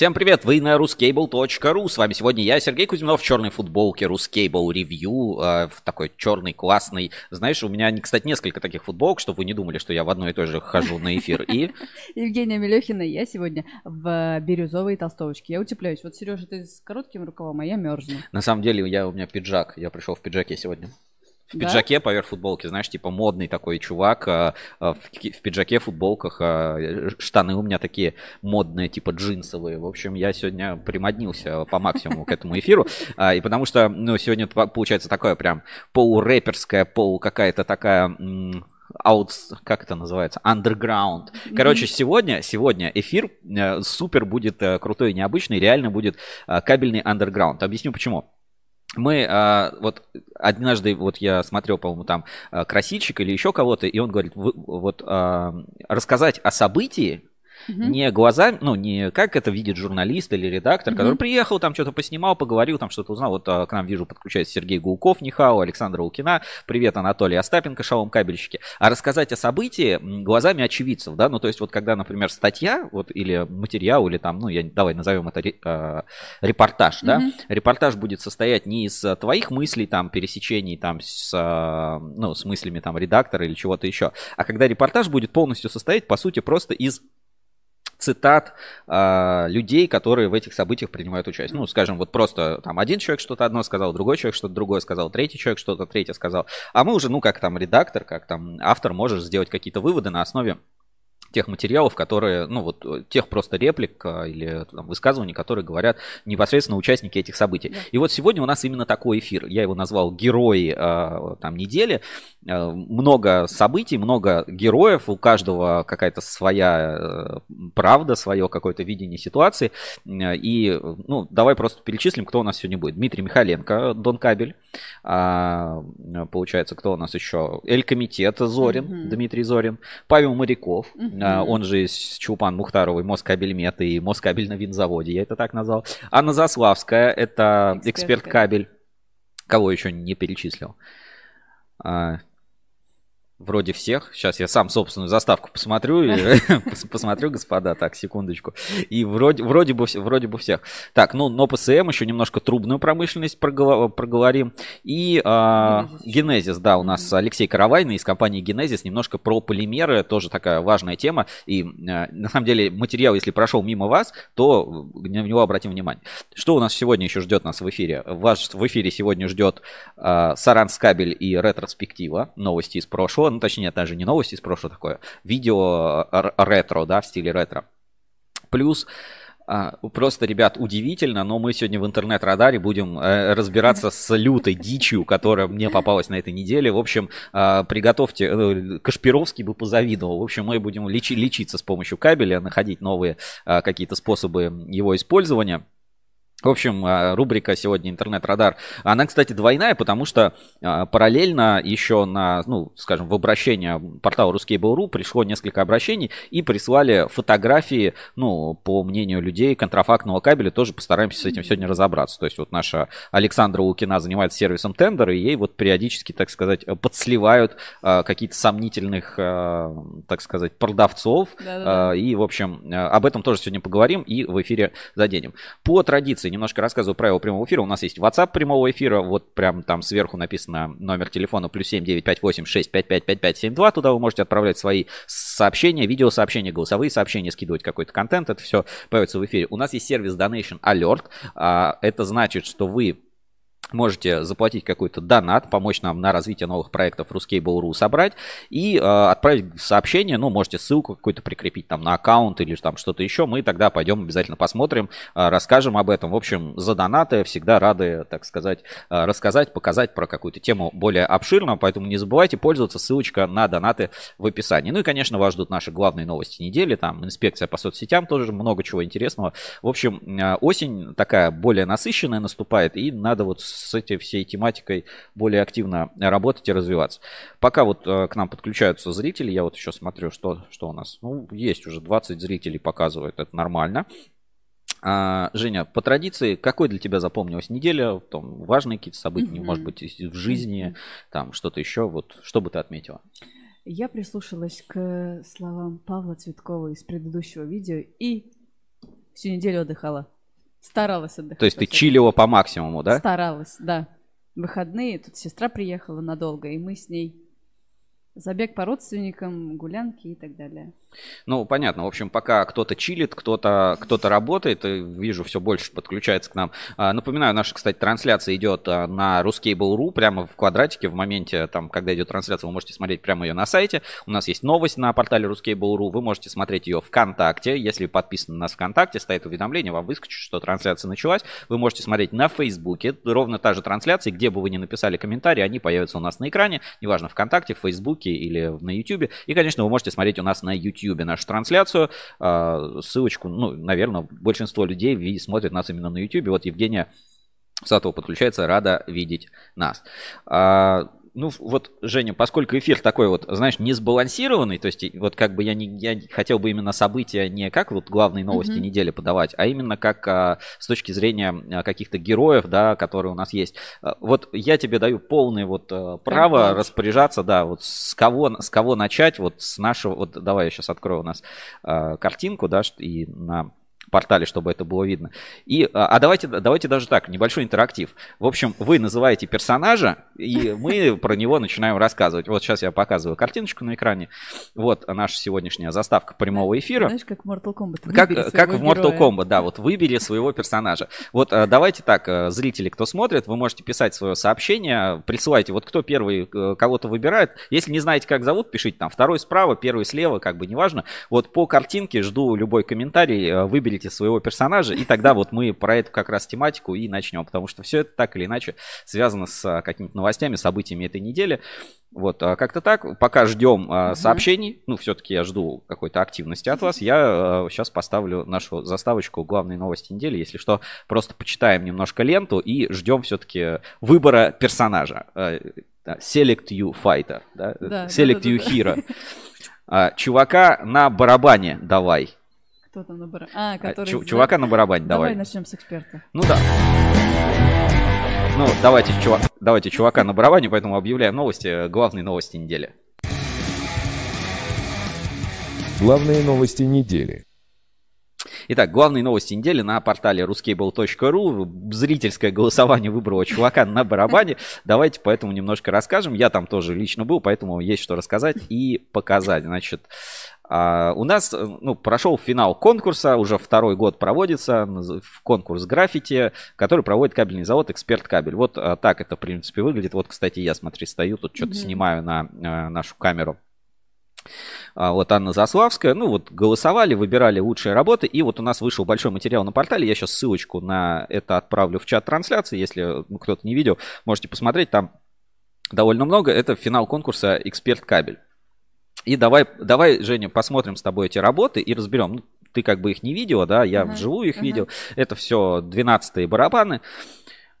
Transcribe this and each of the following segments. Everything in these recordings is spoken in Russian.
Всем привет, вы на ruscable.ru. С вами сегодня я, Сергей Кузьминов, в черной футболке Ruscable Review, э, в такой черный, классный. Знаешь, у меня, кстати, несколько таких футболок, чтобы вы не думали, что я в одной и той же хожу на эфир. И... Евгения Мелехина, я сегодня в бирюзовой толстовочке. Я утепляюсь. Вот, Сережа, ты с коротким рукавом, а я мерзну. На самом деле, я, у меня пиджак. Я пришел в пиджаке сегодня. В пиджаке да? поверх футболки, знаешь, типа модный такой чувак а, а, в, в пиджаке, футболках, а, штаны у меня такие модные, типа джинсовые. В общем, я сегодня примоднился по максимуму к этому эфиру. И потому что, ну, сегодня получается такое прям полурэперская, полу какая-то такая аут, как это называется, underground. Короче, mm-hmm. сегодня, сегодня эфир э, супер будет э, крутой и необычный, реально будет э, кабельный underground. Объясню почему мы а, вот однажды вот я смотрел, по-моему, там а, красильщик или еще кого-то, и он говорит, вы, вот а, рассказать о событии, Угу. Не глазами, ну, не как это видит журналист или редактор, угу. который приехал, там что-то поснимал, поговорил, там что-то узнал. Вот а, к нам, вижу, подключается Сергей Гулков, Нихау, Александр Лукина. Привет, Анатолий Остапенко, Шалом Кабельщики. А рассказать о событии глазами очевидцев, да, ну, то есть вот когда, например, статья, вот, или материал, или там, ну, я, давай назовем это э, репортаж, да, угу. репортаж будет состоять не из твоих мыслей, там, пересечений, там, с, ну, с мыслями, там, редактора или чего-то еще, а когда репортаж будет полностью состоять, по сути, просто из цитат э, людей, которые в этих событиях принимают участие. Ну, скажем, вот просто там один человек что-то одно сказал, другой человек что-то другое сказал, третий человек что-то третье сказал. А мы уже, ну, как там редактор, как там автор, можешь сделать какие-то выводы на основе тех материалов, которые, ну вот э, тех просто реплик а, или там, высказываний, которые говорят непосредственно участники этих событий. Да. И вот сегодня у нас именно такой эфир. Я его назвал «Герои а, там, недели». А, много событий, много героев, у каждого какая-то своя э, правда, свое какое-то видение ситуации. И ну, давай просто перечислим, кто у нас сегодня будет. Дмитрий Михаленко, Дон Кабель. Получается, кто у нас еще? Эль-Комитет Зорин, mm-hmm. Дмитрий Зорин. Павел Моряков. Mm-hmm mm-hmm. он же из Чулпан Мухтаровой, Москабельмет и Москабель на винзаводе, я это так назвал. Анна Заславская, это эксперт, эксперт кабель. Кого еще не перечислил? Вроде всех. Сейчас я сам собственную заставку посмотрю. Посмотрю, господа. Так, секундочку. И вроде, вроде, бы, вроде бы всех. Так, ну, но ПСМ, еще немножко трубную промышленность проговорим. И а, Генезис, да, у нас Алексей Каравайный из компании Генезис. Немножко про полимеры. Тоже такая важная тема. И а, на самом деле материал, если прошел мимо вас, то на него обратим внимание. Что у нас сегодня еще ждет нас в эфире? Вас в эфире сегодня ждет а, Саранскабель и ретроспектива. Новости из прошлого ну точнее даже не новости из прошлого такое, видео ретро, да, в стиле ретро. Плюс а, Просто, ребят, удивительно, но мы сегодня в интернет-радаре будем э, разбираться с лютой дичью, которая мне попалась на этой неделе. В общем, а, приготовьте, э, Кашпировский бы позавидовал. В общем, мы будем лечи, лечиться с помощью кабеля, находить новые а, какие-то способы его использования. В общем, а, рубрика сегодня «Интернет-радар». Она, кстати, двойная, потому что а, параллельно еще на, ну, скажем, в обращение портала Ruskable.ru пришло несколько обращений и прислали фотографии, ну, по мнению людей, контрафактного кабеля. Тоже постараемся с этим сегодня разобраться. То есть вот наша Александра Лукина занимается сервисом тендера, и ей вот периодически, так сказать, подсливают а, какие-то сомнительных, так сказать, продавцов. Да-да-да. И, в общем, об этом тоже сегодня поговорим и в эфире заденем. По традиции немножко рассказываю правила прямого эфира. У нас есть WhatsApp прямого эфира. Вот прям там сверху написано номер телефона плюс 7958 655 5572. Туда вы можете отправлять свои сообщения, видеосообщения, голосовые сообщения, скидывать какой-то контент. Это все появится в эфире. У нас есть сервис Donation Alert. А, это значит, что вы можете заплатить какой-то донат, помочь нам на развитие новых проектов Ruskable.ru собрать и э, отправить сообщение, ну, можете ссылку какую-то прикрепить там на аккаунт или там что-то еще, мы тогда пойдем обязательно посмотрим, э, расскажем об этом. В общем, за донаты всегда рады, так сказать, э, рассказать, показать про какую-то тему более обширно, поэтому не забывайте пользоваться, ссылочка на донаты в описании. Ну и, конечно, вас ждут наши главные новости недели, там инспекция по соцсетям, тоже много чего интересного. В общем, э, осень такая более насыщенная наступает, и надо вот с этой всей тематикой более активно работать и развиваться. Пока вот э, к нам подключаются зрители, я вот еще смотрю, что, что у нас. Ну, есть уже 20 зрителей показывает, это нормально. А, Женя, по традиции, какой для тебя запомнилась неделя? Там, важные какие-то события, mm-hmm. может быть, в жизни, там что-то еще. Вот что бы ты отметила? Я прислушалась к словам Павла Цветкова из предыдущего видео и всю неделю отдыхала. Старалась отдыхать. То есть ты чилила по максимуму, да? Старалась, да. Выходные, тут сестра приехала надолго, и мы с ней забег по родственникам, гулянки и так далее. Ну, понятно. В общем, пока кто-то чилит, кто-то кто работает, вижу, все больше подключается к нам. А, напоминаю, наша, кстати, трансляция идет а, на Ruskable.ru, прямо в квадратике. В моменте, там, когда идет трансляция, вы можете смотреть прямо ее на сайте. У нас есть новость на портале Ruskable.ru. Вы можете смотреть ее ВКонтакте. Если подписаны на нас ВКонтакте, стоит уведомление, вам выскочит, что трансляция началась. Вы можете смотреть на Фейсбуке. Ровно та же трансляция. Где бы вы ни написали комментарии, они появятся у нас на экране. Неважно, ВКонтакте, в Фейсбуке или на YouTube. И, конечно, вы можете смотреть у нас на YouTube нашу трансляцию. А, ссылочку, ну, наверное, большинство людей смотрят нас именно на YouTube. Вот Евгения Сатова подключается, рада видеть нас. Ну вот, Женя, поскольку эфир такой вот, знаешь, не сбалансированный, то есть вот как бы я, не, я хотел бы именно события не как вот главные новости mm-hmm. недели подавать, а именно как а, с точки зрения а, каких-то героев, да, которые у нас есть. А, вот я тебе даю полное вот а, право mm-hmm. распоряжаться, да, вот с кого, с кого начать, вот с нашего, вот давай я сейчас открою у нас а, картинку, да, и на портале, чтобы это было видно. И, а, а давайте, давайте даже так, небольшой интерактив. В общем, вы называете персонажа, и мы про него начинаем рассказывать. Вот сейчас я показываю картиночку на экране. Вот наша сегодняшняя заставка прямого эфира. Знаешь, как в Mortal Kombat. Как, как в Mortal Kombat, да, вот выбери своего персонажа. Вот а, давайте так, а, зрители, кто смотрит, вы можете писать свое сообщение, присылайте, вот кто первый э, кого-то выбирает. Если не знаете, как зовут, пишите там второй справа, первый слева, как бы неважно. Вот по картинке жду любой комментарий, э, выберите выберите своего персонажа, и тогда вот мы про эту как раз тематику и начнем, потому что все это так или иначе связано с а, какими-то новостями, событиями этой недели. Вот, а, как-то так. Пока ждем uh сообщений, ну, все-таки я жду какой-то активности от вас, я сейчас поставлю нашу заставочку главной новости недели. Если что, просто почитаем немножко ленту и ждем все-таки выбора персонажа. Select you fighter, да? да Select да, you да, hero. Да. Чувака на барабане давай. Кто там на барабане? А, который... Чу- чувака на барабане, давай. Давай начнем с эксперта. Ну да. Ну, давайте, чувак, давайте чувака на барабане, поэтому объявляем новости, главные новости недели. Главные новости недели. Итак, главные новости недели на портале ruscable.ru. Зрительское голосование выбрало чувака на барабане. Давайте поэтому немножко расскажем. Я там тоже лично был, поэтому есть что рассказать и показать. Значит, а, у нас э, ну, прошел финал конкурса, уже второй год проводится в конкурс граффити, который проводит кабельный завод «Эксперт Кабель». Вот а, так это, в принципе, выглядит. Вот, кстати, я, смотри, стою, тут что-то mm-hmm. снимаю на а, нашу камеру. А, вот Анна Заславская, ну вот голосовали, выбирали лучшие работы, и вот у нас вышел большой материал на портале, я сейчас ссылочку на это отправлю в чат трансляции, если ну, кто-то не видел, можете посмотреть, там довольно много, это финал конкурса «Эксперт Кабель». И давай, давай, Женя, посмотрим с тобой эти работы и разберем. Ну, ты как бы их не видела, да, я uh-huh. вживую их uh-huh. видел. Это все 12-е барабаны.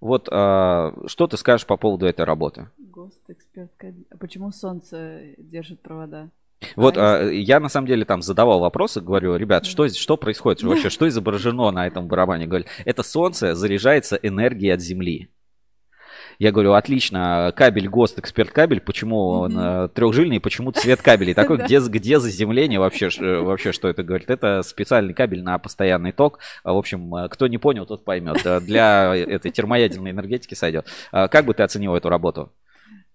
Вот а, что ты скажешь по поводу этой работы? ГОСТ, эксперт, а почему солнце держит провода? Вот а, я на самом деле там задавал вопросы, говорю, ребят, что, что происходит вообще, что изображено на этом барабане? Говорю, это солнце заряжается энергией от Земли. Я говорю, отлично, кабель ГОСТ, эксперт кабель, почему он mm-hmm. трехжильный, почему цвет кабелей такой, где, где заземление вообще, вообще, что это говорит? Это специальный кабель на постоянный ток. В общем, э, кто не понял, тот поймет. Для этой термоядерной энергетики сойдет. А как бы ты оценил эту работу?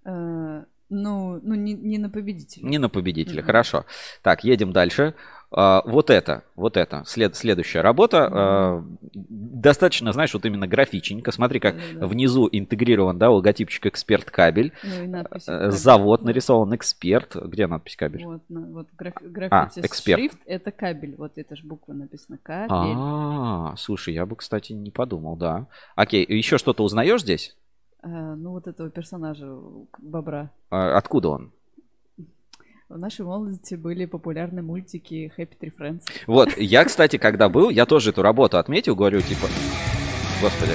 Э, ну, ну не, не на победителя. Не на победителя, mm-hmm. хорошо. Так, едем дальше. Uh, вот это, вот это, след, следующая работа. Uh, достаточно, знаешь, вот именно графичненько. Смотри, как да, внизу интегрирован, да, логотипчик эксперт кабель. Ну, надпись, uh, Завод нарисован эксперт. Где надпись кабель? Вот, ну, вот граф, граффити а, эксперт. шрифт это кабель. Вот это же буква написана кабель. А, слушай, я бы, кстати, не подумал, да. Окей, еще что-то узнаешь здесь? Uh, ну, вот этого персонажа, бобра. А, откуда он? В нашей молодости были популярны мультики Happy Tree Friends. Вот, я, кстати, когда был, я тоже эту работу отметил, говорю, типа, господи.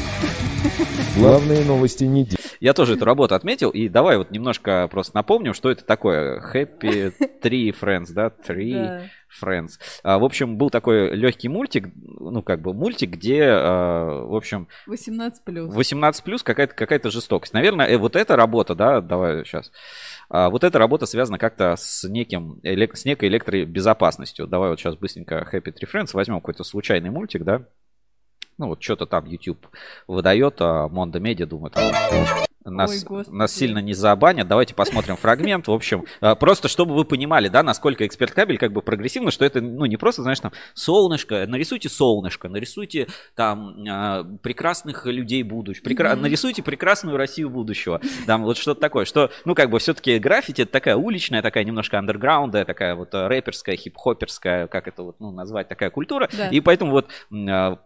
Главные новости недели. я тоже эту работу отметил. И давай вот немножко просто напомним, что это такое. Happy Tree Friends, да? Да. Friends. А, в общем, был такой легкий мультик, ну, как бы мультик, где, а, в общем, 18 плюс. 18 плюс какая-то какая жестокость. Наверное, э, вот эта работа, да, давай сейчас. вот эта работа связана как-то с неким, с некой электробезопасностью. Давай вот сейчас быстренько Happy Tree Friends возьмем какой-то случайный мультик, да. Ну вот что-то там YouTube выдает, а Mondo Media думает, нас, Ой, нас сильно не забанят. Давайте посмотрим фрагмент. В общем, а, просто чтобы вы понимали, да, насколько эксперт кабель как бы прогрессивно, что это, ну, не просто, знаешь, там, солнышко, нарисуйте солнышко, нарисуйте там а, прекрасных людей будущего, прекра- Мгм. нарисуйте прекрасную Россию будущего. Там вот что-то такое, что, ну, как бы все-таки граффити это такая уличная, такая немножко андерграундная, такая вот э, рэперская, хип-хоперская, как это вот, ну, назвать, такая культура. Да. И поэтому вот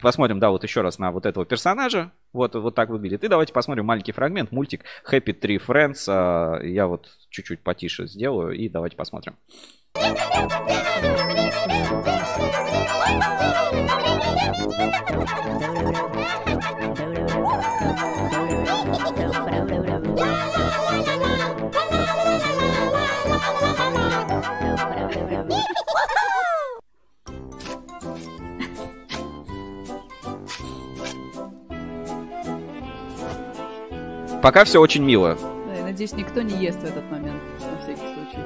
посмотрим, да, вот еще раз на вот этого персонажа. Вот, вот так выглядит. И давайте посмотрим маленький фрагмент, мультик Happy Tree Friends. А, Я вот чуть-чуть потише сделаю и давайте посмотрим. Пока все очень мило. Да, я надеюсь, никто не ест в этот момент, на всякий случай.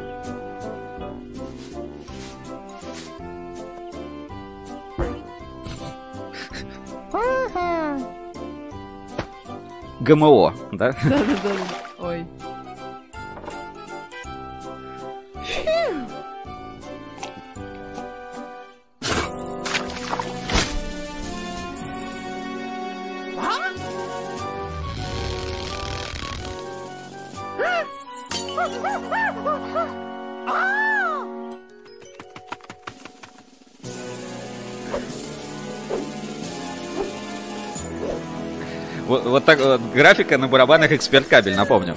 ГМО, да? Да-да-да. Ой. Вот, вот так вот графика на барабанах эксперт кабель, напомню.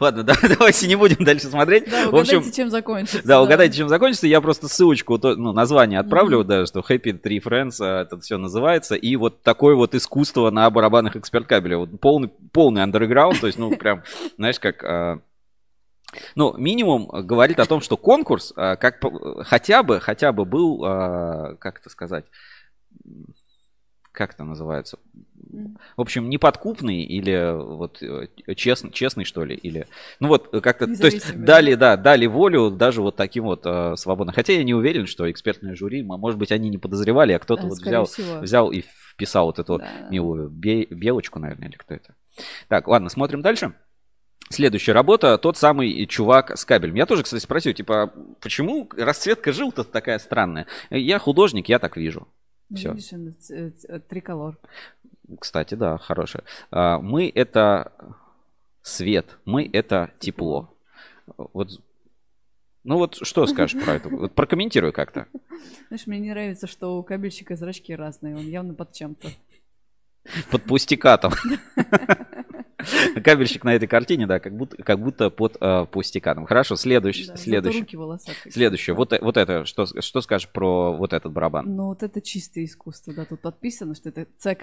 Ладно, да, давайте не будем дальше смотреть. Да, В угадайте, общем, чем закончится. да, угадайте, чем закончится. Я просто ссылочку, ну, название отправлю, да, что Happy Tree Friends, а, это все называется. И вот такое вот искусство на барабанах эксперт кабеля. Вот полный, полный андерграунд, то есть, ну, прям, знаешь, как... а, ну, минимум говорит о том, что конкурс, а, как хотя бы, хотя бы был, как это сказать, как это называется? В общем, неподкупный или вот э, честный, честный что ли, или ну вот э, как-то, то есть дали, да, дали волю даже вот таким вот э, свободно. Хотя я не уверен, что экспертное жюри, может быть, они не подозревали, а кто-то Да, вот взял, всего. взял и вписал вот эту Да. милую бе- белочку, наверное, или кто это. Так, ладно, смотрим дальше. Следующая работа, тот самый чувак с кабелем. Я тоже, кстати, спросил, типа, почему расцветка жил-то такая странная? Я художник, я так вижу. Ну, Всё. видишь, э, э, триколор. Кстати, да, хорошая. А, Мы это свет, мы это тепло. Вот, ну вот что скажешь про это? Вот прокомментируй как-то. Знаешь, мне не нравится, что у кабельщика зрачки разные. Он явно под чем-то. Под пустякатом. Кабельщик на этой картине, да, как будто, как будто под э, пустякатом. Хорошо, следующий, Да, следующий. руки волосатые. Следующее. Вот, э- вот это, что, что скажешь про вот этот барабан? Ну, вот это чистое искусство, да. Тут подписано, что это Ц.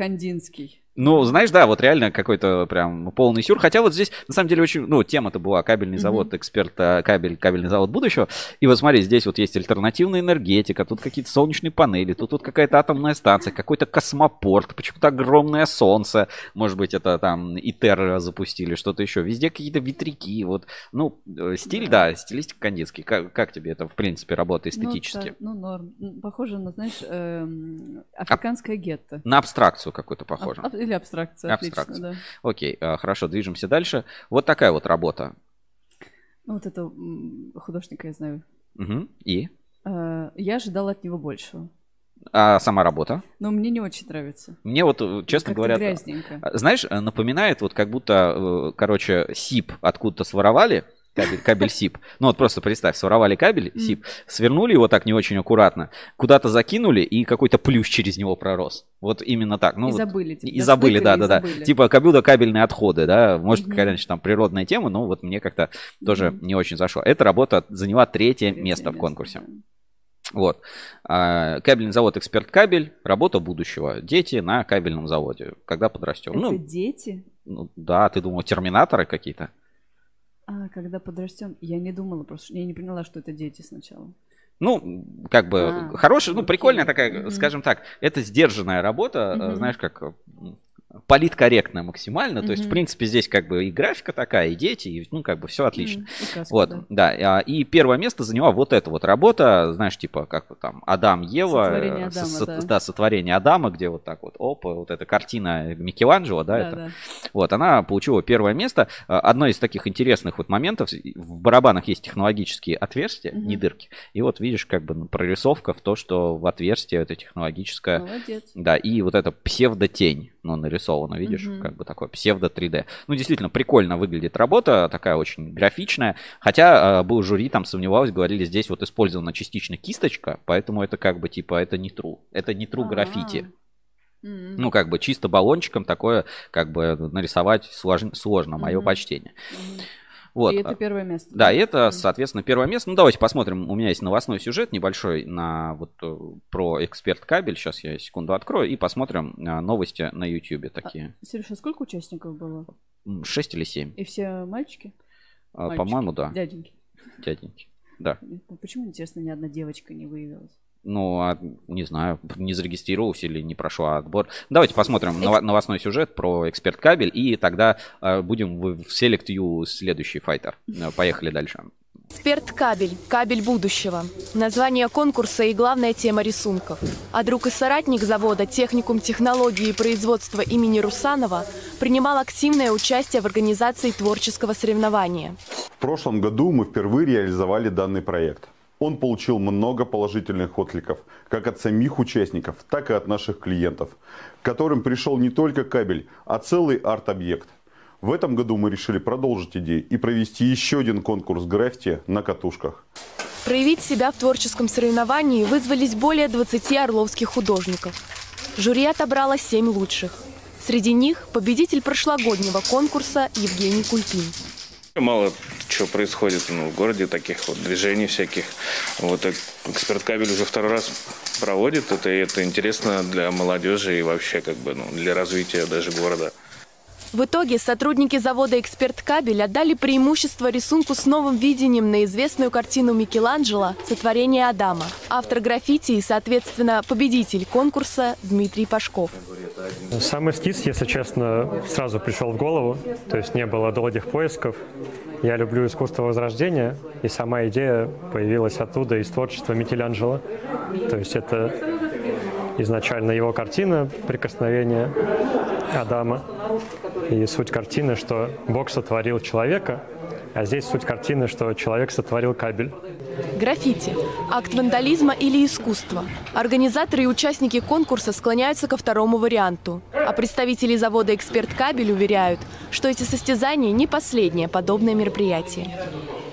Ну, знаешь, да, вот реально какой-то прям полный сюр. Хотя вот здесь, на самом деле, очень, ну, тема-то была кабельный завод, эксперт э, кабель, кабельный завод будущего. И вот смотри, здесь вот есть альтернативная энергетика, тут какие-то солнечные панели, тут вот какая-то атомная станция, какой-то космопорт, почему-то огромное солнце. Может быть, это там ИТЕР запустили, что-то еще. Везде какие-то ветряки, вот. Ну, э, стиль, да, стилистика кандинский. Как, как тебе это, в принципе, работает Ну, эстетически? так, Ну, норм. Похоже на, знаешь, эм, африканское гетто. На абстракцию какую-то А- похоже. а- или абстракция, Абстракция. отлично, да. Окей, э, хорошо, движемся дальше. Вот такая вот работа. Ну, вот это художника я знаю. Мгм. И? Э, Я ожидала от него большего. А сама работа? Но мне не очень нравится. Мне вот, э, честно Как-то говоря, грязненько. знаешь, напоминает вот как будто, короче, СИП откуда-то своровали, кабель, кабель СИП. Ну вот просто представь, своровали кабель СИП, свернули его так не очень аккуратно, куда-то закинули, и какой-то плющ через него пророс. Вот именно так. Ну, и вот, забыли. Типа, и забыли, да, да, да. забыли. Типа как будто кабельные отходы, да. Может, конечно, там природная тема, но вот мне как-то тоже Мгм. не очень зашло. Эта работа заняла третье, Третье место в конкурсе. да. Вот. А, Кабельный завод «Эксперт Кабель». Работа будущего. Дети на кабельном заводе. Когда подрастем? Это Ну, дети? ну, да, ты думал, терминаторы какие-то? А, когда подрастем? Я не думала просто, я не поняла, что это дети сначала. Ну, как бы А, хорошая, ну, прикольная такая, Мгм. скажем так, это сдержанная работа, Мгм. знаешь, как м, политкорректная максимально. То есть, в принципе, здесь как бы и графика такая, и дети, и, ну, как бы все отлично. И сказка, Вот, да. да. а, И первое место заняла вот эта вот работа, знаешь, типа, как там, Адам, Ева, Сотворение э, Адама, с- да. сотворение Адама, где вот так вот, оп, вот эта картина Микеланджело, да, Да, это, да. вот, она получила первое место. А, Одно из таких интересных вот моментов, в барабанах есть технологические отверстия, Мгм. не дырки, и вот видишь, как бы ну, прорисовка в то, что в отверстие это технологическое, Молодец. да, и вот эта псевдотень, ну, нарисована, видишь, Мгм. как бы такое псевдо 3D. Ну, действительно, прикольно выглядит работа, такая очень графичная. Хотя э, был жюри, там сомневалось, говорили, здесь вот использована частично кисточка, поэтому это как бы типа, это не true. Это не true граффити. А. М. Ну, как бы чисто баллончиком такое, как бы нарисовать слож- сложно, мое Мгм. почтение. Мгм. Вот. И это первое место. Да, и это, соответственно, первое место. Ну, давайте посмотрим. У меня есть новостной сюжет небольшой на вот э, про эксперт кабель. Сейчас я секунду открою и посмотрим э, новости на YouTube такие. Сережа, сколько участников было? Шесть или семь. И все мальчики? А, Мальчики. По-моему, да, Дяденьки. дяденьки. Да. Почему, интересно, ни одна девочка не выявилась? Ну, а, не знаю, не зарегистрировался или не прошла отбор. Давайте посмотрим ново- новостной сюжет про эксперт кабель, и тогда э, будем в в Select You следующий файтер. Э, Поехали дальше. Эксперт кабель. Кабель будущего. Название конкурса и главная тема рисунков. А друг и соратник завода Техникум технологии и производства имени Русанова принимал активное участие в организации творческого соревнования. В прошлом году мы впервые реализовали данный проект. Он получил много положительных откликов, как от самих участников, так и от наших клиентов, к которым пришел не только кабель, а целый арт-объект. В этом году мы решили продолжить идею и провести еще один конкурс граффити на катушках. Проявить себя в творческом соревновании вызвались более 20 орловских художников. Жюри отобрало 7 лучших. Среди них победитель прошлогоднего конкурса Евгений Кульпин. Мало чего происходит ну, в городе, таких вот движений всяких. Вот эксперт кабель уже второй раз проводит это, и это интересно для молодежи и вообще как бы ну, для развития даже города. В итоге сотрудники завода «Эксперт Кабель» отдали преимущество рисунку с новым видением на известную картину Микеланджело «Сотворение Адама». Автор граффити и, соответственно, победитель конкурса Дмитрий Пашков. Сам эскиз, если честно, сразу пришел в голову, то есть не было долгих поисков. Я люблю искусство Возрождения, и сама идея появилась оттуда, из творчества Микеланджело. То есть это изначально его картина «Прикосновение Адама». И суть картины, что Бог сотворил человека, а здесь суть картины, что человек сотворил кабель. Граффити – акт вандализма или искусства. Организаторы и участники конкурса склоняются ко второму варианту. А представители завода «Эксперт Кабель» уверяют, что эти состязания не последнее подобное мероприятие.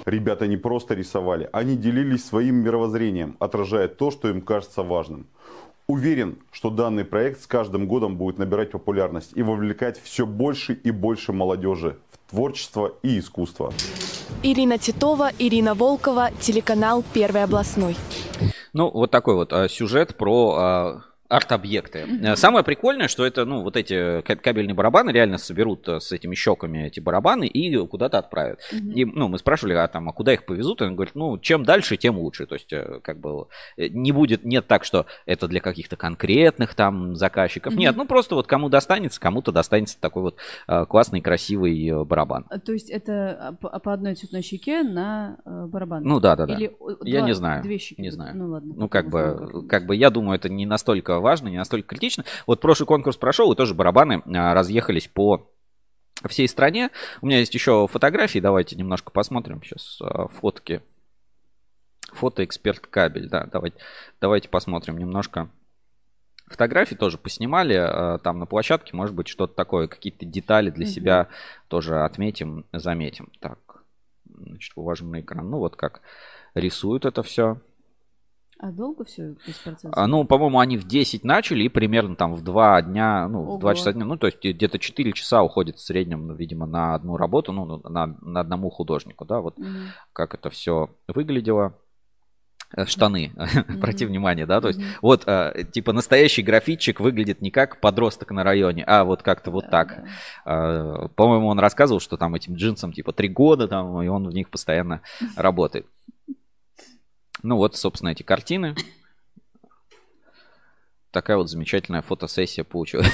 Ребята не просто рисовали, они делились своим мировоззрением, отражая то, что им кажется важным. Уверен, что данный проект с каждым годом будет набирать популярность и вовлекать все больше и больше молодежи в творчество и искусство. Ирина Титова, Ирина Волкова, телеканал «Первый областной». Ну, вот такой вот а, сюжет про а, арт-объекты. Э, Самое прикольное, что это, ну, вот эти ка- кабельные барабаны реально соберут э, с этими щеками эти барабаны и куда-то отправят. И, ну, мы спрашивали, а там, а куда их повезут? И он говорит, ну, чем дальше, тем лучше. То есть, э, как бы, не будет, нет так, что это для каких-то конкретных там заказчиков. Нет, ну, просто вот кому достанется, кому-то достанется такой вот э, классный, красивый барабан. А, То есть это а, по, по одной цветной щеке на барабан? Ну, да-да-да. Или Я два- не знаю, Две щеки? не знаю. Ну ладно. Ну, как бы, как бы, я думаю, это не настолько важно, не настолько критично. Вот прошлый конкурс прошел, и тоже барабаны а, разъехались по всей стране. У меня есть еще фотографии, давайте немножко посмотрим сейчас а, фотки. Фото эксперт кабель, да, давайте, давайте посмотрим немножко. Фотографии тоже поснимали, а, там на площадке, может быть, что-то такое, какие-то детали для себя тоже отметим, заметим. Так, значит, на экран. Ну, вот как рисуют это все. А долго все без процесса? А, ну, по-моему, они в 10 начали и примерно там в 2 дня, ну, Ого. в 2 часа дня, ну, то есть где-то 4 часа уходит в среднем, ну, видимо, на одну работу, ну, на, на одному художнику, да, вот Мгм. как это все выглядело. Э, Штаны, обрати Мгм. внимание, да, то есть Мгм. вот, э, типа, настоящий графитчик выглядит не как подросток на районе, а вот как-то вот Да, так. да. А, По-моему, он рассказывал, что там этим джинсам типа три года, там, и он в них постоянно работает. Ну вот, собственно, эти картины. Такая вот замечательная фотосессия получилась.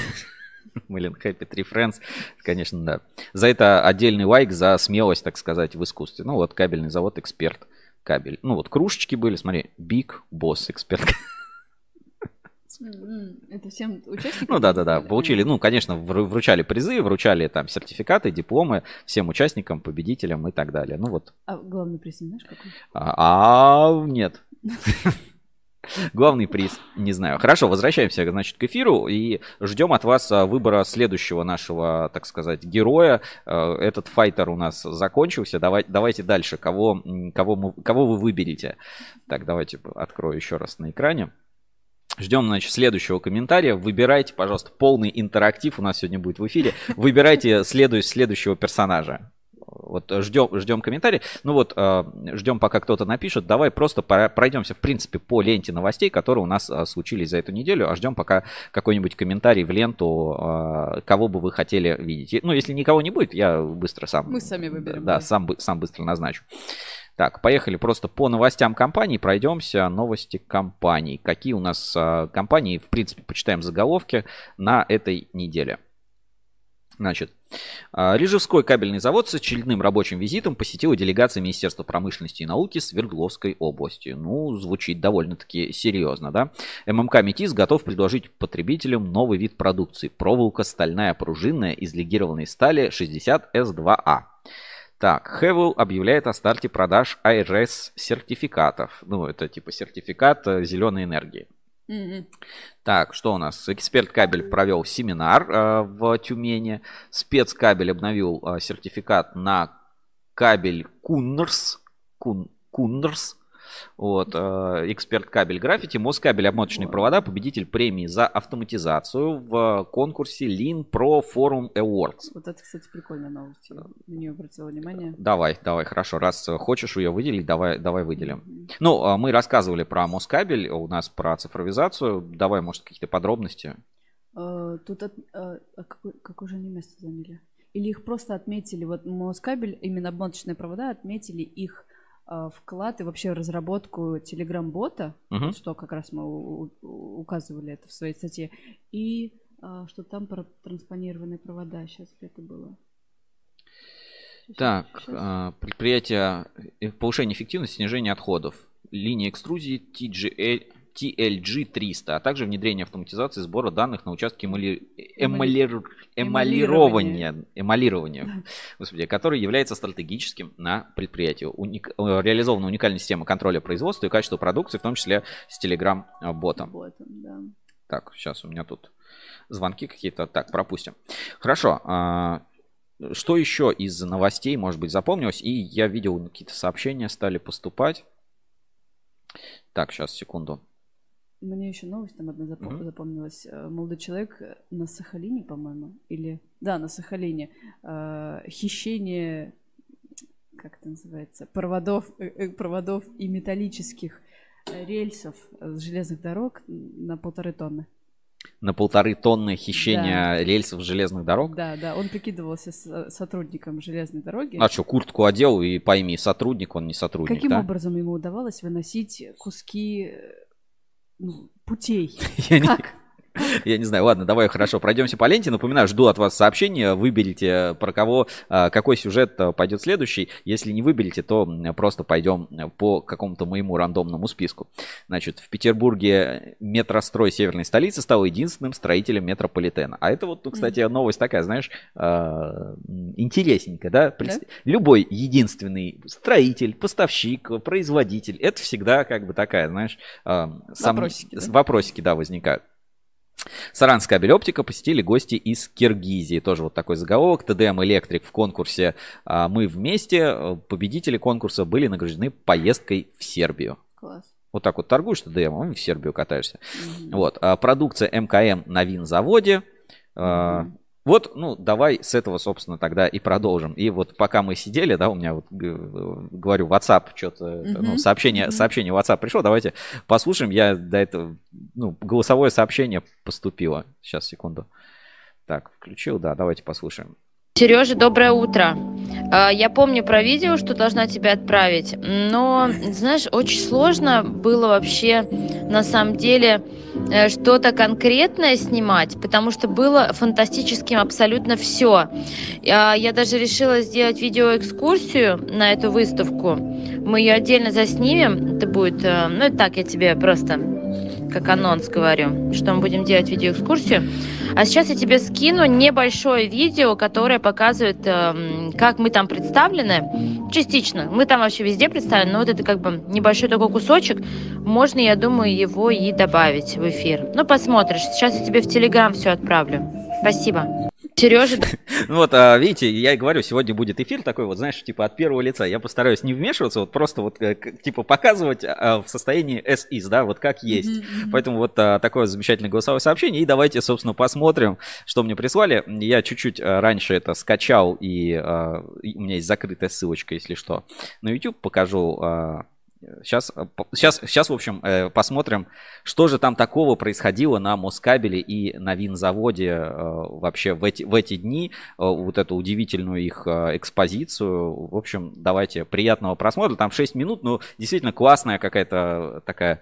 Блин, Happy Tree Friends, конечно, да. За это отдельный лайк, за смелость, так сказать, в искусстве. Ну вот, кабельный завод «Эксперт» кабель. Ну вот, кружечки были, смотри, Big Boss «Эксперт». Это всем участникам? Ну да, да, да. Получили, А. ну, конечно, вру- вручали призы, вручали там сертификаты, дипломы всем участникам, победителям и так далее. Ну вот. А главный приз не знаешь какой? А, а, нет. Главный приз, не знаю. Хорошо, возвращаемся, значит, к эфиру и ждем от вас а, выбора следующего нашего, так сказать, героя. Э, Этот файтер у нас закончился. Давай, давайте дальше. Кого, кого, мы, кого вы выберете? Так, давайте открою еще раз на экране. Ждем, значит, следующего комментария. Выбирайте, пожалуйста, полный интерактив у нас сегодня будет в эфире. Выбирайте следующего персонажа. Вот ждем, ждем комментарий. Ну вот, э, ждем, пока кто-то напишет. Давай просто пройдемся, в принципе, по ленте новостей, которые у нас э, случились за эту неделю. А ждем пока какой-нибудь комментарий в ленту, э, кого бы вы хотели видеть. Ну, если никого не будет, я быстро сам... Мы сами выберем, Да, да. сам, сам быстро назначу. Так, поехали просто по новостям компаний, пройдемся. Новости компаний. Какие у нас а, компании, в принципе, почитаем заголовки на этой неделе. Значит, а, Рижевской кабельный завод с очередным рабочим визитом посетила делегация Министерства промышленности и науки Свердловской области. Ну, звучит довольно-таки серьезно, да? ММК «Метис» готов предложить потребителям новый вид продукции. Проволока стальная пружинная из легированной стали 60S2A. Так, Хевел объявляет о старте продаж I-REC сертификатов. Ну, это типа сертификат э, зеленой энергии. Так, что у нас? Эксперт кабель провел семинар э, в Тюмени. Спецкабель обновил э, сертификат на кабель КУНРС. Кун, КУНРС. Вот, э, эксперт кабель граффити, Москабель обмоточные провода, победитель премии за автоматизацию в конкурсе Lean Pro Forum Awards. Вот это, кстати, прикольная новость. Я на нее обратила внимание. Давай, давай, хорошо. Раз э, хочешь ее выделить, давай, давай выделим. Ну, а мы рассказывали про Москабель, у нас про цифровизацию. Давай, может, какие-то подробности. Э, Тут от- э, а какое, какое же они место заняли? Или их просто отметили, вот Москабель, именно обмоточные провода, отметили их э, вклад и вообще разработку телеграм-бота, вот что как раз мы указывали это в своей статье, и э, что там про транспонированные провода. Сейчас это было. Так, щас. а, предприятие э, повышение эффективности, снижение отходов. Линия экструзии TGL, TLG-300, а также внедрение автоматизации сбора данных на участке эмали- эмалир- эмалирования, эмалирования, господи, который является стратегическим на предприятии. Уник- э, реализована уникальная система контроля производства и качества продукции, в том числе с Telegram-ботом. Вот он, да. Так, сейчас у меня тут звонки какие-то. Так, пропустим. Хорошо. а, Что еще из новостей, может быть, запомнилось? И я видел, какие-то сообщения стали поступать. Так, сейчас, секунду. Мне еще новость там одна запом- Мгм. запомнилась. Э, Молодой человек э, на Сахалине, по-моему, или... Да, на Сахалине. э, хищение, как это называется, проводов, э, проводов и металлических рельсов с железных дорог на полторы тонны. На полторы тонны хищения рельсов железных дорог. Да, да, он прикидывался с- сотрудником железной дороги. А что, куртку одел и пойми, сотрудник он не сотрудник, Каким да? образом ему удавалось выносить куски путей? Я не- Как? Я не знаю, ладно, давай хорошо, пройдемся по ленте. Напоминаю, жду от вас сообщения, выберите, про кого, а, какой сюжет а, пойдет следующий. Если не выберете, то просто пойдем э, по какому-то моему рандомному списку. Значит, в Петербурге метрострой северной столицы стал единственным строителем метрополитена. А это вот, ну, кстати, новость такая, знаешь, интересненькая, да? Представь, Любой единственный строитель, поставщик, производитель, это всегда как бы такая, знаешь, сом- Вопросики, да? вопросики, да, возникают. Саранская кабель оптика посетили гости из Киргизии. Тоже вот такой заголовок. ТДМ Электрик в конкурсе а, «Мы вместе». Победители конкурса были награждены поездкой в Сербию. Класс. Вот так вот торгуешь ТДМ, в Сербию катаешься. Вот. А, продукция мкм на винзаводе. А, Вот, ну, давай с этого, собственно, тогда и продолжим. И вот пока мы сидели, да, у меня вот, г- говорю, WhatsApp, что-то, ну, Мгм. сообщение, Мгм. сообщение WhatsApp пришло, давайте послушаем. Я до этого, ну, голосовое сообщение поступило. Сейчас, секунду. Так, включил, да, давайте послушаем. Сережа, доброе утро. А, Я помню про видео, что должна тебе отправить, но, знаешь, очень сложно было вообще на самом деле э, что-то конкретное снимать, потому что было фантастическим абсолютно все. Я даже решила сделать видеоэкскурсию на эту выставку. Мы ее отдельно заснимем. Это будет, э, ну, так я тебе просто как анонс говорю, что мы будем делать видеоэкскурсию. А сейчас я тебе скину небольшое видео, которое показывает, эм, как мы там представлены. Частично. Мы там вообще везде представлены, но вот это как бы небольшой такой кусочек. Можно, я думаю, его и добавить в эфир. Ну, посмотришь. Сейчас я тебе в Телеграм все отправлю. Спасибо. Сережа, Ну вот, а, видите, я и говорю, сегодня будет эфир такой, вот, знаешь, типа от первого лица. Я постараюсь не вмешиваться, вот просто вот, э, типа, показывать а, в состоянии as is, да, вот как есть. Поэтому вот а, такое замечательное голосовое сообщение. И давайте, собственно, посмотрим, что мне прислали. Я чуть-чуть а, раньше это скачал, и, а, и у меня есть закрытая ссылочка, если что, на YouTube. Покажу а, Сейчас, сейчас, сейчас, в общем, э, посмотрим, что же там такого происходило на Москабеле и на винзаводе э, вообще в эти, в эти дни, э, вот эту удивительную их э, экспозицию. В общем, давайте приятного просмотра. Там 6 минут, но действительно классная какая-то такая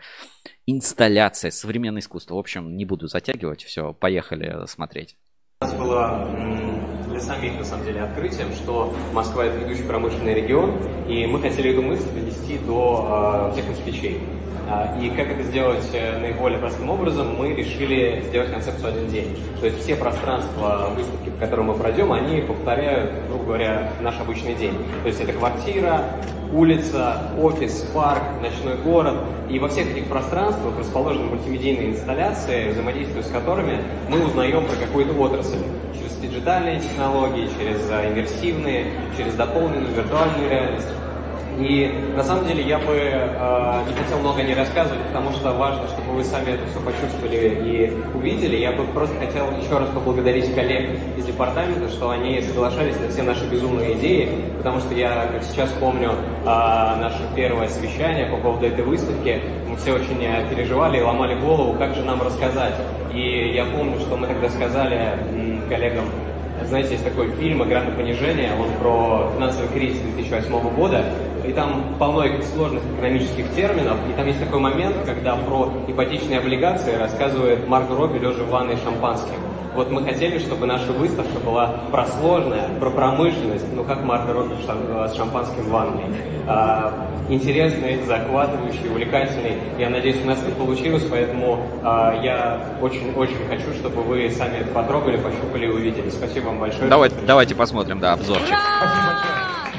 инсталляция, современное искусство. В общем, не буду затягивать, все, поехали смотреть. У нас было м, для самих, на самом деле, открытием, что Москва – это ведущий промышленный регион, и мы хотели эту мысль довести до э, всех москвичей. А, И как это сделать э, наиболее простым образом, мы решили сделать концепцию «один день». То есть все пространства выставки, по которым мы пройдем, они повторяют, грубо говоря, наш обычный день. То есть это квартира, улица, офис, парк, ночной город. И во всех этих пространствах расположены мультимедийные инсталляции, взаимодействуя с которыми мы узнаем про какую-то отрасль. Через диджитальные технологии, через а, иммерсивные, через дополненную виртуальную реальность. И на самом деле я бы э, не хотел много не рассказывать, потому что важно, чтобы вы сами это все почувствовали и увидели. Я бы просто хотел еще раз поблагодарить коллег из департамента, что они соглашались на все наши безумные идеи, потому что я, как сейчас помню, э, наше первое совещание по поводу этой выставки, мы все очень э, переживали и ломали голову, как же нам рассказать. И я помню, что мы тогда сказали коллегам, знаете, есть такой фильм «Игра на понижение», он про финансовый кризис 2008 года, и там полно сложных экономических терминов, и там есть такой момент, когда про ипотечные облигации рассказывает Марго Робби, лежа в ванной шампанским. Вот мы хотели, чтобы наша выставка была про сложное, про промышленность, ну как Робби в шам- с шампанским в ванной. А, интересный, захватывающий, увлекательный. Я надеюсь, у нас это получилось, поэтому а, я очень-очень хочу, чтобы вы сами это потрогали, пощупали и увидели. Спасибо вам большое. Давайте, давайте посмотрим, да, обзорчик.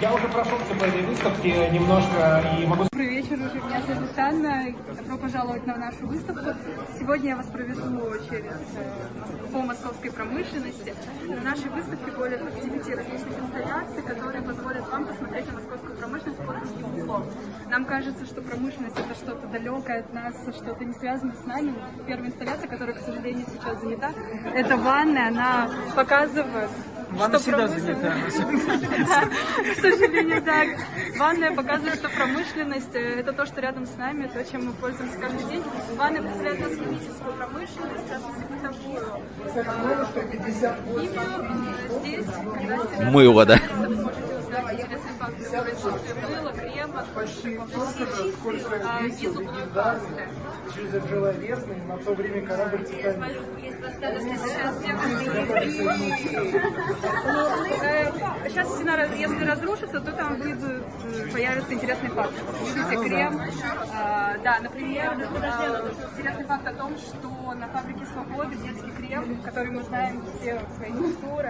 Я уже прошелся по этой выставке немножко и могу Добрый вечер, уже меня зовут Анна. Добро пожаловать на нашу выставку. Сегодня я вас проведу через э, по московской промышленности. На нашей выставке более 29 различных инсталляций, которые позволят вам посмотреть на московскую промышленность под другим углом. Нам кажется, что промышленность это что-то далекое от нас, что-то не связано с нами. Первая инсталляция, которая, к сожалению, сейчас занята, это ванная. Она показывает Ванна что всегда промышленность- занята. К сожалению, так. Ванная показывает, что промышленность э, – это то, что рядом с нами, то, чем мы пользуемся каждый день. Ванная представляет нас химическую промышленность, в частности, бытовую. И э, здесь, когда Мыло, да? Узнать интересные факты о производстве мыла, крема, а, зубной пасты. Через железный на то время корабль Титаник. Сейчас Сейчас стена, если разрушится, то там выйдут, э, появятся интересные факты. Видите, крем. А, Да, например, интересный факт о том, что на фабрике Свободы детский крем, который мы знаем все свои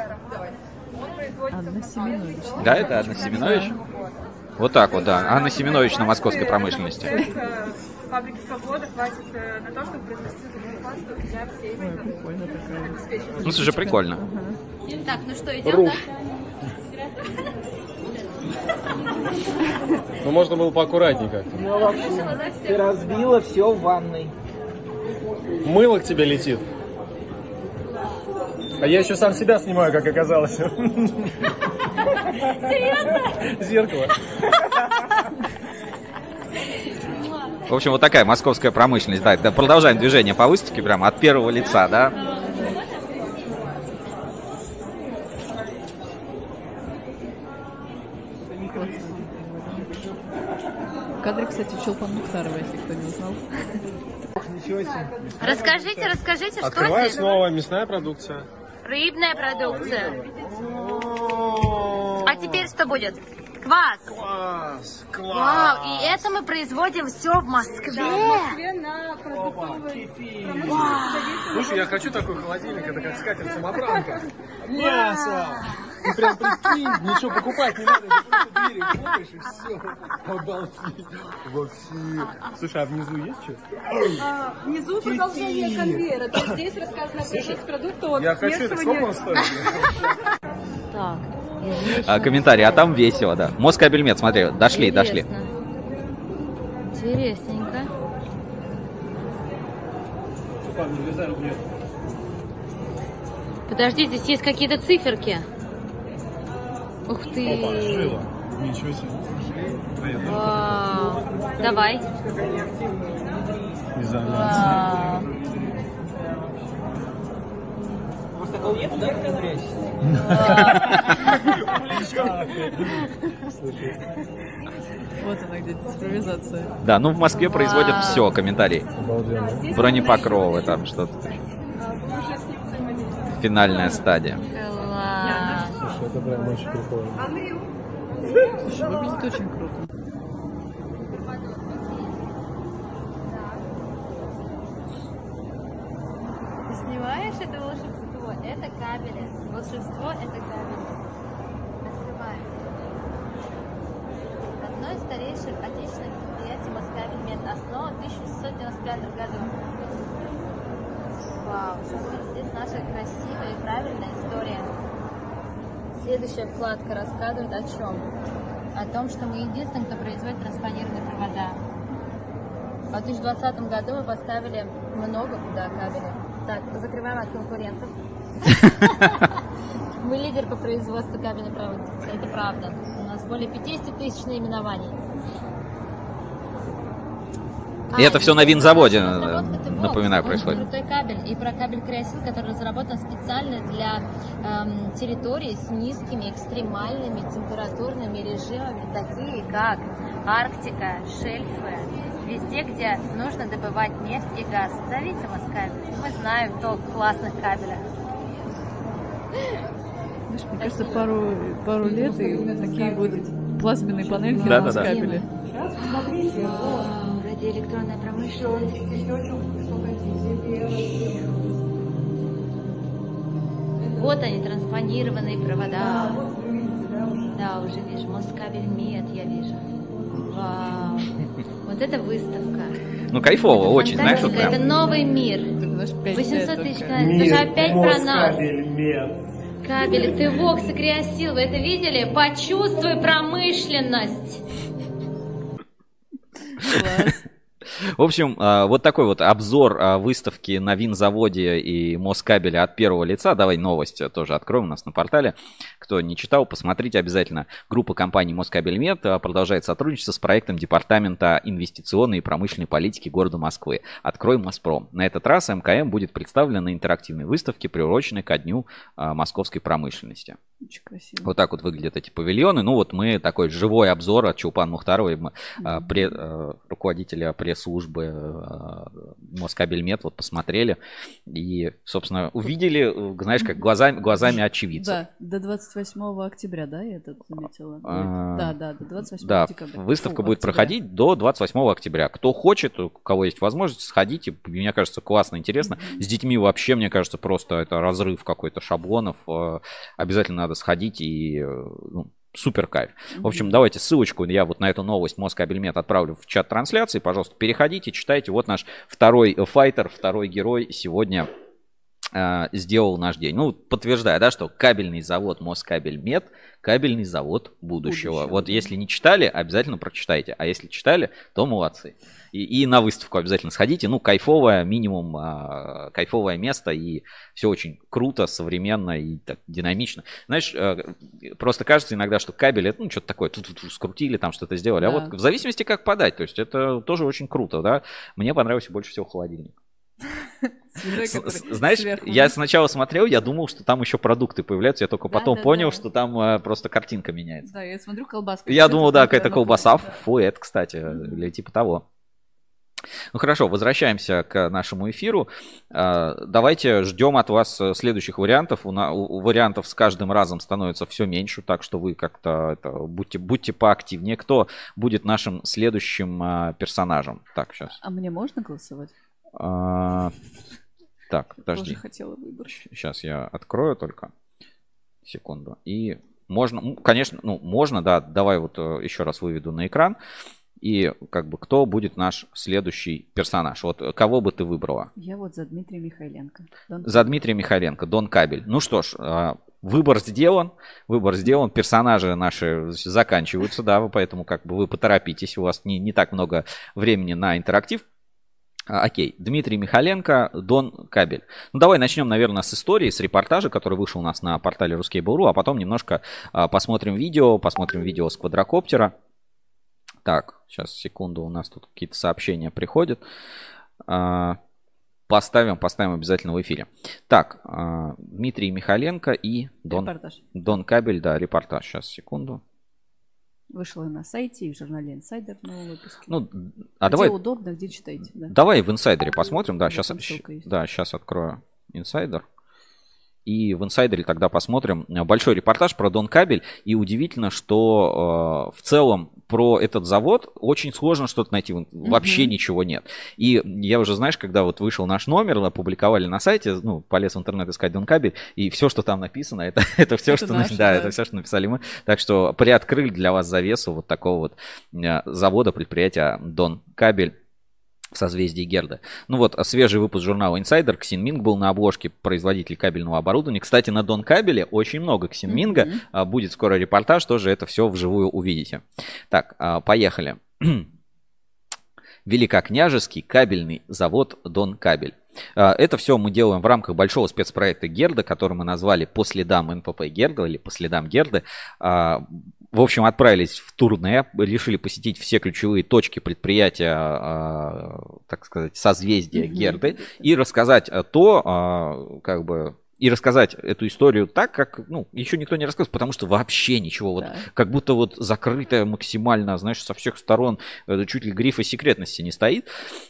ароматы, он производится в Москве. Да, это Анна Семенович? Вот так вот, да. Анна Семенович на московской промышленности. Э, Фабрики Свобода хватит э, на то, чтобы произвести зубную для всей Ну, слушай, прикольно. Так, ну что, идем, да? Ну, можно было поаккуратнее как Ну, вообще, ты разбила все в ванной. Мыло к тебе летит. А я еще сам себя снимаю, как оказалось. Серьезно? Зеркало. В общем, вот такая московская промышленность. Да, да, продолжаем движение по выставке прямо от первого лица, да. В кадре, кстати, Чулпан Мухтарова, если кто не узнал. Ничего себе. Расскажите, расскажите, что Открываю здесь? снова мясная продукция. Рыбная продукция. А теперь что будет? Квас. Класс, Вау, и это мы производим все в Москве. Да, в Москве на продуктовой промышленности Слушай, я хочу такой холодильник, это как скатерть самобранка. Мясо! Ты прям прикинь, ничего покупать не надо, ты просто двери хлопаешь и все. Обалдеть. Вообще. Слушай, а внизу есть что? А, Внизу продолжение конвейера. То есть здесь рассказано про шесть продуктов от Я хочу это, сколько он стоит? Так, А, комментарий, а там весело, да. Москабельмет, смотри, дошли, дошли. Интересненько. Подожди, здесь есть какие-то циферки. Ух ты. Ничего себе. Вау. Давай. Изоляция. Вот она где цифровизация. Да, ну в Москве производят все, комментарий. Обалденно. Бронепокровы там что-то. Финальная стадия. Это прям очень прикольно. Слушай, выглядит очень круто. Ты снимаешь это волшебство? Это кабели. Волшебство это кабели. Открываем. Одно из старейших отечественных предприятий Москабельмет основан в 1695 году. Вау, здесь наша красивая и правильная история. Следующая вкладка рассказывает о чем? О том, что мы единственные, кто производит транспонированные провода. В 2020 году мы поставили много куда кабелей. Так, закрываем от конкурентов. Мы лидер по производству кабельной продукции. Это правда. У нас более 50 тысяч наименований. И это все на винзаводе, напоминаю, происходит. Крутой кабель. И про кабель Креосил, который разработан специально для эм, территорий с низкими экстремальными температурными режимами, такие как Арктика, шельфы, везде, где нужно добывать нефть и газ. Зовите Москабель. Мы знаем толк в классных кабелях. Знаешь, мне кажется, пару, пару лет и такие будут плазменные панельки Да, на да, да. Вау, радиоэлектронная промышленность. Вот они, транспонированные провода. Да, уже вижу. Москабель Мед я вижу. Вау. Вот это выставка. Ну, кайфово, очень, знаешь, вот прям. Это новый мир. 800 тысяч километров. Это же опять про нас. Кабели, ты Вокс и Криосил, вы это видели? Почувствуй промышленность. В общем, а, вот такой вот обзор а, выставки на винзаводе и Москабеля от первого лица. Давай новость тоже откроем у нас на портале. Кто не читал, посмотрите обязательно. Группа компаний Москабельмет а, продолжает сотрудничество с проектом Департамента инвестиционной и промышленной политики города Москвы «Открой Моспром». На этот раз МКМ будет представлен на интерактивной выставке, приуроченной ко дню московской промышленности. Очень красиво. Вот так вот выглядят эти павильоны. Ну вот мы такой живой обзор от Чулпан Мухтаровой, м, а, пре- э, руководителя пресс-службы э, Москабельмет, вот посмотрели и, собственно, увидели, э, знаешь, как глазами, глазами очевидцев. Да, до 28 октября, да, я это заметила? А, Да, да, до 28 Да, декабря. выставка Фу, будет октября. проходить до 28 октября. Кто хочет, у кого есть возможность, сходите. Мне кажется, классно, интересно. С детьми вообще, мне кажется, просто это разрыв какой-то шаблонов. Обязательно надо сходить и э, ну, супер кайф. В общем, давайте ссылочку я вот на эту новость Москабельмет отправлю в чат трансляции. Пожалуйста, переходите, читайте. Вот наш второй файтер, второй герой сегодня э, сделал наш день. Ну, подтверждая, да, что кабельный завод Москабельмет, кабельный завод будущего. Будущего, вот если не читали, обязательно прочитайте. А если читали, то молодцы. И, и на выставку обязательно сходите. Ну, кайфовое, минимум а, кайфовое место. И все очень круто, современно и так динамично. Знаешь, э, просто кажется иногда, что кабель это ну, что-то такое, тут скрутили, там что-то сделали. А Да. вот в зависимости, как подать. То есть это тоже очень круто, да. Мне понравился больше всего холодильник. Свиной, Знаешь, сверху я сначала смотрел, я думал, что там еще продукты появляются, я только Да, потом да, понял, да. что там э, просто картинка меняется. Да, я смотрю колбаска. Я думал, да, какая-то колбаса, да. фуэт, кстати, или типа того. Ну хорошо, возвращаемся к нашему эфиру. А, Давайте ждем от вас э, следующих вариантов. У, на- у вариантов с каждым разом становится все меньше, так что вы как-то это, будьте, будьте поактивнее. Кто будет нашим следующим а, персонажем? Так, сейчас. А мне можно голосовать? Так, Тоже подожди. хотела выбрать. Сейчас я открою только. Секунду. И можно, ну, конечно, ну, можно, да, давай вот э, еще раз выведу на экран. И как бы кто будет наш следующий персонаж? Вот кого бы ты выбрала? Я вот за Дмитрия Михайленко. Дон- За Дмитрия Михайленко, Дон Кабель. Ну что ж, а, выбор сделан, выбор сделан, персонажи наши заканчиваются, да, поэтому как бы вы поторопитесь, у вас не, не так много времени на интерактив. А, Окей, Дмитрий Михаленко, Дон Кабель. Ну давай начнем, наверное, с истории, с репортажа, который вышел у нас на портале Ruskable.ru, а потом немножко а, посмотрим видео, посмотрим видео с квадрокоптера. Так, сейчас, секунду, у нас тут какие-то сообщения приходят. А, Поставим, поставим обязательно в эфире. Так, а, Дмитрий Михаленко и Дон, Репортаж. Дон Кабель, да, репортаж. Сейчас, секунду. Вышла на сайте и в журнале Insider новый выпуск. Ну, а где давай, удобно, где читаете. Да. давай в инсайдере посмотрим. Да, Да, сейчас, да, сейчас открою инсайдер. И в инсайдере тогда посмотрим э, большой репортаж про Дон Кабель. И удивительно, что э, в целом про этот завод очень сложно что-то найти. Вообще Мгм. ничего нет. И я уже, знаешь, когда вот вышел наш номер, опубликовали на сайте, ну, полез в интернет искать Дон Кабель, и все, что там написано, это, это все, Это что, наше, да, да. это все, что написали мы. Так что приоткрыли для вас завесу вот такого вот э, завода, предприятия Дон Кабель в созвездии Герда. Ну вот, свежий выпуск журнала Insider. Ксин Минг был на обложке производитель кабельного оборудования. Кстати, на Дон Кабеле очень много Ксин Минга. Мгм. А, Будет скоро репортаж, тоже это все вживую увидите. Так, а, поехали. Великокняжеский кабельный завод Дон Кабель. А, Это все мы делаем в рамках большого спецпроекта Герда, который мы назвали «По следам НПП Герда» или «По следам Герды». А, В общем, отправились в турне, решили посетить все ключевые точки предприятия, а, так сказать, созвездия. Герды и рассказать то, как бы, и рассказать эту историю так, как, ну, еще никто не рассказывает, потому что вообще ничего, вот, Да. как будто вот закрытая максимально, знаешь, со всех сторон, э, чуть ли грифа секретности не стоит.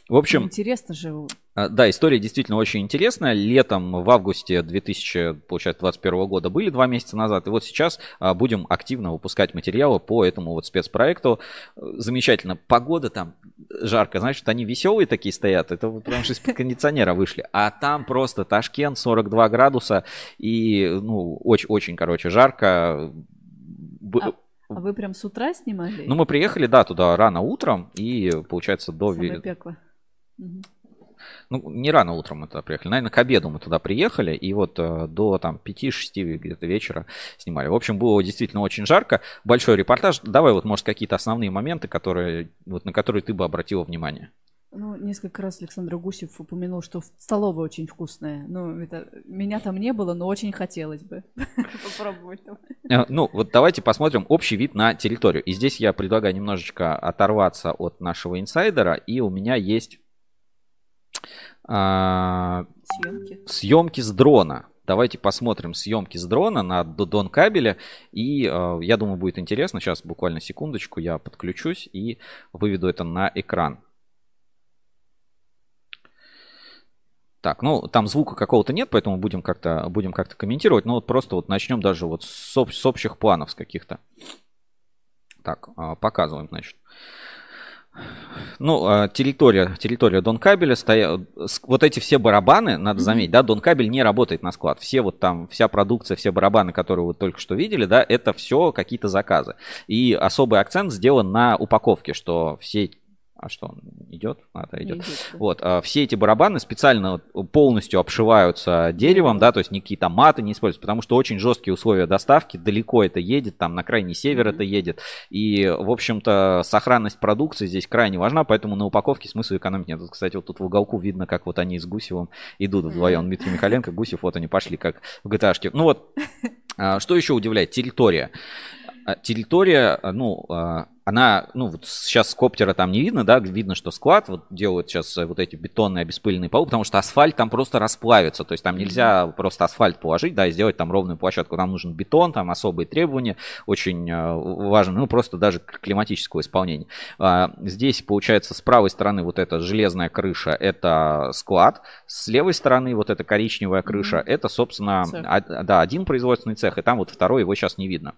В общем, Интересно же. А, Да, история действительно очень интересная. Летом, в августе 2021 года были два месяца назад. И вот сейчас а, будем активно выпускать материалы по этому вот спецпроекту. Замечательно. Погода там жарко. Значит, они веселые такие стоят. Это вот что из-под кондиционера вышли. А там просто Ташкент 42 градуса. И, ну, очень-очень, короче, жарко. А, а вы прям с утра снимали? Ну, мы приехали, да, туда рано утром. И, получается, до... Самое пекло. Ну, не рано утром мы туда приехали. Наверное, к обеду мы туда приехали. И вот э, до там 5-6 где-то вечера снимали. В общем, было действительно очень жарко. Большой репортаж. Давай вот, может, какие-то основные моменты, которые, вот, на которые ты бы обратила внимание. Ну, несколько раз Александр Гусев упомянул, что столовая очень вкусная. Ну, это меня там не было, но очень хотелось бы попробовать. там. Э, Ну, вот давайте посмотрим общий вид на территорию. И здесь я предлагаю немножечко оторваться от нашего инсайдера. И у меня есть а, Съемки. съемки с дрона. Давайте посмотрим съемки с дрона на Дон кабеле. И э, я думаю, будет интересно. Сейчас буквально секундочку я подключусь и выведу это на экран. Так, ну там звука какого-то нет, поэтому будем как-то будем как-то комментировать. Ну вот просто вот начнем даже вот с, об- с общих планов с каких-то. Так, а, показываем, значит. Ну, а, территория, территория Донкабеля стоят. Вот эти все барабаны, надо заметить, да, Донкабель не работает на склад. Все вот там, вся продукция, все барабаны, которые вы только что видели, да, это все какие-то заказы. И особый акцент сделан на упаковке, что все а что, он идет? А, да, идет. идет да. Вот, а, все эти барабаны специально полностью обшиваются деревом, да, то есть никакие там маты не используются, потому что очень жесткие условия доставки, далеко это едет, там на крайний север mm-hmm. это едет, и, в общем-то, сохранность продукции здесь крайне важна, поэтому на упаковке смысла экономить нет. Кстати, вот тут в уголку видно, как вот они с Гусевым идут вдвоем. Дмитрий Михаленко, Гусев, вот они пошли как в gta -шке. Ну вот, а, что еще удивляет? Территория. А, территория, ну, она, ну, вот сейчас с коптера там не видно, да, видно, что склад вот делают сейчас э, вот эти бетонные обеспыленные полы, потому что асфальт там просто расплавится, то есть там нельзя просто асфальт положить, да, и сделать там ровную площадку, там нужен бетон, там особые требования, очень э, важно, ну, просто даже климатического исполнения. А, здесь, получается, с правой стороны вот эта железная крыша, это склад, с левой стороны вот эта коричневая крыша, mm-hmm. это, собственно, а, да, один производственный цех, и там вот второй, его сейчас не видно.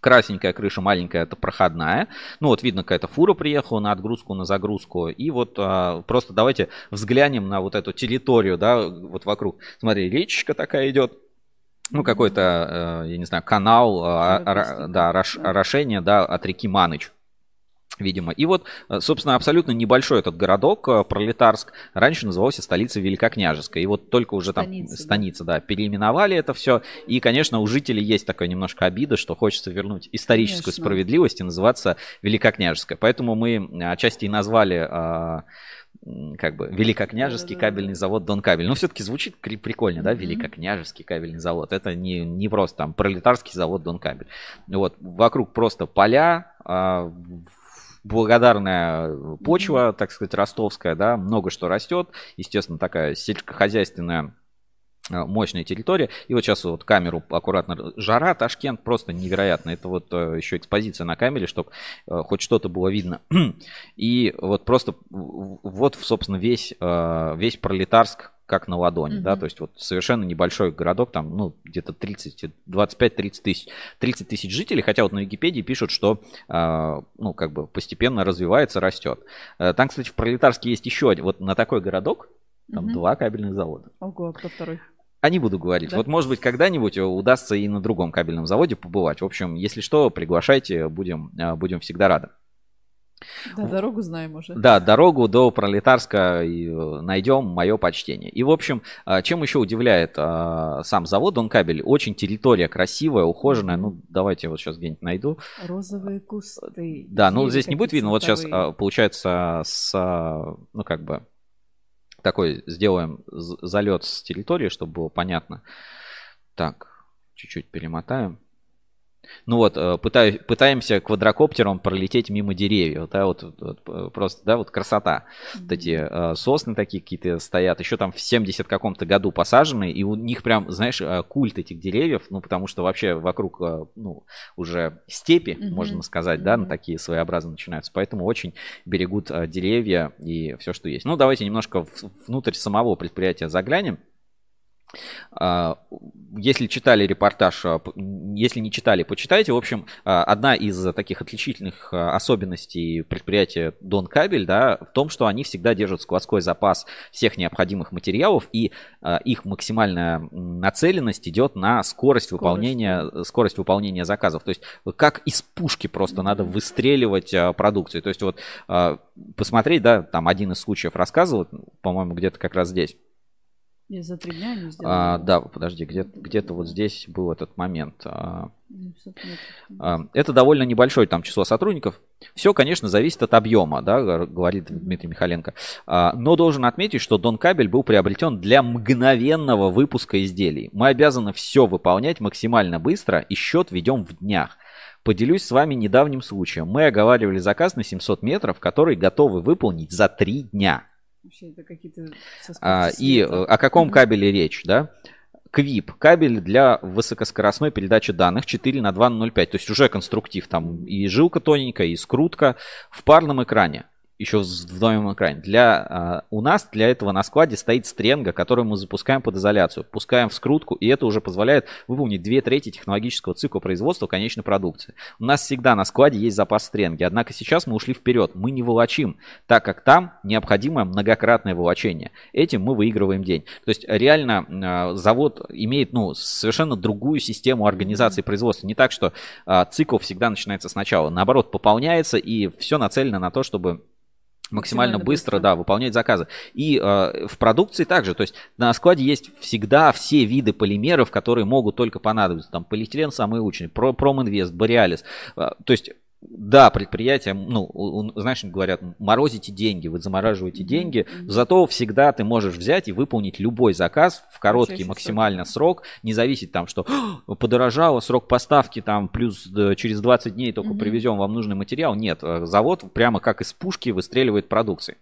Красненькая крыша, маленькая, это проходная. Ну вот видно, какая-то фура приехала на отгрузку, на загрузку. И вот а, просто давайте взглянем на вот эту территорию, да, вот вокруг. Смотри, речечка такая идет. Ну, какой-то, э, я не знаю, канал, а, да, орошение, да, от реки Маныч видимо. И вот, э, собственно, абсолютно небольшой этот городок, э, Пролетарск, раньше назывался столицей Великокняжеской. И вот только уже там станица, станица да. да, переименовали это все. И, конечно, у жителей есть такая немножко обида, что хочется вернуть историческую конечно. справедливость и называться Великокняжеская. Поэтому мы отчасти и назвали а, как бы Великокняжеский кабельный завод Донкабель. Но все-таки звучит прикольно, да, Великокняжеский кабельный завод. Это не, не просто там пролетарский завод Донкабель. Вот, вокруг просто поля, а, благодарная почва, так сказать, ростовская, да, много что растет, естественно, такая сельскохозяйственная э, мощная территория. И вот сейчас вот камеру аккуратно. Жара, Ташкент просто невероятно. Это вот э, еще экспозиция на камере, чтобы э, хоть что-то было видно. И вот просто вот, собственно, весь, весь пролетарск как на ладони, mm-hmm. да, то есть вот совершенно небольшой городок, там, ну, где-то 30, 25-30 тысяч, 30 тысяч жителей, хотя вот на Википедии пишут, что, э, ну, как бы постепенно развивается, растет. Э, там, кстати, в Пролетарске есть еще один, вот на такой городок, там mm-hmm. два кабельных завода. Ого, а кто второй? А не буду говорить. Да? Вот, может быть, когда-нибудь удастся и на другом кабельном заводе побывать. В общем, если что, приглашайте, будем, э, будем всегда рады. Да, дорогу знаем уже. Да, дорогу до Пролетарска э, найдем, мое почтение. И, в общем, а, чем еще удивляет а, сам завод Донкабель? Очень территория красивая, ухоженная. Ну, давайте вот сейчас где-нибудь найду. Розовые кусты. Да, ну здесь не будет видно. Вот сейчас, а, получается, с, ну, как бы, такой сделаем залет с территории, чтобы было понятно. Так, чуть-чуть перемотаем. Ну вот, э, пытаюсь, пытаемся квадрокоптером пролететь мимо деревьев, да, вот, вот э, просто, да, вот красота. Mm-hmm. Вот эти э, сосны такие какие-то стоят, еще там в 70 каком-то году посажены, и у них прям, знаешь, культ этих деревьев, ну, потому что вообще вокруг, ну, уже степи, mm-hmm. можно сказать, mm-hmm. да, на такие своеобразные начинаются, поэтому очень берегут деревья и все, что есть. Ну, давайте немножко внутрь самого предприятия заглянем. А, если читали репортаж, а, если не читали, почитайте. В общем, а, одна из таких отличительных особенностей предприятия Дон Кабель, да, в том, что они всегда держат складской запас всех необходимых материалов, и их максимальная нацеленность идет на скорость, скорость. выполнения, скорость выполнения заказов. То есть, как из пушки просто надо выстреливать продукцию. То есть, вот посмотреть, да, там один из случаев рассказывал, по-моему, где-то как раз здесь не за три дня не сделали. А, да, подожди, где, где-то вот здесь был этот момент. А, а, это довольно небольшое там число сотрудников. Все, конечно, зависит от объема, да, говорит Дмитрий Михаленко. А, но должен отметить, что Дон Кабель был приобретен для мгновенного выпуска изделий. Мы обязаны все выполнять максимально быстро и счет ведем в днях. Поделюсь с вами недавним случаем. Мы оговаривали заказ на 700 метров, который готовы выполнить за три дня. Вообще это какие-то... А, и э, о каком кабеле речь, да? Квип, кабель для высокоскоростной передачи данных 4 на 2 на 0,5. То есть уже конструктив. Там и жилка тоненькая, и скрутка в парном экране. Еще в вдвоем экране. Для, uh, у нас для этого на складе стоит стренга, которую мы запускаем под изоляцию, пускаем в скрутку, и это уже позволяет выполнить две трети технологического цикла производства конечной продукции. У нас всегда на складе есть запас стренги, однако сейчас мы ушли вперед, мы не волочим, так как там необходимо многократное волочение. Этим мы выигрываем день. То есть реально uh, завод имеет ну, совершенно другую систему организации производства. Не так, что uh, цикл всегда начинается сначала. Наоборот, пополняется, и все нацелено на то, чтобы максимально быстро, быстро, да, выполнять заказы. И э, в продукции также, то есть на складе есть всегда все виды полимеров, которые могут только понадобиться. Там полиэтилен самый лучший, Проминвест, Бориалис. Э, то есть да, предприятия, ну, знаешь, говорят, морозите деньги, вы замораживаете mm-hmm. деньги, зато всегда ты можешь взять и выполнить любой заказ в короткий максимально срок, не зависит там, что подорожало, срок поставки там плюс через 20 дней только mm-hmm. привезем вам нужный материал. Нет, э, завод прямо как из пушки выстреливает продукцией.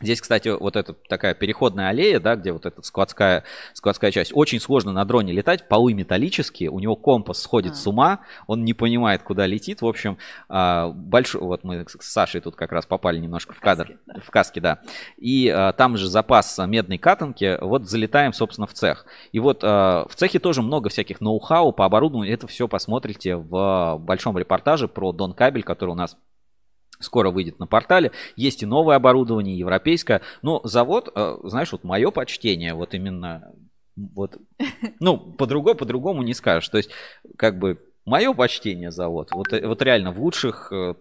Здесь, кстати, вот эта такая переходная аллея, да, где вот эта складская, складская часть. Очень сложно на дроне летать, полы металлические, у него компас сходит а. с ума, он не понимает, куда летит. В общем, а, большой, вот мы с Сашей тут как раз попали немножко в, в кадр, каске, да. в каске, да. И а, там же запас медной катанки, вот залетаем, собственно, в цех. И вот в цехе тоже много всяких ноу-хау по оборудованию, это все посмотрите в большом репортаже про Дон Кабель, который у нас скоро выйдет на портале. Есть и новое оборудование, европейское. Но завод, э, знаешь, вот мое почтение, вот именно, вот, ну, по-другому, по-другому не скажешь. То есть, как бы, мое почтение завод, вот, э, вот реально в лучших э,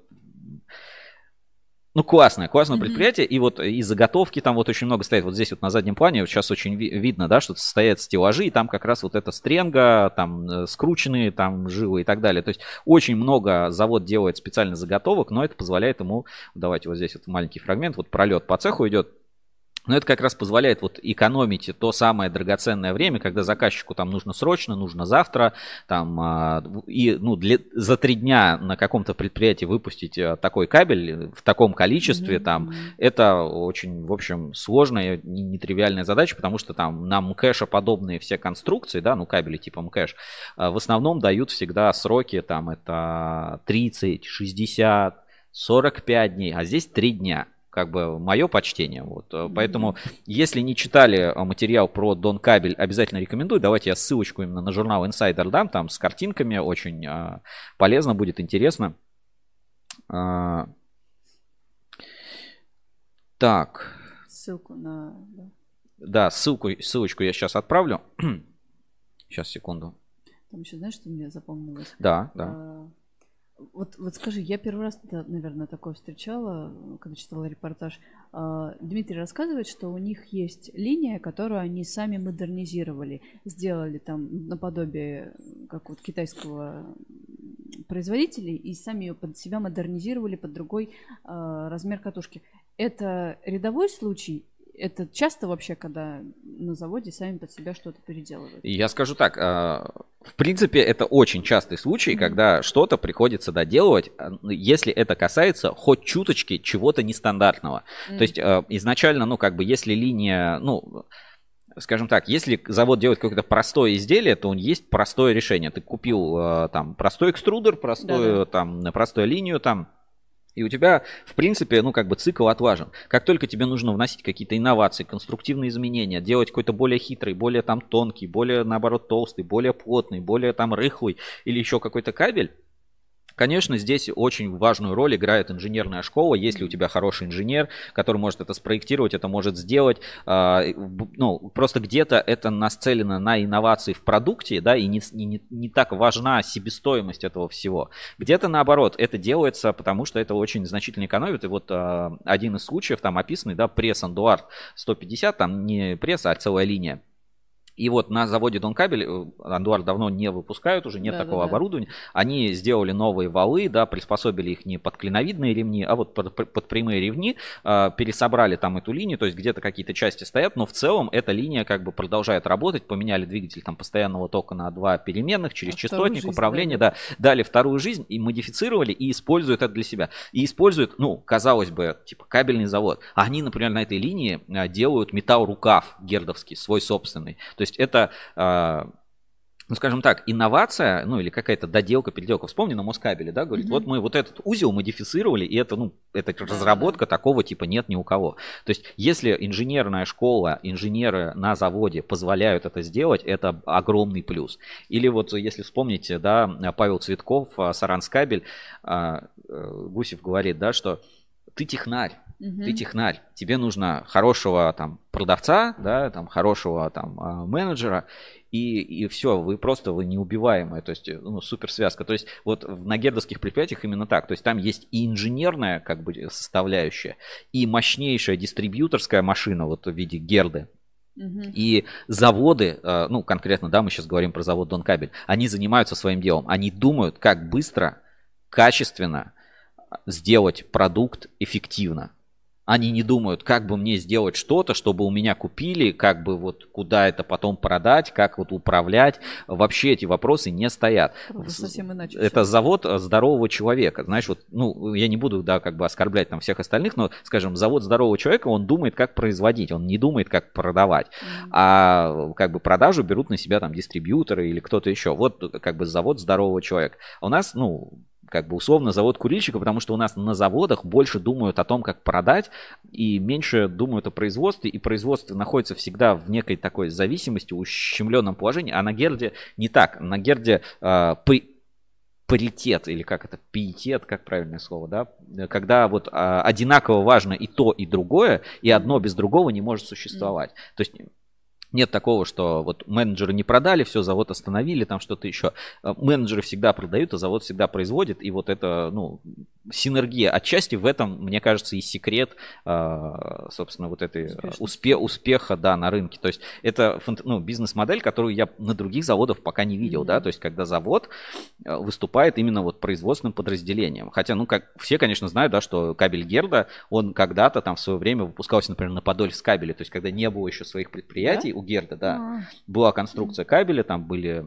ну, классное, классное mm-hmm. предприятие. И вот и заготовки там вот очень много стоит. Вот здесь вот на заднем плане вот сейчас очень ви- видно, да, что стоят стеллажи, и там как раз вот эта стренга, там э, скрученные там жилы и так далее. То есть очень много завод делает специально заготовок, но это позволяет ему, давайте вот здесь вот маленький фрагмент, вот пролет по цеху идет, но это как раз позволяет вот экономить то самое драгоценное время, когда заказчику там нужно срочно, нужно завтра, там, а, и ну, для, за три дня на каком-то предприятии выпустить а, такой кабель в таком количестве, mm-hmm. там, это очень, в общем, сложная, нетривиальная задача, потому что там на МКЭШа подобные все конструкции, да, ну, кабели типа МКЭШ, а, в основном дают всегда сроки, там, это 30, 60, 45 дней, а здесь 3 дня как бы мое почтение. Вот. Mm-hmm. Поэтому, если не читали э, материал про Дон Кабель, обязательно рекомендую. Давайте я ссылочку именно на журнал Insider дам, там с картинками, очень а, полезно, будет интересно. А, так. Ссылку на... Да, ссылку, ссылочку я сейчас отправлю. сейчас, секунду. Там еще, знаешь, что мне запомнилось? Да, да. А вот, вот скажи, я первый раз, наверное, такое встречала, когда читала репортаж. А, Дмитрий рассказывает, что у них есть линия, которую они сами модернизировали, сделали там наподобие, как вот китайского производителя, и сами ее под себя модернизировали под другой э, размер катушки. Это рядовой случай это часто вообще, когда на заводе сами под себя что-то переделывают? Я скажу так, а, в принципе, это очень частый случай, mm-hmm. когда что-то приходится доделывать, а, ну, если это касается хоть чуточки чего-то нестандартного. Mm-hmm. То есть а, изначально, ну, как бы, если линия, ну, скажем так, если завод делает какое-то простое изделие, то он есть простое решение. Ты купил там простой экструдер, простую, там, простую линию, там, и у тебя, в принципе, ну, как бы цикл отлажен. Как только тебе нужно вносить какие-то инновации, конструктивные изменения, делать какой-то более хитрый, более там тонкий, более, наоборот, толстый, более плотный, более там рыхлый или еще какой-то кабель, Конечно, здесь очень важную роль играет инженерная школа. Если у тебя хороший инженер, который может это спроектировать, это может сделать, а, ну, просто где-то это нацелено на инновации в продукте, да, и не, не, не так важна себестоимость этого всего. Где-то наоборот, это делается, потому что это очень значительно экономит. И вот а, один из случаев там описанный, да, пресс Андуарт 150, там не пресс, а целая линия и вот на заводе Донкабель, э, Андуар давно не выпускают, уже нет да, такого да, оборудования. Они сделали новые валы, да, приспособили их не под клиновидные ремни, а вот под, под прямые ремни, э, пересобрали там эту линию, то есть где-то какие-то части стоят, но в целом эта линия как бы продолжает работать, поменяли двигатель там постоянного тока на два переменных, через а частотник, жизнь, управление, да, да, дали вторую жизнь и модифицировали и используют это для себя. И используют, ну, казалось бы, типа кабельный завод. А они, например, на этой линии э, делают металл рукав гердовский, свой собственный. То есть это а, ну, скажем так, инновация, ну, или какая-то доделка, переделка. Вспомни на Москабеле, да, говорит, mm-hmm. вот мы вот этот узел модифицировали, и это, ну, это разработка такого типа нет ни у кого. То есть, если инженерная школа, инженеры на заводе позволяют это сделать, это огромный плюс. Или вот, если вспомните, да, Павел Цветков, а, Саранскабель, а, э, Гусев говорит, да, что ты технарь, Угу. Ты технарь, тебе нужно хорошего там продавца, да, там хорошего там а, менеджера, и, и все, вы просто вы неубиваемые, то есть ну, супер связка. То есть вот на гердовских предприятиях именно так. То есть там есть и инженерная как бы составляющая, и мощнейшая дистрибьюторская машина вот в виде герды. И заводы, э, ну конкретно, да, мы сейчас говорим про завод Донкабель, они занимаются своим делом. Они думают, как быстро, качественно сделать продукт эффективно. Они не думают, как бы мне сделать что-то, чтобы у меня купили, как бы вот куда это потом продать, как вот управлять. Вообще эти вопросы не стоят. совсем иначе. Это все. завод здорового человека. Знаешь, вот, ну, я не буду, да, как бы оскорблять там всех остальных, но, скажем, завод здорового человека, он думает, как производить, он не думает, как продавать. Mm-hmm. А как бы продажу берут на себя там дистрибьюторы или кто-то еще. Вот как бы завод здорового человека. А у нас, ну, как бы условно завод курильщика, потому что у нас на заводах больше думают о том, как продать, и меньше думают о производстве, и производство находится всегда в некой такой зависимости, ущемленном положении, а на Герде не так. На Герде э, при, паритет, или как это, пиетет, как правильное слово, да, когда вот а, одинаково важно и то, и другое, и одно без другого не может существовать. То есть нет такого, что вот менеджеры не продали, все, завод остановили, там что-то еще. Э, менеджеры всегда продают, а завод всегда производит. И вот это, ну, синергия. Отчасти в этом, мне кажется, и секрет, э, собственно, вот этой успе успеха, да, на рынке. То есть это ну, бизнес-модель, которую я на других заводах пока не видел, mm-hmm. да, то есть когда завод э, выступает именно вот производственным подразделением. Хотя, ну, как все, конечно, знают, да, что кабель Герда, он когда-то там в свое время выпускался, например, на Подольск кабеле, то есть когда не было еще своих предприятий, yeah? Герда, да. А. Была конструкция кабеля, там были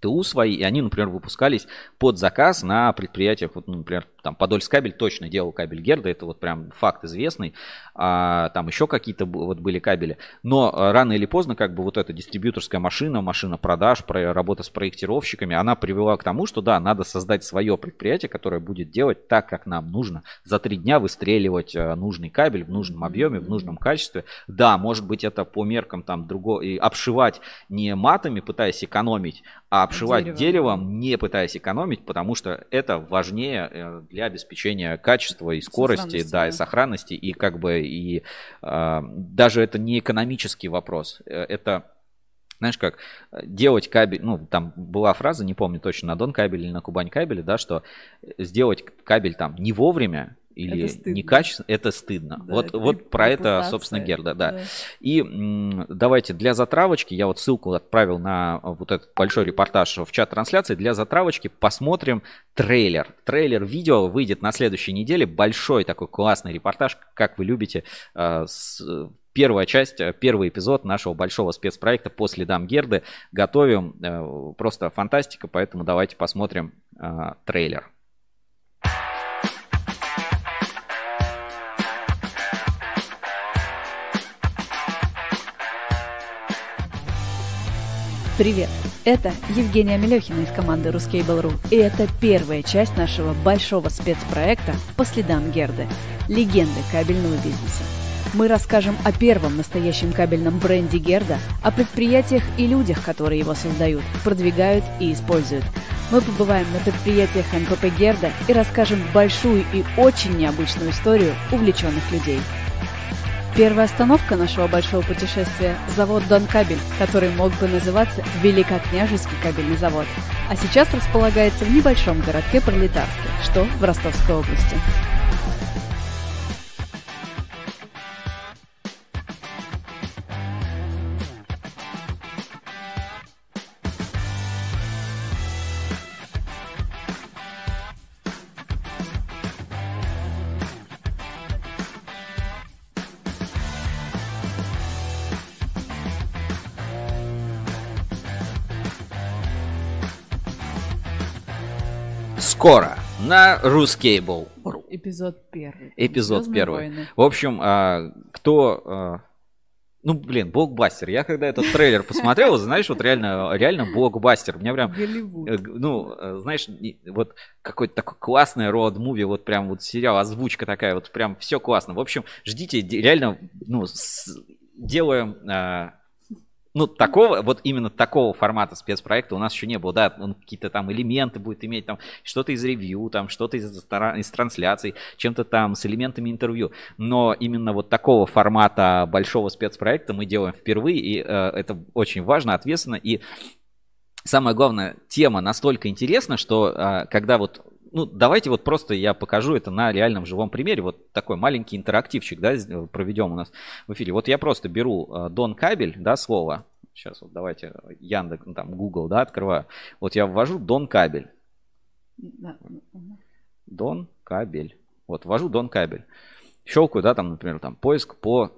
ТУ свои, и они, например, выпускались под заказ на предприятиях, вот, ну, например, там Подольскабель точно делал кабель Герда, это вот прям факт известный. А, там еще какие-то вот были кабели. Но а, рано или поздно как бы вот эта дистрибьюторская машина, машина продаж, работа с проектировщиками, она привела к тому, что да, надо создать свое предприятие, которое будет делать так, как нам нужно. За три дня выстреливать а, нужный кабель в нужном объеме, в нужном качестве. Да, может быть это по меркам там другого, и обшивать не матами, пытаясь экономить, а обшивать деревом, деревом не пытаясь экономить, потому что это важнее э, для обеспечения качества и скорости, да, да, и сохранности, и как бы и э, даже это не экономический вопрос, э, это знаешь как, делать кабель, ну, там была фраза, не помню точно, на Дон кабель или на Кубань кабеле, да, что сделать кабель там не вовремя, или некачественно, это стыдно. Да, вот, это вот про это, собственно, Герда, да. да. И м, давайте для затравочки, я вот ссылку отправил на вот этот большой репортаж в чат трансляции, для затравочки посмотрим трейлер. Трейлер видео выйдет на следующей неделе, большой такой классный репортаж, как вы любите, э, с, первая часть, э, первый эпизод нашего большого спецпроекта по следам Герды. Готовим, просто фантастика, поэтому давайте посмотрим трейлер. Привет! Это Евгения Мелехина из команды Ruskable.ru, и это первая часть нашего большого спецпроекта по следам Герды – легенды кабельного бизнеса. Мы расскажем о первом настоящем кабельном бренде Герда, о предприятиях и людях, которые его создают, продвигают и используют. Мы побываем на предприятиях НПП Герда и расскажем большую и очень необычную историю увлеченных людей – Первая остановка нашего большого путешествия – завод Донкабель, который мог бы называться Великокняжеский кабельный завод, а сейчас располагается в небольшом городке Пролетарске, что в Ростовской области. Скоро на Рускейбл. Эпизод первый. Эпизод Звездные первый. Войны. В общем, а, кто а, ну, блин, блокбастер. Я когда этот трейлер посмотрел, знаешь, вот реально, реально блокбастер. У меня прям, Голливуд. э, ну, э, знаешь, вот какой-то такой классный роад-муви, вот прям вот сериал, озвучка такая, вот прям все классно. В общем, ждите, реально, ну, с- делаем, э, ну, такого, вот именно такого формата спецпроекта у нас еще не было, да, он какие-то там элементы будет иметь, там, что-то из ревью, там, что-то из, из трансляций, чем-то там с элементами интервью, но именно вот такого формата большого спецпроекта мы делаем впервые, и э, это очень важно, ответственно, и самое главное, тема настолько интересна, что а, когда вот, ну, давайте вот просто я покажу это на реальном живом примере, вот такой маленький интерактивчик, да, с- проведем у нас в эфире. Вот я просто беру а, Дон Кабель, да, слово, сейчас вот давайте Яндекс, ну, там, Google, да, открываю. Вот я ввожу Дон Кабель. Ага. Дон Кабель, вот ввожу Дон Кабель. Щелкаю, да, там, например, там, поиск по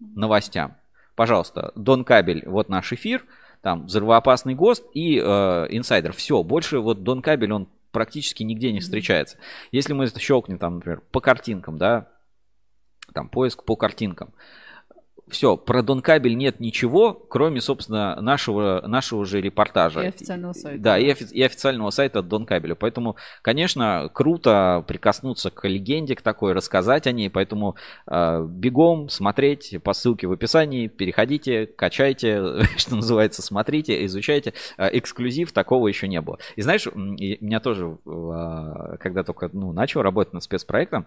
новостям. Пожалуйста, Дон Кабель, вот наш эфир, там взрывоопасный ГОСТ и э, инсайдер. Все, больше вот Дон Кабель, он практически нигде не встречается. Если мы щелкнем там, например, по картинкам, да, там поиск по картинкам. Все, про Дон Кабель нет ничего, кроме, собственно, нашего, нашего же репортажа. И официального сайта. Да, и, офи- и официального сайта Дон Кабеля. Поэтому, конечно, круто прикоснуться к легенде, к такой, рассказать о ней. Поэтому э, бегом смотреть по ссылке в описании, переходите, качайте, что называется, смотрите, изучайте. Э, эксклюзив такого еще не было. И знаешь, меня тоже, э, когда только ну, начал работать над спецпроектом,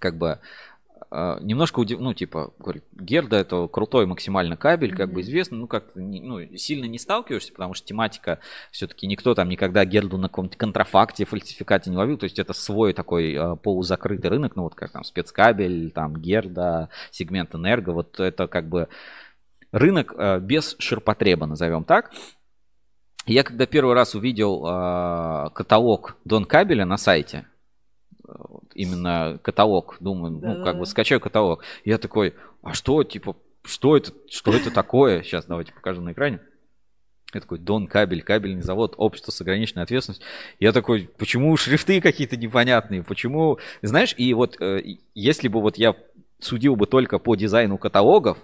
как бы немножко удив... ну, типа, говорит, Герда это крутой максимально кабель, как бы известно, ну, не- ну, сильно не сталкиваешься, потому что тематика все-таки никто там никогда Герду на каком-то контрафакте, фальсификате не ловил, то есть это свой такой э, полузакрытый рынок, ну, вот как там спецкабель, там Герда, сегмент энерго, вот это как бы рынок э, без ширпотреба, назовем так. Я когда первый раз увидел каталог Дон Кабеля на сайте, именно каталог, думаю, ну, как бы скачаю каталог, я такой, а что, типа, что это, что это такое? Сейчас давайте покажу на экране. Я такой, Дон Кабель, кабельный завод, общество с ограниченной ответственностью. Я такой, почему шрифты какие-то непонятные, почему... Знаешь, и вот э, если бы вот я судил бы только по дизайну каталогов,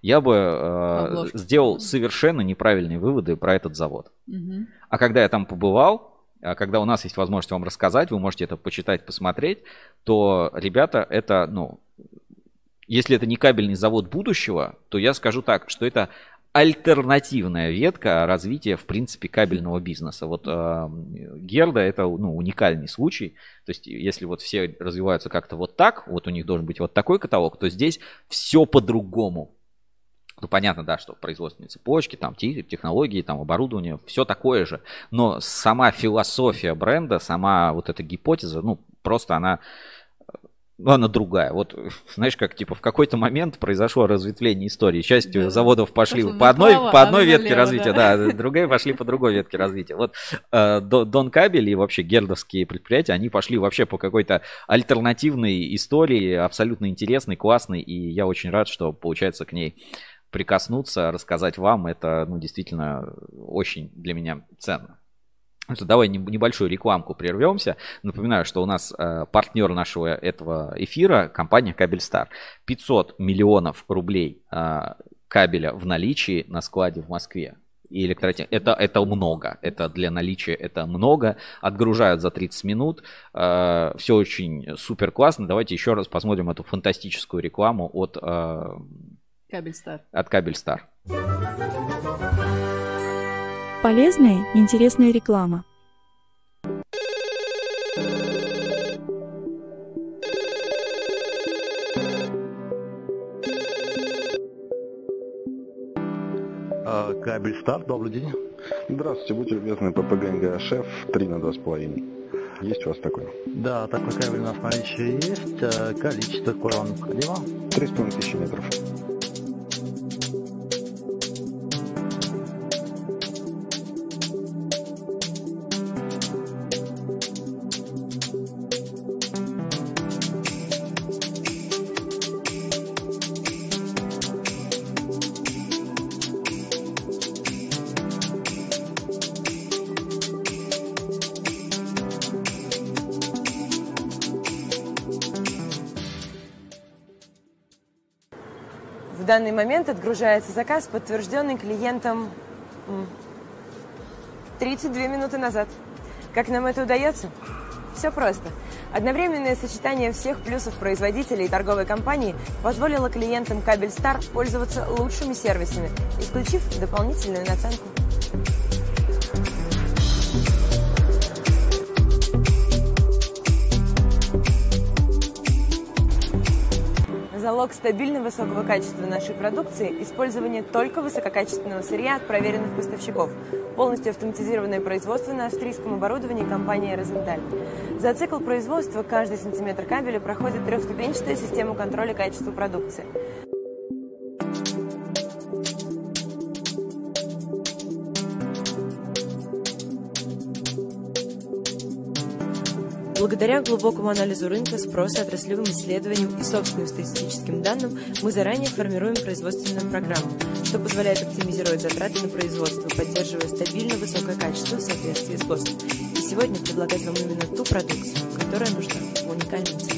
я бы э, сделал совершенно неправильные выводы про этот завод. Мгм. А когда я там побывал, когда у нас есть возможность вам рассказать, вы можете это почитать, посмотреть, то, ребята, это, ну, если это не кабельный завод будущего, то я скажу так, что это альтернативная ветка развития, в принципе, кабельного бизнеса. Вот э, Герда это ну, уникальный случай. То есть, если вот все развиваются как-то вот так, вот у них должен быть вот такой каталог, то здесь все по-другому. Ну, понятно, да, что производственные цепочки, там, те- технологии, там, оборудование, все такое же. Но сама философия бренда, сама вот эта гипотеза, ну, просто она, ну, она другая. Вот, знаешь, как, типа, в какой-то момент произошло разветвление истории. К счастью, Да. заводов пошли Пошли по одной, направо, по одной мы ветке налево, развития, да. да, другие пошли по другой ветке развития. Вот э, До- Дон Кабель и вообще гердовские предприятия, они пошли вообще по какой-то альтернативной истории, абсолютно интересной, классной, и я очень рад, что получается к ней прикоснуться, рассказать вам, это ну, действительно очень для меня ценно. Что, давай не- небольшую рекламку прервемся. Напоминаю, что у нас э, партнер нашего этого эфира компания Кабельстар. 500 миллионов рублей э, кабеля в наличии на складе в Москве. И электротех. Это, это много. Это для наличия это много. Отгружают за 30 минут. все очень супер классно. Давайте еще раз посмотрим эту фантастическую рекламу от, э, Кабельстар. от Кабельстар. Полезная и интересная реклама. А, Кабель Старт, добрый день. Здравствуйте, будьте любезны, ППГ НГ-шеф 3 на 2,5. Есть у вас такой? Да, такой кабель у нас наличии есть. Э, Количество какое вам необходимо? 3,5 тысячи метров. Данный момент отгружается заказ, подтвержденный клиентом м, 32 минуты назад. Как нам это удается? Все просто. Одновременное сочетание всех плюсов производителя и торговой компании позволило клиентам Кабельстар пользоваться лучшими сервисами, исключив дополнительную наценку. Залог стабильно высокого качества нашей продукции – использование только высококачественного сырья от проверенных поставщиков. Полностью автоматизированное производство на австрийском оборудовании компании «Розенталь». За цикл производства каждый сантиметр кабеля проходит трехступенчатую систему контроля качества продукции. Благодаря глубокому анализу рынка, спроса, отраслевым исследованиям и собственным статистическим данным мы заранее формируем производственную программу, что позволяет оптимизировать затраты на производство, поддерживая стабильно высокое качество в соответствии с ГОСТом. И сегодня предлагать вам именно ту продукцию, которая нужна в уникальном цене.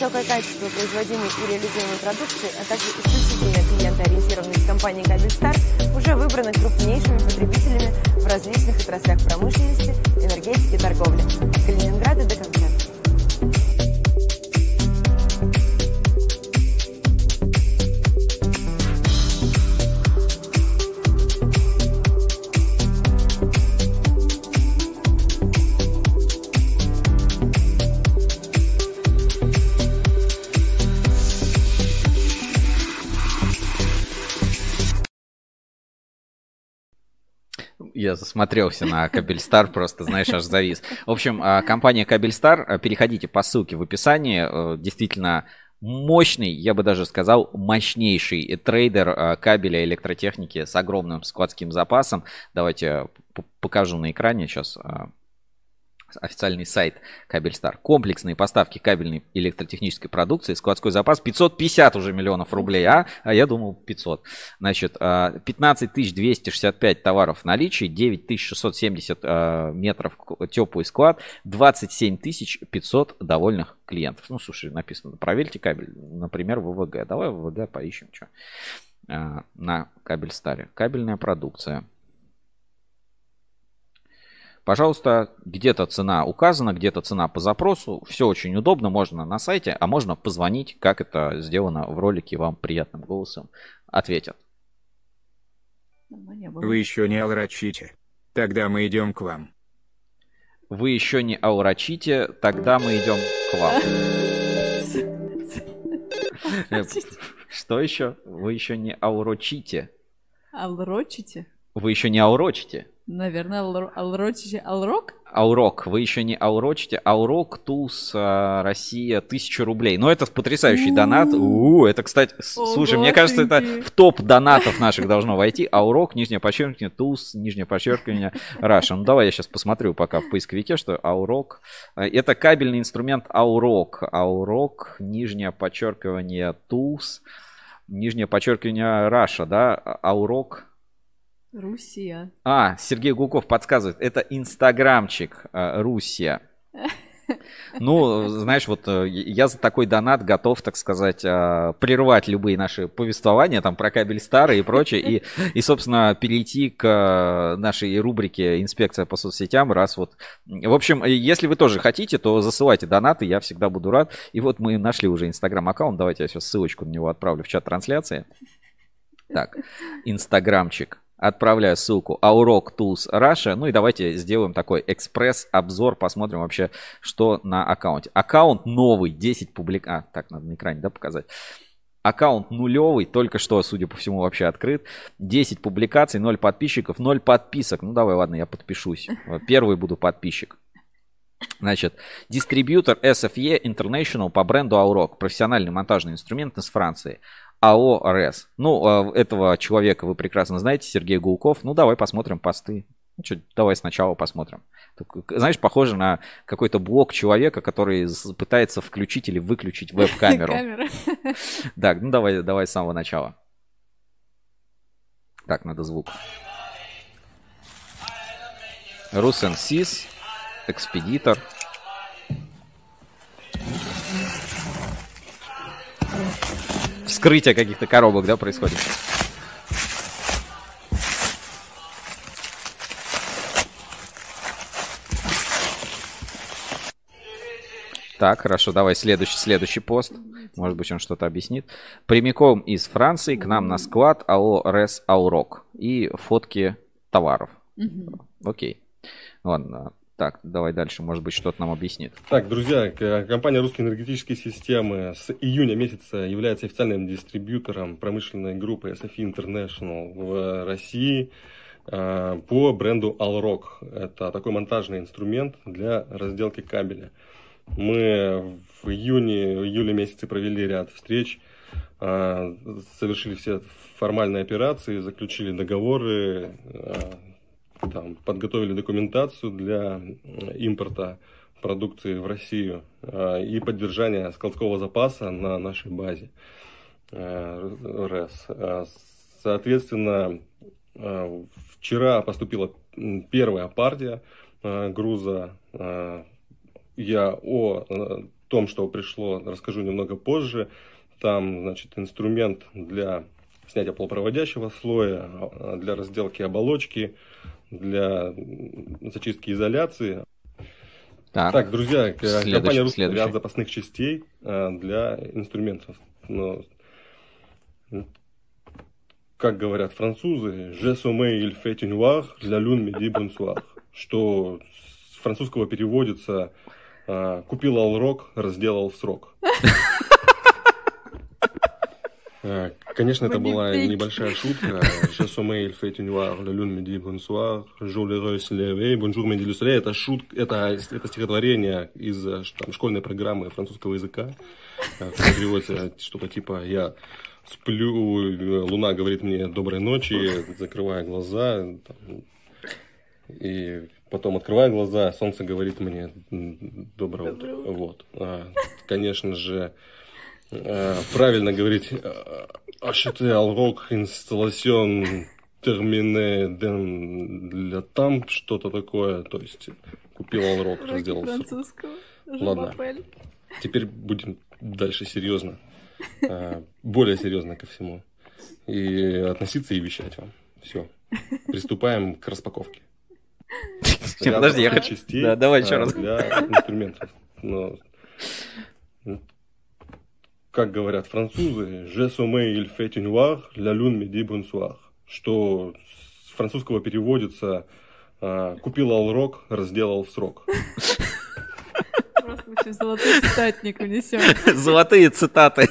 Высокое качество производимой и реализуемой продукции, а также исключительная клиентоориентированность компании «Кабельстар» уже выбраны крупнейшими потребителями в различных отраслях промышленности, энергетики и торговли. От Я засмотрелся на Кабельстар, просто, знаешь, аж завис. В общем, а, компания Кабельстар, а, переходите по ссылке в описании, э, действительно мощный, я бы даже сказал, мощнейший трейдер а, кабеля электротехники с огромным складским запасом. Давайте покажу на экране сейчас официальный сайт Кабельстар. Комплексные поставки кабельной электротехнической продукции, складской запас 550 уже миллионов рублей, а, а я думал 500. Значит, а, 15 265 товаров в наличии, 9670 а, метров теплый склад, 27 500 довольных клиентов. Ну, слушай, написано, проверьте кабель, например, ВВГ. Давай ВВГ поищем, что на Кабельстаре. Кабельная продукция. Пожалуйста, где-то цена указана, где-то цена по запросу. Все очень удобно, можно на сайте, а можно позвонить, как это сделано в ролике, вам приятным голосом ответят. Вы еще не алрачите. Тогда мы идем к вам. Вы еще не аурачите, тогда мы идем к вам. Что еще? Вы еще не аурочите. Алрочите? Вы еще не аурочите. Наверное, алро- алрочите. Алрок? Аурок, вы еще не аурочите. Аурок, Туз, а, Россия, тысяча рублей. Ну, это потрясающий донат. У, это, кстати, слушай, мне кажется, это в топ донатов наших должно войти. Аурок, нижнее подчеркивание, Туз, нижнее подчеркивание, Russia. Ну, давай я сейчас посмотрю пока в поисковике, что Alroc. А, Это кабельный инструмент Alroc. Alroc, нижнее подчеркивание, Tools, нижнее подчеркивание, Russia, да? Alroc. Russia. А, Сергей Гулков подсказывает, это инстаграмчик э, Russia. Ну, знаешь, вот э, я за такой донат готов, так сказать, э, прервать любые наши повествования там про кабель старый и прочее, и, и, собственно, перейти к нашей рубрике «Инспекция по соцсетям», раз вот... В общем, если вы тоже хотите, то засылайте донаты, я всегда буду рад. И вот мы нашли уже инстаграм-аккаунт, давайте я сейчас ссылочку на него отправлю в чат трансляции. Так, инстаграмчик. Отправляю ссылку Aurok Tools Russia. Ну и давайте сделаем такой экспресс-обзор, посмотрим вообще, что на аккаунте. Аккаунт новый, 10 публик... А, так, надо на экране, да, показать. Аккаунт нулевый, только что, судя по всему, вообще открыт. 10 публикаций, 0 подписчиков, 0 подписок. Ну давай, ладно, я подпишусь. Первый буду подписчик. Значит, дистрибьютор SFE International по бренду Aurok. Профессиональный монтажный инструмент из Франции. АО РЭС. Ну, э, этого человека вы прекрасно знаете, Сергей Гулков. Ну, давай посмотрим посты. Ну, чё, давай сначала посмотрим. Так, Знаешь, похоже на какой-то блог человека, который пытается включить или выключить веб-камеру. Так, ну давай, давай с самого начала. Так, надо звук. Русенсис, Экспедитор. Вскрытие каких-то коробок, да, происходит? Так, хорошо, давай следующий, следующий пост. Может быть, он что-то объяснит. Прямиком из Франции к нам на склад АО РЭС Аурок. И фотки товаров. Окей. Ладно. Так, давай дальше. Может быть, что-то нам объяснит. Так, друзья, к- компания «Русские энергетические системы» с июня месяца является официальным дистрибьютором промышленной группы SFE International в России э, по бренду Alrock. Это такой монтажный инструмент для разделки кабеля. Мы в июне, июле месяце провели ряд встреч, э, совершили все формальные операции, заключили договоры, э, там, подготовили документацию для э, импорта продукции в Россию э, и поддержания складского запаса на нашей базе э, РЭС. Соответственно, вчера поступила первая партия груза. Я о том, что пришло, расскажу немного позже. Там, значит, инструмент для снятия полупроводящего слоя, для разделки оболочки, для зачистки изоляции. Так, друзья, к- Следующий, компания «Русский» ряд запасных частей э, для инструментов. Но, как говорят французы, «Je sommeille il fait une noir, la lune me dit bonsoir», что с французского переводится э, «Купил алрок, разделал в срок». Э, Конечно, это была небольшая шутка. Je sommeille il fait noir, la lune me dit bonsoir, je le se lever, bonjour me dit le soleil. Это шутка, это, это стихотворение из э, там, школьной программы французского языка. Э, Переводится что-то типа я сплю, луна говорит мне доброй ночи, закрывая глаза, там, и потом открывая глаза, солнце говорит мне доброе утро. Вот. Конечно же, правильно говорить э, acheter алрок installation terminé для там что-то такое, то есть купил алрок, Уроки разделал всё. французского. Ладно. Теперь будем дальше серьезно, э, более серьезно ко всему. И относиться и вещать вам. Все. Приступаем к распаковке. Подожди, я хочу- да, давай еще э, раз. Для инструментов. Но, как говорят французы, «Je sommeille il fait une noir, la lune me dit bonsoir», что с французского переводится э, «Купил алрок, разделал в срок». Просто золотой цитатник внесем. Золотые цитаты.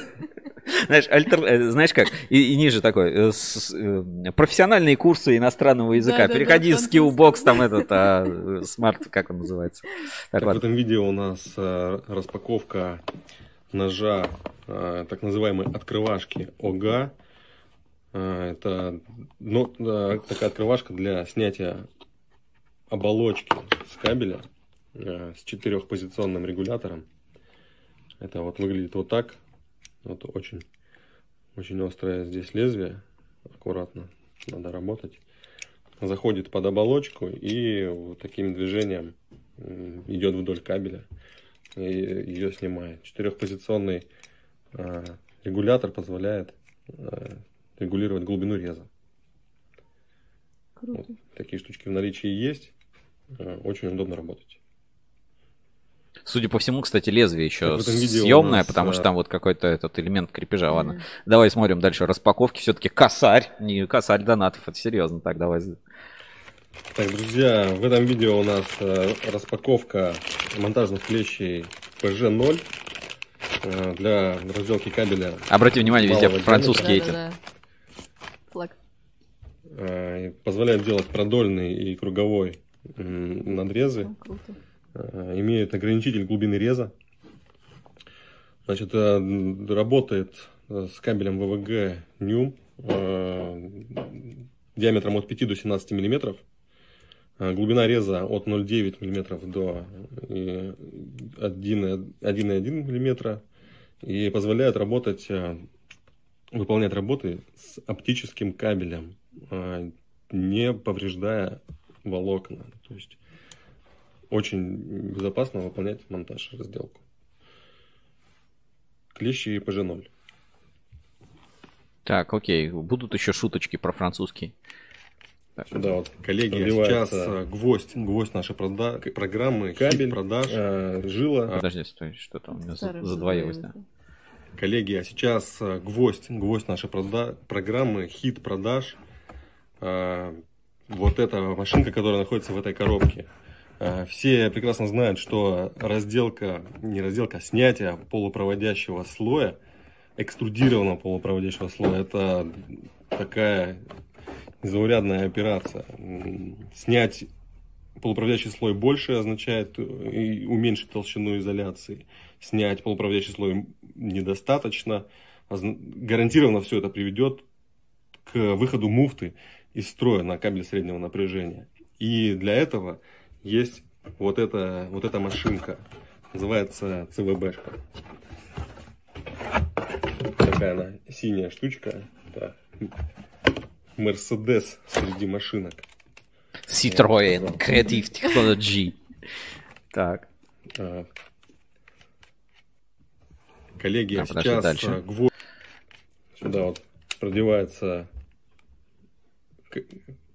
Знаешь, альтер- э, знаешь как? И, и ниже такой. э, с- э, профессиональные курсы иностранного языка. Переходи в. Skillbox, там этот, а, смарт, как он называется. Так, Так, в этом видео у нас распаковка ножа э, так называемой открывашки ОГА. Э, это ну, э, такая открывашка для снятия оболочки с кабеля э, с четырехпозиционным регулятором. Это вот выглядит вот так. Вот очень, очень острое здесь лезвие. Аккуратно надо работать. Заходит под оболочку и вот таким движением идет вдоль кабеля и ее снимает. Четырехпозиционный э, регулятор позволяет э, регулировать глубину реза. Круто. Вот такие штучки в наличии есть. Э, очень удобно работать. Судя по всему, кстати, лезвие еще съемное, нас, потому что там вот какой-то этот элемент крепежа. Ладно. Давай смотрим дальше распаковки. Все-таки косарь. Не косарь донатов. Это серьезно. Так, давай. Так, друзья, в этом видео у нас э, распаковка монтажных клещей PG0 э, для разделки кабеля. Обрати внимание, везде. Да-да-да. Флаг. Э, позволяет делать продольный и круговой надрезы. Круто. Имеет ограничитель глубины реза. Значит, работает с кабелем ВВГ NUM диаметром от 5 до 17 миллиметров. Э, Глубина реза от 0,9 миллиметров до э, 1,1 миллиметра. И позволяет работать, э, выполнять работы с оптическим кабелем, э, не повреждая волокна. То есть очень безопасно выполнять монтаж, разделку. Клещи и PG0. Так, окей. Будут еще шуточки про французский. Так, Да, вот, коллеги, сейчас э, гвоздь, гвоздь нашей прода- программы, кабель, продаж, э, жила. Подожди, стой, что-то у меня задвоилось, да. Коллеги, а сейчас э, гвоздь, гвоздь нашей прода- программы, хит продаж. Э, Вот эта машинка, которая находится в этой коробке. Э, Все прекрасно знают, что разделка, не разделка, а снятие полупроводящего слоя, экструдированного полупроводящего слоя, это такая незаурядная операция. Снять полупроводящий слой больше означает э, уменьшить толщину изоляции. Снять полупроводящий слой недостаточно. Гарантированно все это приведет к выходу муфты из строя на кабель среднего напряжения. И для этого есть вот эта, вот эта машинка. Называется ЦВБшка. Такая она синяя штучка. Это Мерседес среди машинок. Citroën Creative Technology. Так. А, Коллеги, А, а сейчас дальше. а, гвоздь сюда вот продевается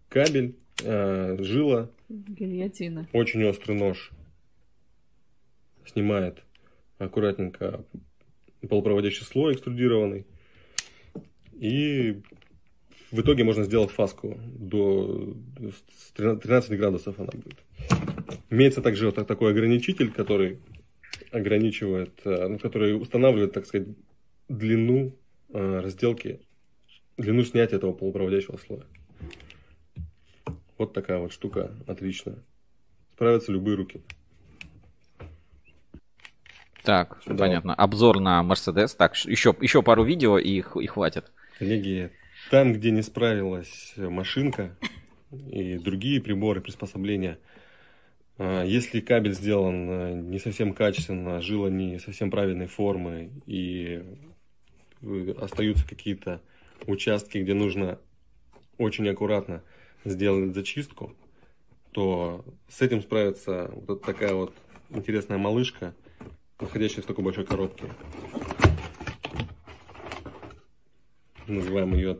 кабель, а, жила, Гильотина. очень острый нож снимает аккуратненько полупроводящий слой экструдированный. И в итоге можно сделать фаску до с 13 градусов она будет. Имеется также вот такой ограничитель, который ограничивает, э, ну, который устанавливает, так сказать, длину э, разделки, длину снятия этого полупроводящего слоя. Вот такая вот штука отличная. Справятся любые руки. Так, Да. понятно. Обзор на Mercedes. Так, еще, еще пару видео и, и хватит. Коллеги, там, где не справилась машинка и другие приборы, приспособления, а, если кабель сделан а, не совсем качественно, жила не совсем правильной формы и э, остаются какие-то участки, где нужно очень аккуратно сделать зачистку, то с этим справится вот такая вот интересная малышка, находящаяся в такой большой коробке. Называем ее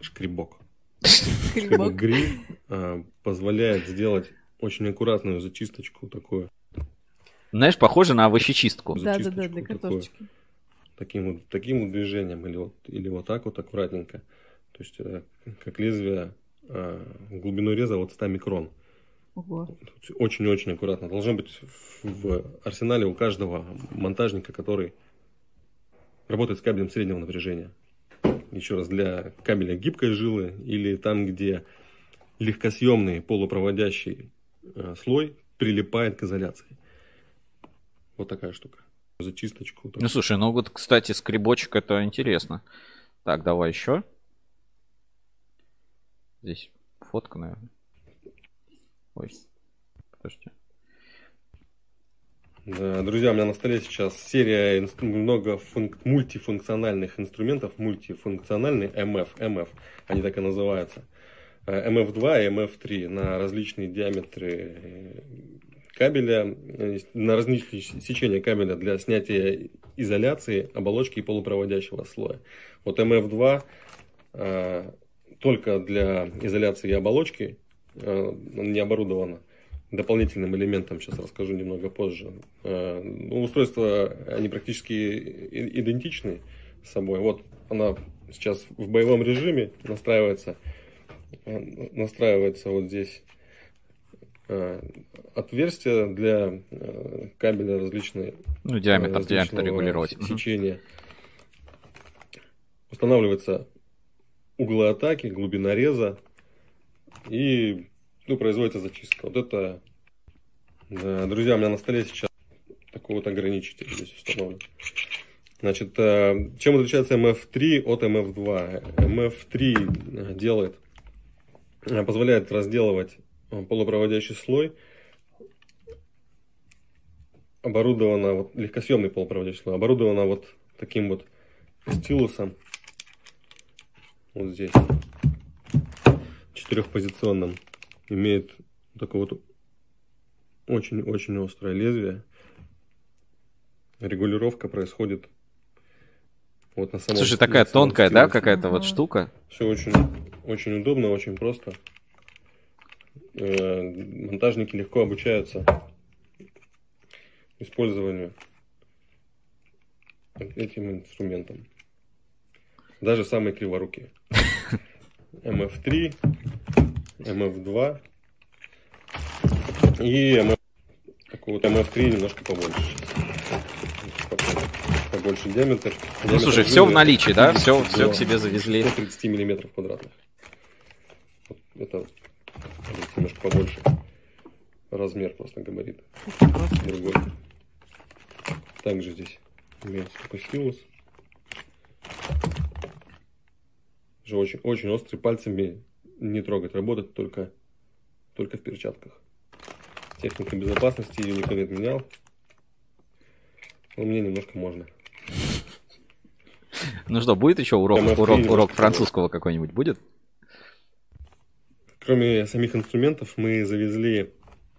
шкребок. Шкребок. Гриль а, позволяет сделать очень аккуратную зачисточку такую. Знаешь, похоже на овощечистку. Да, да, да, для картошечки. Таким вот, таким вот движением или вот, или вот так вот аккуратненько. То есть э, как лезвие а, глубиной реза вот 100 микрон. Очень-очень аккуратно. Должно быть в арсенале у каждого монтажника, который работает с кабелем среднего напряжения. Еще раз, для кабеля гибкой жилы или там, где легкосъемный полупроводящий э, слой прилипает к изоляции. Вот такая штука. Зачисточку. Ну, слушай, ну вот, кстати, скребочек это интересно. Так, давай еще. Здесь фотка, наверное. Ой, подожди. Друзья, у меня на столе сейчас серия инс- много функ- мультифункциональных инструментов, мультифункциональный MF, MF, они так и называются. Э, MF2 и MF3 на различные диаметры э, кабеля, э, на различные сечения кабеля для снятия изоляции оболочки и полупроводящего слоя. Вот MF2 э, только для изоляции оболочки э, не оборудовано дополнительным элементом, сейчас расскажу немного позже. Э, ну, устройства, они практически идентичны с собой. Вот она сейчас в боевом режиме настраивается, э, настраивается вот здесь э, отверстие для кабеля различные Ну, диаметр, диаметр регулировать. с- Мгм. сечения. Устанавливается углы атаки, глубина реза и ну, производится зачистка. Вот это, да, друзья, у меня на столе сейчас такой вот ограничитель здесь установлен. Значит, э, чем отличается MF3 от MF2? MF3 делает, э, позволяет разделывать э, полупроводящий слой, оборудована вот легкосъемный полупроводящий слой, оборудована вот таким вот стилусом, вот здесь, четырехпозиционным, имеет такой вот очень-очень острое лезвие. Регулировка происходит вот на самом Слушай, такая на самом тонкая, да, стилусе. какая-то вот штука? Все очень, очень удобно, очень просто. Э, Монтажники легко обучаются использованию этим инструментом. Даже самые криворукие. MF3, MF2 и MF... Такой вот MF3 немножко побольше. Побольше диаметр. Ну, слушай, всё в наличии, да? Всё- всё к себе завезли. 130 миллиметров квадратных. Вот Это немножко побольше. Размер просто габарит. Другой. Также здесь имеется такой стилус. Же очень, очень острый, пальцами не трогать. Работать только, только в перчатках. Техника безопасности ее никто не отменял. Но мне немножко можно. Ну что, будет еще урок, MF3 урок, урок французского какой-нибудь будет? Кроме самих инструментов, мы завезли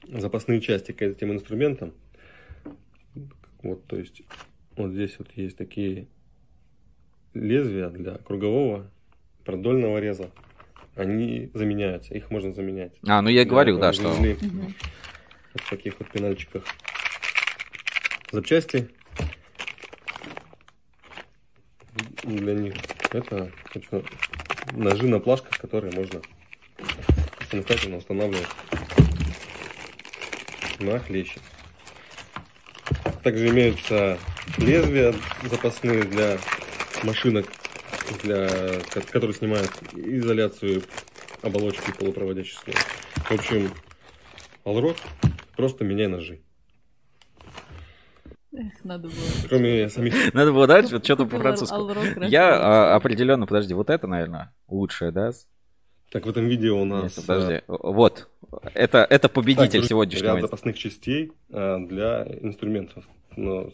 запасные части к этим инструментам. Вот, то есть, вот здесь вот есть такие лезвия для кругового, продольного реза. Они заменяются, их можно заменять. А, ну я и говорил, да, что-. Вот в таких вот пенальчиках запчасти для них. Это, собственно, ножи на плашках, которые можно самостоятельно устанавливать на хлеще. Также имеются лезвия запасные для машинок, для, ко- которые снимают изоляцию оболочки полупроводящих слоев. В общем, Алрок, просто меняй ножи. Эх, надо было. Кроме самих... Надо было вот что-то по-французски. Я а, определенно, подожди, вот это, наверное, лучшее, да? Так, в этом видео у нас... Нет, подожди. Вот. Это, это победитель Так, сегодняшнего. Ряд запасных частей а, для инструментов. Но,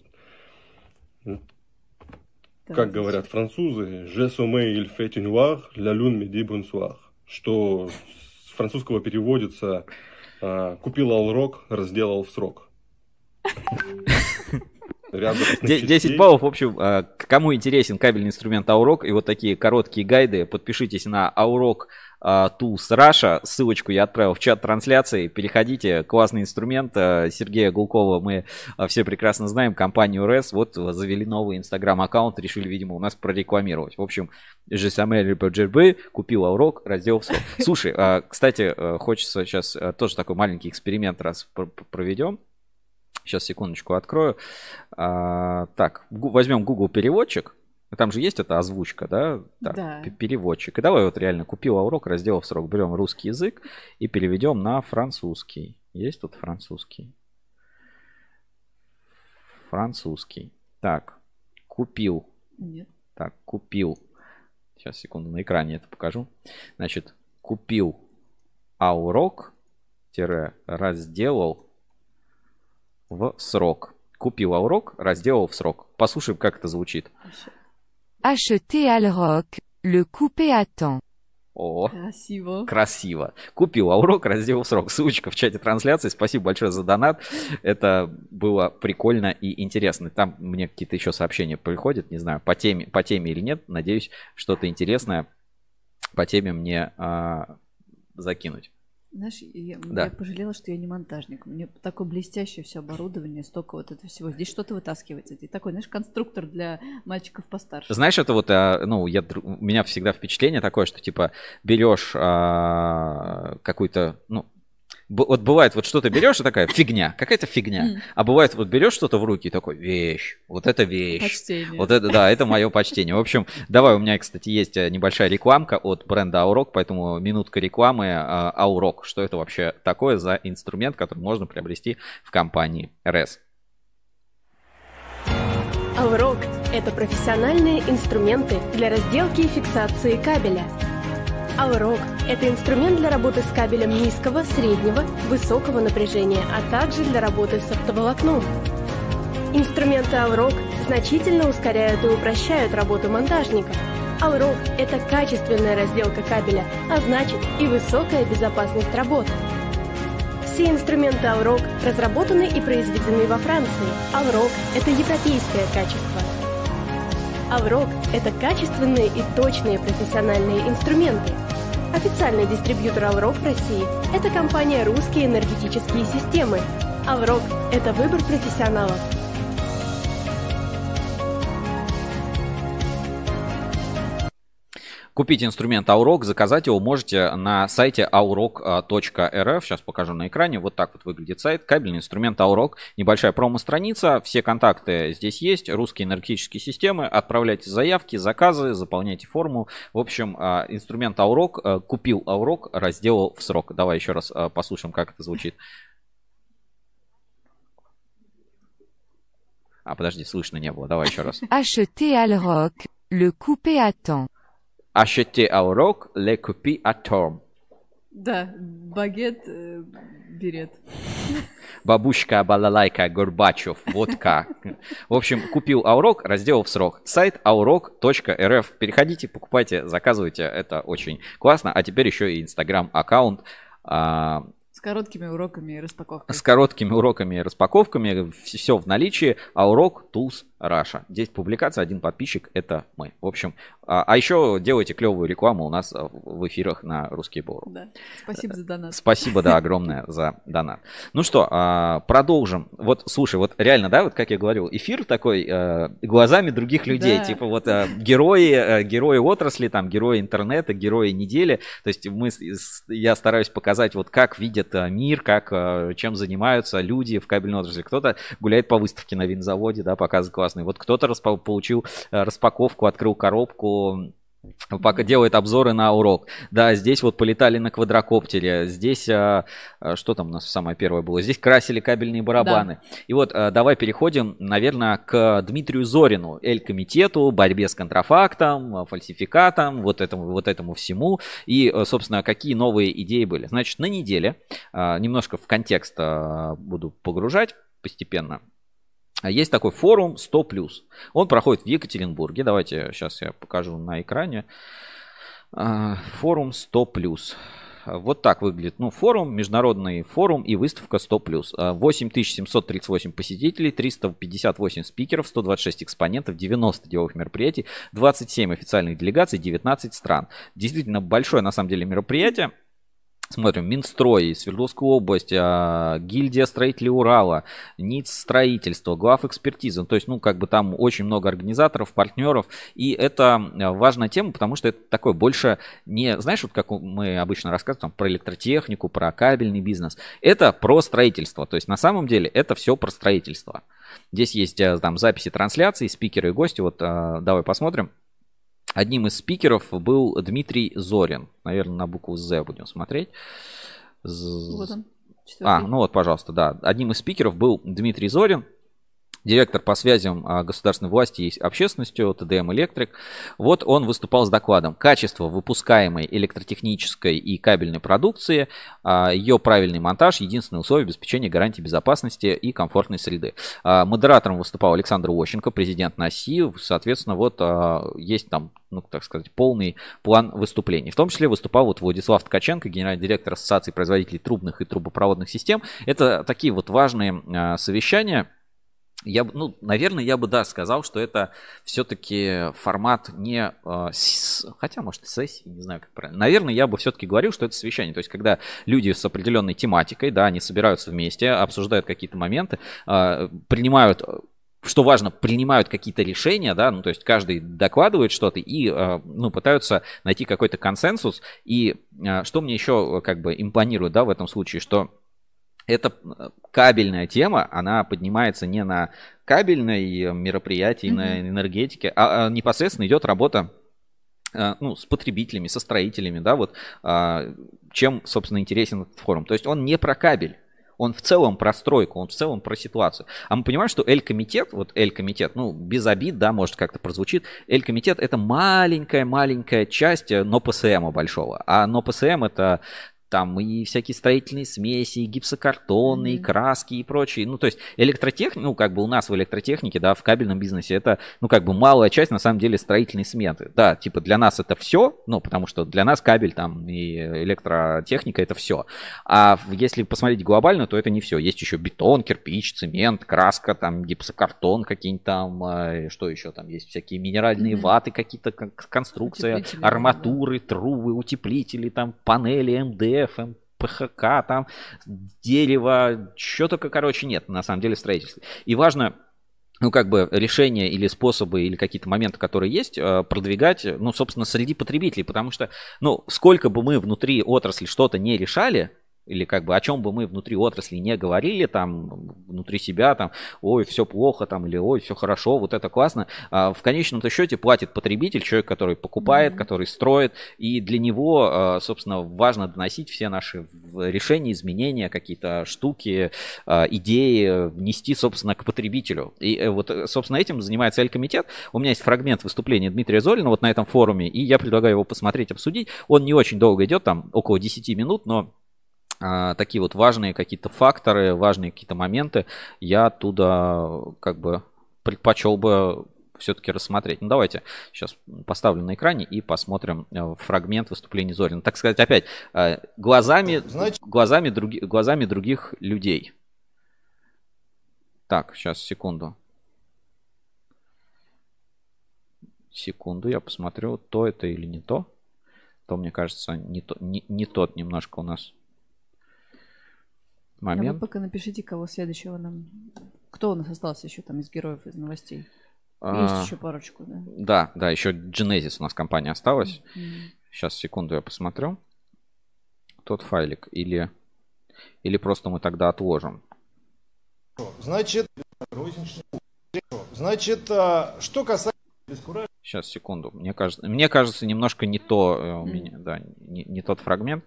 как говорят французы, «Je sommeille il fait une noir, la lune me dit bonsoir», что с французского переводится а, «Купил Алрок, разделал в срок». Ряд запасных Де- частей. 10 баллов, в общем, а, кому интересен кабельный инструмент Аурок и вот такие короткие гайды, подпишитесь на Аурок Tools Russia, ссылочку я отправил в чат трансляции, переходите, классный инструмент, а, Сергея Гулкова мы а, все прекрасно знаем, компанию РЭС, вот завели новый инстаграм-аккаунт, решили, видимо, у нас прорекламировать. В общем, же самое купил Аурок, раздел все. Слушай, а, кстати, а, хочется сейчас а, тоже такой маленький эксперимент раз пр- пр- проведем. Сейчас, секундочку, открою. А, так, возьмем Google переводчик. Там же есть эта озвучка, да? Так, Да. переводчик. И давай вот реально купил урок, раздел в срок. Берем русский язык и переведем на французский. Есть тут французский? Французский. Так, купил. Нет. Так, купил. Сейчас, секунду, на экране это покажу. Значит, купил аурок, тире, разделал в срок. Купил аурок, разделал в срок. Послушаем, как это звучит. Acheter Alroc, le couper à temps. О, Красиво. красиво. Купил аурок, разделал в срок. Ссылочка в чате трансляции. Спасибо большое за донат. Это было прикольно и интересно. Там мне какие-то еще сообщения приходят, не знаю, по теме, по теме или нет. Надеюсь, что-то интересное по теме мне а, закинуть. Знаешь, я, Да. я пожалела, что я не монтажник. У меня такое блестящее все оборудование, столько вот этого всего. Здесь что-то вытаскивается. Ты такой, знаешь, конструктор для мальчиков постарше. Знаешь, это вот, а, ну, я, у меня всегда впечатление такое, что, типа, берешь а, какую-то, ну, вот бывает, вот что-то берешь и такая фигня, какая-то фигня. А бывает, вот берешь что-то в руки и такой, вещь, вот это вещь. Почтение. Вот это, да, это мое почтение. В общем, давай, у меня, кстати, есть э, небольшая рекламка от бренда Аурок, поэтому минутка рекламы а, Аурок. Что это вообще такое за инструмент, который можно приобрести в компании RES? Алрок – это профессиональные инструменты для разделки и фиксации кабеля. Алрок – это инструмент для работы с кабелем низкого, среднего, высокого напряжения, а также для работы с оптоволокном. Инструменты Алрок значительно ускоряют и упрощают работу монтажника. Алрок – это качественная разделка кабеля, а значит и высокая безопасность работы. Все инструменты Алрок разработаны и произведены во Франции. Алрок – это европейское качество. Алрок – это качественные и точные профессиональные инструменты. Официальный дистрибьютор Алрок в России – это компания «Русские энергетические системы». Алрок – это выбор профессионалов. Купить инструмент Aurok, заказать его можете на сайте aurok.rf. Сейчас покажу на экране. Вот так вот выглядит сайт. Кабельный инструмент Aurok. Небольшая промо-страница. Все контакты здесь есть. Русские энергетические системы. Отправляйте заявки, заказы, заполняйте форму. В общем, а, инструмент Aurok. а, Купил Aurok, разделал в срок. Давай еще раз а, послушаем, как это звучит. А, подожди, слышно не было. Давай еще раз. Acheter Alroc, le couper à. Acheter Aurok, le couper à temps. Да, багет, э, берет. Бабушка, балалайка, Горбачев, водка. В общем, купил Аурок, разделал в срок. Сайт aurok.rf. Переходите, покупайте, заказывайте. Это очень классно. А теперь еще и инстаграм-аккаунт. а, С короткими уроками и распаковкой. с короткими уроками и распаковками. Все в наличии. Аурок, Tools, Раша. 10 публикаций, один подписчик. Это мы. В общем, а, а еще делайте клевую рекламу у нас а, в эфирах на Русский Бору. Да. Спасибо за донат. Спасибо, да, огромное за донат. Ну что, а, продолжим. Вот, слушай, вот реально, да, вот как я говорил, эфир такой э, глазами других людей. Да. Типа вот э, герои, э, герои отрасли, там, герои интернета, герои недели. То есть мы, я стараюсь показать, вот как видят э, мир, как, э, чем занимаются люди в кабельной отрасли. Кто-то гуляет по выставке на винзаводе, да, показывает классный. Вот кто-то получил э, распаковку, открыл коробку, Пока делает обзоры на урок. Да, здесь вот полетали на квадрокоптере. Здесь, а, а, что там у нас самое первое было? Здесь красили кабельные барабаны. И вот а, давай переходим, наверное, к Дмитрию Зорину, Эль-комитету, борьбе с контрафактом, фальсификатом, вот этому, вот этому всему. И, а, собственно, какие новые идеи были. Значит, на неделе, а, немножко в контекст а, буду погружать постепенно. А Есть такой форум 100+. Он проходит в Екатеринбурге. Давайте сейчас я покажу на экране. А, Форум 100+. Вот так выглядит. Ну, форум, международный форум и выставка 100+. А, 8738 посетителей, 358 спикеров, 126 экспонентов, 90 деловых мероприятий, 27 официальных делегаций, 19 стран. Действительно большое, на самом деле, мероприятие. Смотрим, Минстрой, Свердловская область, а, гильдия строителей Урала, НИЦ строительство, глав экспертизы. То есть, ну, как бы там очень много организаторов, партнеров. И это а, важная тема, потому что это такое больше не, знаешь, вот как мы обычно рассказываем там, про электротехнику, про кабельный бизнес. Это про строительство. То есть, на самом деле, это все про строительство. Здесь есть а, там записи трансляции, спикеры и гости. Вот а, давай посмотрим. Одним из спикеров был Дмитрий Зорин. Наверное, на букву З будем смотреть. З- Вот он. А, четвертый. ну вот, пожалуйста, да. Одним из спикеров был Дмитрий Зорин, директор по связям а, государственной власти и общественностью ТДМ Электрик. Вот он выступал с докладом «Качество выпускаемой электротехнической и кабельной продукции, а, ее правильный монтаж, единственное условие обеспечения гарантии безопасности и комфортной среды». А, Модератором выступал Александр Ощенко, президент НАСИ. Соответственно, вот есть там, ну, так сказать, полный план выступлений. В том числе выступал вот Владислав Ткаченко, генеральный директор Ассоциации производителей трубных и трубопроводных систем. Это такие вот важные совещания, я, ну, наверное, я бы, да, сказал, что это все-таки формат не... э, с- хотя, может, и сессии, не знаю, как правильно. Наверное, я бы все-таки говорил, что это совещание. То есть, когда люди с определенной тематикой, да, они собираются вместе, обсуждают какие-то моменты, э, принимают что важно, принимают какие-то решения, да, ну, то есть каждый докладывает что-то и, э, ну, пытаются найти какой-то консенсус. И э, что мне еще, э, как бы, импонирует, да, в этом случае, что эта э, кабельная тема, она поднимается не на кабельной э, мероприятии, на энергетике, а а непосредственно идет работа э, ну, с потребителями, со строителями, да, вот а, чем, собственно, интересен этот форум. То есть он не про кабель, он в целом про стройку, он в целом про ситуацию. А мы понимаем, что Эль-комитет, вот Эль-комитет, ну, без обид, да, может как-то прозвучит, Эль-комитет это маленькая-маленькая часть НОПСМа большого. А НОПСМ это там и всякие строительные смеси, и гипсокартоны, mm-hmm. и краски, и прочее. Ну, то есть электротехника, ну, как бы у нас в электротехнике, да, в кабельном бизнесе это, ну, как бы малая часть, на самом деле, строительной сметы. Да, типа для нас это все, ну, потому что для нас кабель там и электротехника это все. А если посмотреть глобально, то это не все. Есть еще бетон, кирпич, цемент, краска, там, гипсокартон какие-нибудь там, э, что еще там есть, всякие минеральные mm-hmm. ваты, какие-то конструкции, арматуры, трубы, утеплители, там, панели, МД, МДФ, ПХК, там дерево, что только, короче, нет, на самом деле, в строительстве. И важно ну, как бы решения или способы, или какие-то моменты, которые есть, э, продвигать, ну, собственно, среди потребителей, потому что, ну, сколько бы мы внутри отрасли что-то не решали, или как бы о чем бы мы внутри отрасли не говорили, там, внутри себя, там, ой, все плохо, там, или ой, все хорошо, вот это классно. А в конечном-то счете платит потребитель, человек, который покупает, mm-hmm. который строит, и для него, а, собственно, важно доносить все наши решения, изменения, какие-то штуки, а, идеи, нести, собственно, к потребителю. И э, вот, собственно, этим занимается Эль-комитет. У меня есть фрагмент выступления Дмитрия Золина вот на этом форуме, и я предлагаю его посмотреть, обсудить. Он не очень долго идет, там около 10 минут, но такие вот важные какие-то факторы, важные какие-то моменты я оттуда как бы предпочел бы все-таки рассмотреть. Ну, давайте сейчас поставлю на экране и посмотрим э, фрагмент выступления Зорина. Так сказать, опять, э, глазами, Значит... глазами, други, глазами других людей. Так, сейчас, секунду. Секунду, я посмотрю, то это или не то. То, мне кажется, не, то, не, не тот немножко у нас момент. А вы пока напишите, кого следующего нам... Кто у нас остался еще там из героев, из новостей? А, Есть еще парочку, да? Да, да, еще Genesis у нас компания осталась. Mm-hmm. Сейчас, секунду, я посмотрю. Тот файлик. Или, или просто мы тогда отложим. Значит, значит, а, что касается... Сейчас, секунду. Мне кажется, мне кажется, немножко не то э, у меня, да, не, не тот фрагмент.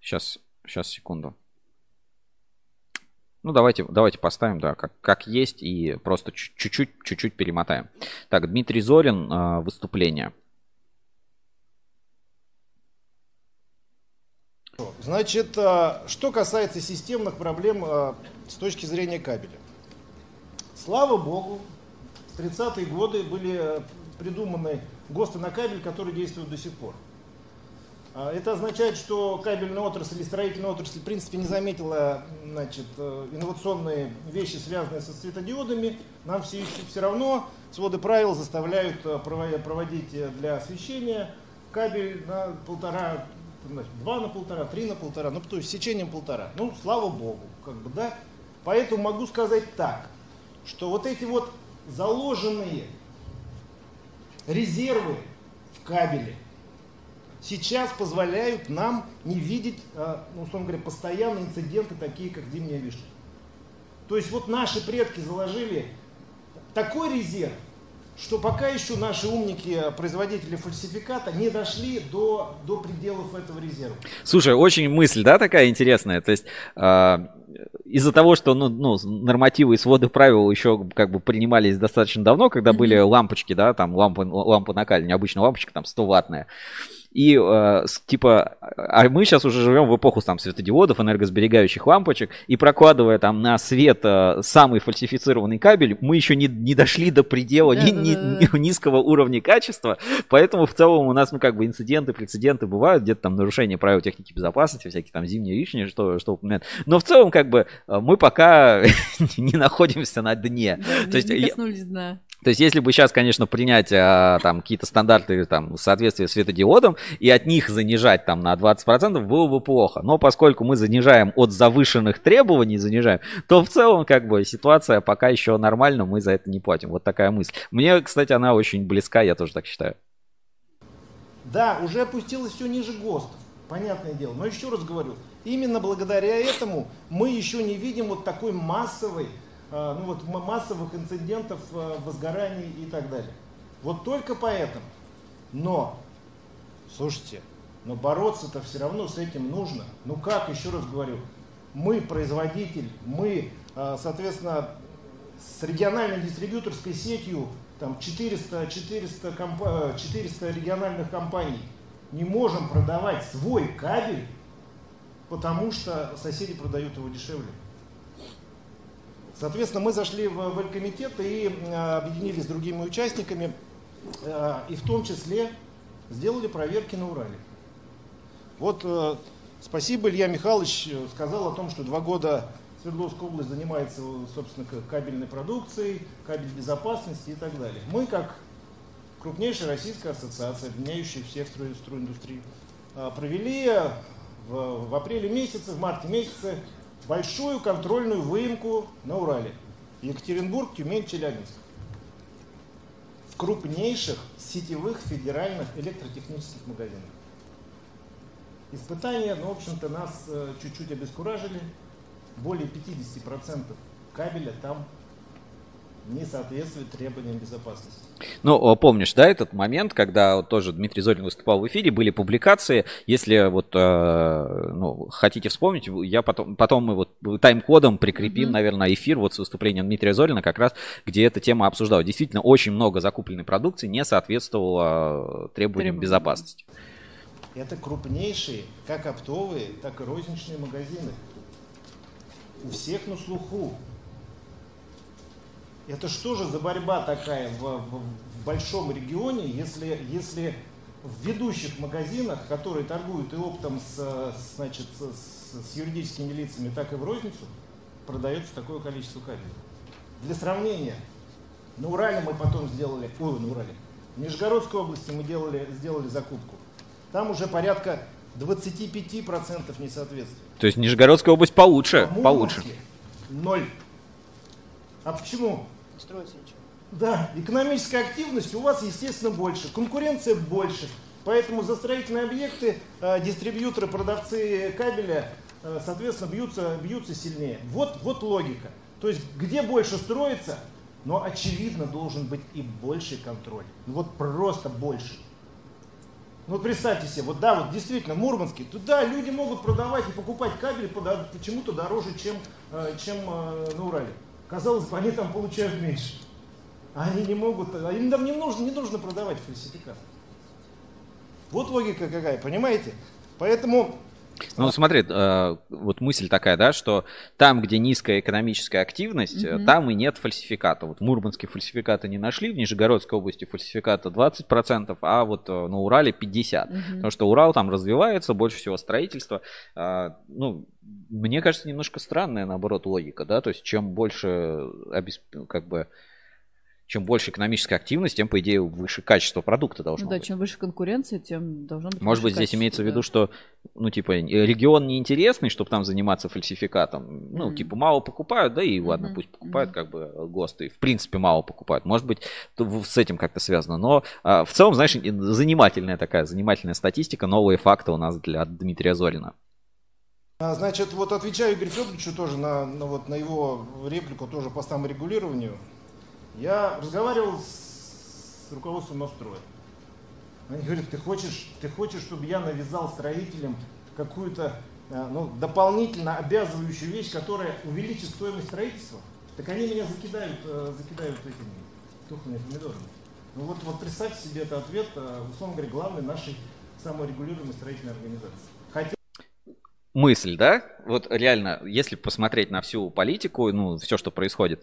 Сейчас, сейчас, секунду. Ну, давайте, давайте поставим, да, как, как есть, и просто чуть-чуть, чуть-чуть перемотаем. Так, Дмитрий Зорин, а, выступление. Значит, а, что касается системных проблем а, с точки зрения кабеля. Слава богу, в 30-е годы были придуманы ГОСТы на кабель, которые действуют до сих пор. А, это означает, что кабельная отрасль и строительная отрасль в принципе не заметила значит, э, инновационные вещи, связанные со светодиодами. Нам все, все равно своды правил заставляют э, проводить для освещения кабель на полтора, два на полтора, три на полтора, ну то есть сечением полтора. Ну, слава богу, как бы, да. Поэтому могу сказать так, что вот эти вот заложенные резервы в кабеле – сейчас позволяют нам не видеть, а, ну, условно говоря, постоянные инциденты, такие как зимняя вишня. То есть вот наши предки заложили такой резерв, что пока еще наши умники, производители фальсификата, не дошли до, до пределов этого резерва. Слушай, очень мысль, да, такая интересная. То есть э, из-за того, что ну, ну, нормативы и своды правил еще как бы принимались достаточно давно, когда mm-hmm. были лампочки, да, там лампа, лампа накаливания, обычно лампочка там 100 ваттная. И э, типа, а мы сейчас уже живем в эпоху там светодиодов, энергосберегающих лампочек, и прокладывая там на свет э, самый фальсифицированный кабель, мы еще не, не дошли до предела да, ни, да, ни, да. низкого уровня качества, поэтому в целом у нас, ну, как бы инциденты, прецеденты бывают, где-то там нарушение правил техники безопасности, всякие там зимние лишние, что, что упоминают. Но в целом, как бы, э, мы пока не находимся на дне. Да, То есть, не коснулись дна. То есть, если бы сейчас, конечно, принять а, там какие-то стандарты там, в соответствии с светодиодом и от них занижать там на 20%, было бы плохо. Но поскольку мы занижаем от завышенных требований, занижаем, то в целом как бы ситуация пока еще нормальна, мы за это не платим. Вот такая мысль. Мне, кстати, она очень близка, я тоже так считаю. Да, уже опустилось все ниже ГОСТов, понятное дело. Но еще раз говорю, именно благодаря этому мы еще не видим вот такой массовой ну вот, массовых инцидентов, а, возгораний и так далее. Вот только поэтому. Но, слушайте, но бороться-то все равно с этим нужно. Ну как, еще раз говорю, мы производитель, мы, а, соответственно, с региональной дистрибьюторской сетью, там 400, 400, комп... 400 региональных компаний, не можем продавать свой кабель потому что соседи продают его дешевле. Соответственно, мы зашли в, в и э, объединились с другими участниками, э, и в том числе сделали проверки на Урале. Вот э, спасибо, Илья Михайлович сказал о том, что два года Свердловская область занимается, собственно, кабельной продукцией, кабель безопасности и так далее. Мы, как крупнейшая российская ассоциация, объединяющая всех стройиндустрии, провели в, в апреле месяце, в марте месяце большую контрольную выемку на Урале. Екатеринбург, Тюмень, Челябинск. В крупнейших сетевых федеральных электротехнических магазинах. Испытания, ну, в общем-то, нас э, чуть-чуть обескуражили. Более 50% кабеля там не соответствует требованиям безопасности. Ну, помнишь, да, этот момент, когда вот тоже Дмитрий Зорин выступал в эфире, были публикации, если вот, э, ну, хотите вспомнить, я потом, потом мы вот тайм-кодом прикрепим, mm-hmm. наверное, эфир вот с выступлением Дмитрия Зорина, как раз, где эта тема обсуждалась. Действительно, очень много закупленной продукции не соответствовало требованиям Требования. безопасности. Это крупнейшие, как оптовые, так и розничные магазины. У всех на слуху это что же за борьба такая в, в, в большом регионе, если, если в ведущих магазинах, которые торгуют и оптом с, значит, с, с юридическими лицами, так и в розницу, продается такое количество кабелей. Для сравнения, на Урале мы потом сделали, ой, на Урале, в Нижегородской области мы делали, сделали закупку. Там уже порядка 25% несоответствия. То есть Нижегородская область получше, а получше. Ноль. А почему? Строится ничего. Да, экономическая активность у вас, естественно, больше, конкуренция больше. Поэтому за строительные объекты э, дистрибьюторы, продавцы кабеля, э, соответственно, бьются, бьются сильнее. Вот, вот логика. То есть, где больше строится, но, очевидно, должен быть и больший контроль. Ну, вот просто больше. Ну вот представьте себе, вот да, вот действительно, Мурманский, туда люди могут продавать и покупать кабель почему-то дороже, чем, э, чем э, на Урале. Казалось бы, они там получают меньше. А они не могут, а им там не нужно, не нужно продавать фальсификат. Вот логика какая, понимаете? Поэтому ну, смотри, э, вот мысль такая, да, что там, где низкая экономическая активность, mm-hmm. там и нет фальсификата. Вот в Мурманске фальсификата не нашли, в Нижегородской области фальсификата 20%, а вот э, на Урале 50%. Mm-hmm. Потому что Урал там развивается, больше всего строительства. Ну, мне кажется, немножко странная, наоборот, логика, да, то есть чем больше, как бы, чем больше экономической активности, тем, по идее, выше качество продукта должно ну, да, быть. Да, чем выше конкуренция, тем должно быть Может быть, здесь имеется да. в виду, что, ну, типа, регион неинтересный, чтобы там заниматься фальсификатом. Ну, mm-hmm. типа, мало покупают, да и ладно, mm-hmm. пусть покупают, mm-hmm. как бы, ГОСТы. В принципе, мало покупают. Может быть, с этим как-то связано. Но а, в целом, знаешь, занимательная такая, занимательная статистика, новые факты у нас для Дмитрия Зорина. А, значит, вот отвечаю Игорю Федоровичу тоже на, на, вот, на его реплику тоже по саморегулированию. Я разговаривал с руководством Ностроя. Они говорят, ты хочешь, ты хочешь, чтобы я навязал строителям какую-то а, ну, дополнительно обязывающую вещь, которая увеличит стоимость строительства? Так они меня закидают, э, закидают этими тухлыми помидорами. Ну вот, вот представьте себе этот ответ, э, условно говоря, главной нашей саморегулируемой строительной организации. Мысль, да? Вот реально, если посмотреть на всю политику, ну, все, что происходит,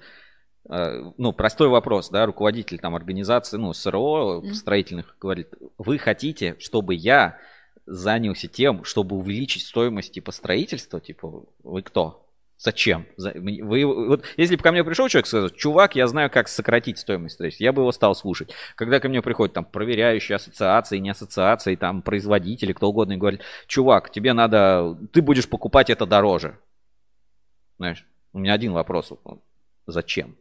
Э, ну, простой вопрос, да, руководитель там организации, ну, СРО строительных говорит, вы хотите, чтобы я занялся тем, чтобы увеличить стоимость типа строительства, типа, вы кто? Зачем? Вы, вот, если бы ко мне пришел человек и сказал, чувак, я знаю, как сократить стоимость строительства, я бы его стал слушать. Когда ко мне приходят там проверяющие ассоциации, не ассоциации, там производители, кто угодно, и говорят, чувак, тебе надо, ты будешь покупать это дороже. Знаешь, у меня один вопрос. Зачем?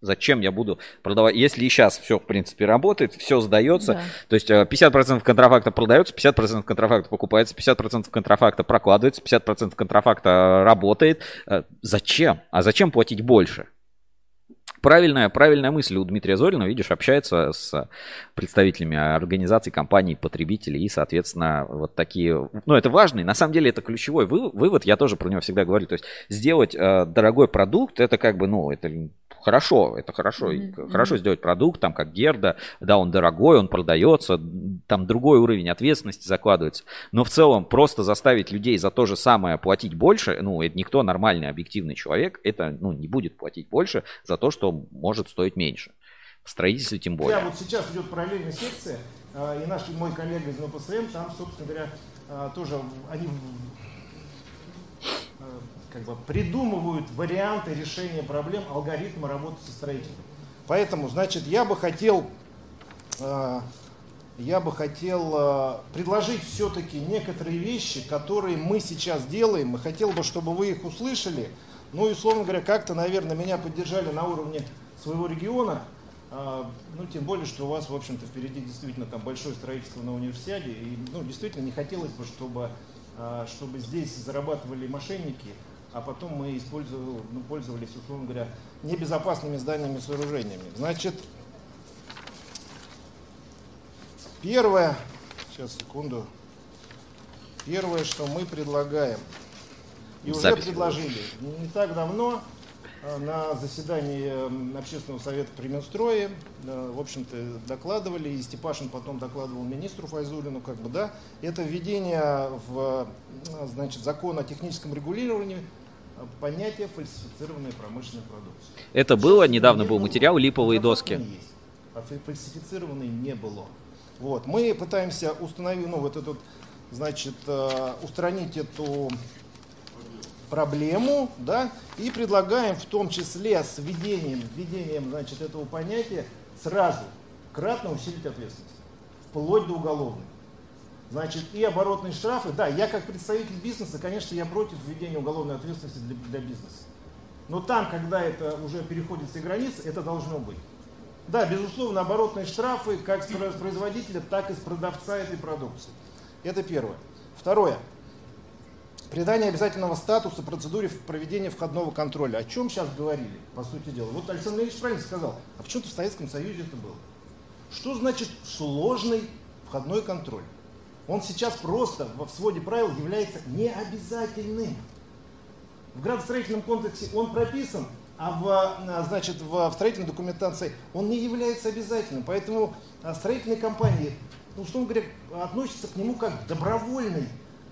Зачем я буду продавать? Если и сейчас все, в принципе, работает, все сдается, да. то есть 50% э, контрафакта продается, 50% контрафакта покупается, 50% контрафакта прокладывается, 50% контрафакта работает. Э, зачем? А зачем платить больше? Правильная, правильная мысль. У Дмитрия Зорина, видишь, общается с представителями организаций, компаний, потребителей. И, соответственно, вот такие, ну, это важный, на самом деле это ключевой вывод, я тоже про него всегда говорю, то есть сделать э, дорогой продукт, это как бы, ну, это хорошо, это хорошо, mm-hmm. хорошо сделать продукт, там как Герда, да, он дорогой, он продается, там другой уровень ответственности закладывается, но в целом просто заставить людей за то же самое платить больше, ну, это никто нормальный, объективный человек, это, ну, не будет платить больше за то, что может стоить меньше. В тем более. Я вот сейчас идет параллельная секция, а, и наш мой коллега из НПСМ, там, собственно говоря, а, тоже они как бы придумывают варианты решения проблем, алгоритмы работы со строителем. Поэтому, значит, я бы хотел, я бы хотел предложить все-таки некоторые вещи, которые мы сейчас делаем, и хотел бы, чтобы вы их услышали, ну и, условно говоря, как-то, наверное, меня поддержали на уровне своего региона, э, ну, тем более, что у вас, в общем-то, впереди действительно там большое строительство на универсиаде, и, ну, действительно не хотелось бы, чтобы, чтобы здесь зарабатывали мошенники, а потом мы использовали, ну, пользовались, условно говоря, небезопасными зданиями и сооружениями. Значит, первое, сейчас секунду, первое, что мы предлагаем, и уже Запись предложили не так давно, а, на заседании общественного совета при Минстрое, в общем-то, докладывали, и Степашин потом докладывал министру Файзулину, как бы, да, это введение в, значит, закон о техническом регулировании понятие фальсифицированная промышленная продукция. Это было, недавно был материал «Липовые доски». Есть, а фальсифицированной не было. Вот. Мы пытаемся установить, ну, вот этот, значит, э, устранить эту проблему, да, и предлагаем в том числе с введением, введением, значит, этого понятия сразу кратно усилить ответственность, вплоть до уголовной. Значит, и оборотные штрафы. Да, я как представитель бизнеса, конечно, я против введения уголовной ответственности для, для бизнеса. Но там, когда это уже переходит все границы, это должно быть. Да, безусловно, оборотные штрафы как с производителя, так и с продавца этой продукции. Это первое. Второе. Придание обязательного статуса процедуре проведения входного контроля. О чем сейчас говорили, по сути дела? Вот Александр Ильич правильно сказал, а почему-то в Советском Союзе это было. Что значит сложный входной контроль? он сейчас просто в своде правил является необязательным. В градостроительном контексте он прописан, а в, а, значит, в строительной документации он не является обязательным. Поэтому а, строительные компании, ну, условно говоря, относятся к нему как к добровольной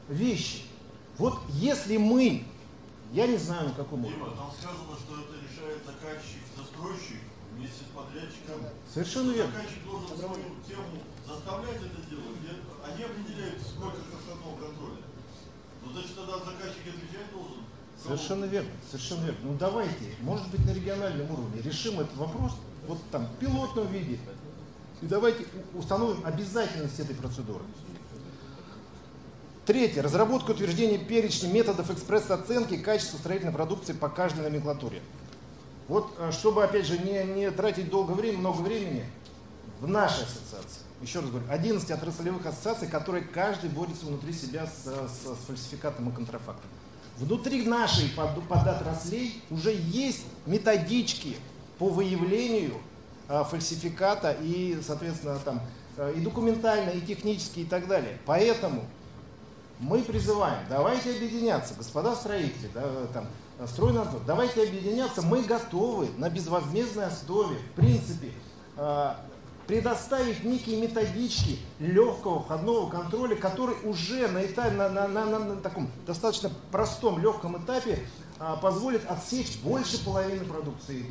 вещи. Вот если мы, я не знаю на каком уровне. Дима, там сказано, что это решает заказчик, застройщик вместе с подрядчиком. Совершенно верно. Заказчик должен свою тему заставлять это делать они определяют, сколько штрафного контроля. Ну, значит, тогда заказчик отвечать должен. Совершенно верно, совершенно верно. Ну давайте, может быть, на региональном уровне решим этот вопрос, вот там, в пилотном виде. И давайте установим обязательность этой процедуры. Третье. Разработка утверждения перечня методов экспресс-оценки качества строительной продукции по каждой номенклатуре. Вот, э, чтобы, опять же, не, не тратить долго времени, много времени, в нашей ассоциации еще раз говорю, 11 отраслевых ассоциаций, которые каждый борется внутри себя с, с, с фальсификатом и контрафактом. Внутри нашей под, подотраслей уже есть методички по выявлению а, фальсификата и, соответственно, там, и документально, и технически, и так далее. Поэтому мы призываем, давайте объединяться, господа строители, да, там, стройнадзор, давайте объединяться, мы готовы на безвозмездной основе, в принципе, а, предоставить некие методички легкого входного контроля, который уже на, этапе, на, на, на, на, на таком достаточно простом, легком этапе а, позволит отсечь больше половины продукции.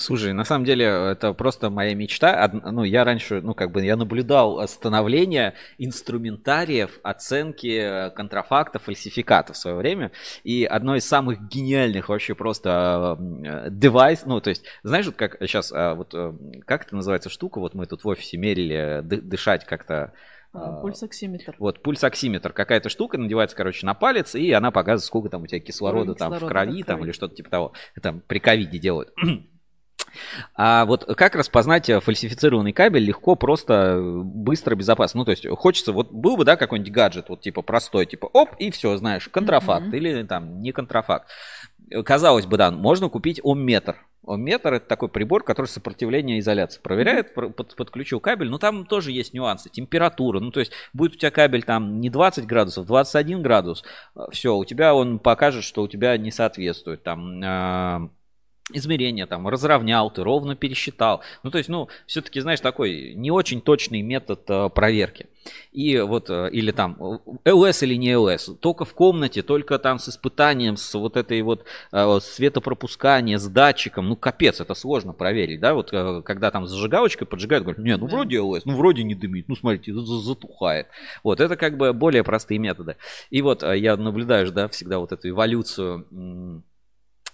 Слушай, на самом деле это просто моя мечта. Ну, я раньше, ну, как бы я наблюдал становление инструментариев оценки э, контрафактов, фальсификатов в свое время. И одно из самых гениальных вообще просто э, девайс, ну, то есть, знаешь, вот как сейчас, вот э, как это называется штука, вот мы тут в офисе мерили дышать как-то а, пульсоксиметр. Вот, пульсоксиметр. Какая-то штука надевается, короче, на палец, и она показывает, сколько там у тебя кислорода, там в крови, там, или что-то типа того. Это при ковиде делают. А вот как распознать э, фальсифицированный кабель легко, просто, быстро, безопасно? Ну, то есть хочется, вот был бы, да, какой-нибудь гаджет, вот типа простой, типа оп, и все, знаешь, контрафакт mm-hmm. или там не контрафакт. Казалось бы, да, можно купить омметр. метр это такой прибор, который сопротивление изоляции проверяет, под, подключил кабель, но там тоже есть нюансы. Температура, ну то есть будет у тебя кабель там не 20 градусов, 21 градус, все, у тебя он покажет, что у тебя не соответствует там измерения там разровнял ты, ровно пересчитал. Ну, то есть, ну, все-таки, знаешь, такой не очень точный метод э, проверки. И вот, э, или там, ЛС или не ЛС, только в комнате, только там с испытанием, с вот этой вот э, светопропускания, с датчиком, ну, капец, это сложно проверить, да, вот, э, когда там зажигалочкой поджигают, говорят, не, ну, вроде ЛС, ну, вроде не дымит, ну, смотрите, затухает. Вот, это как бы более простые методы. И вот э, я наблюдаю, да, всегда вот эту эволюцию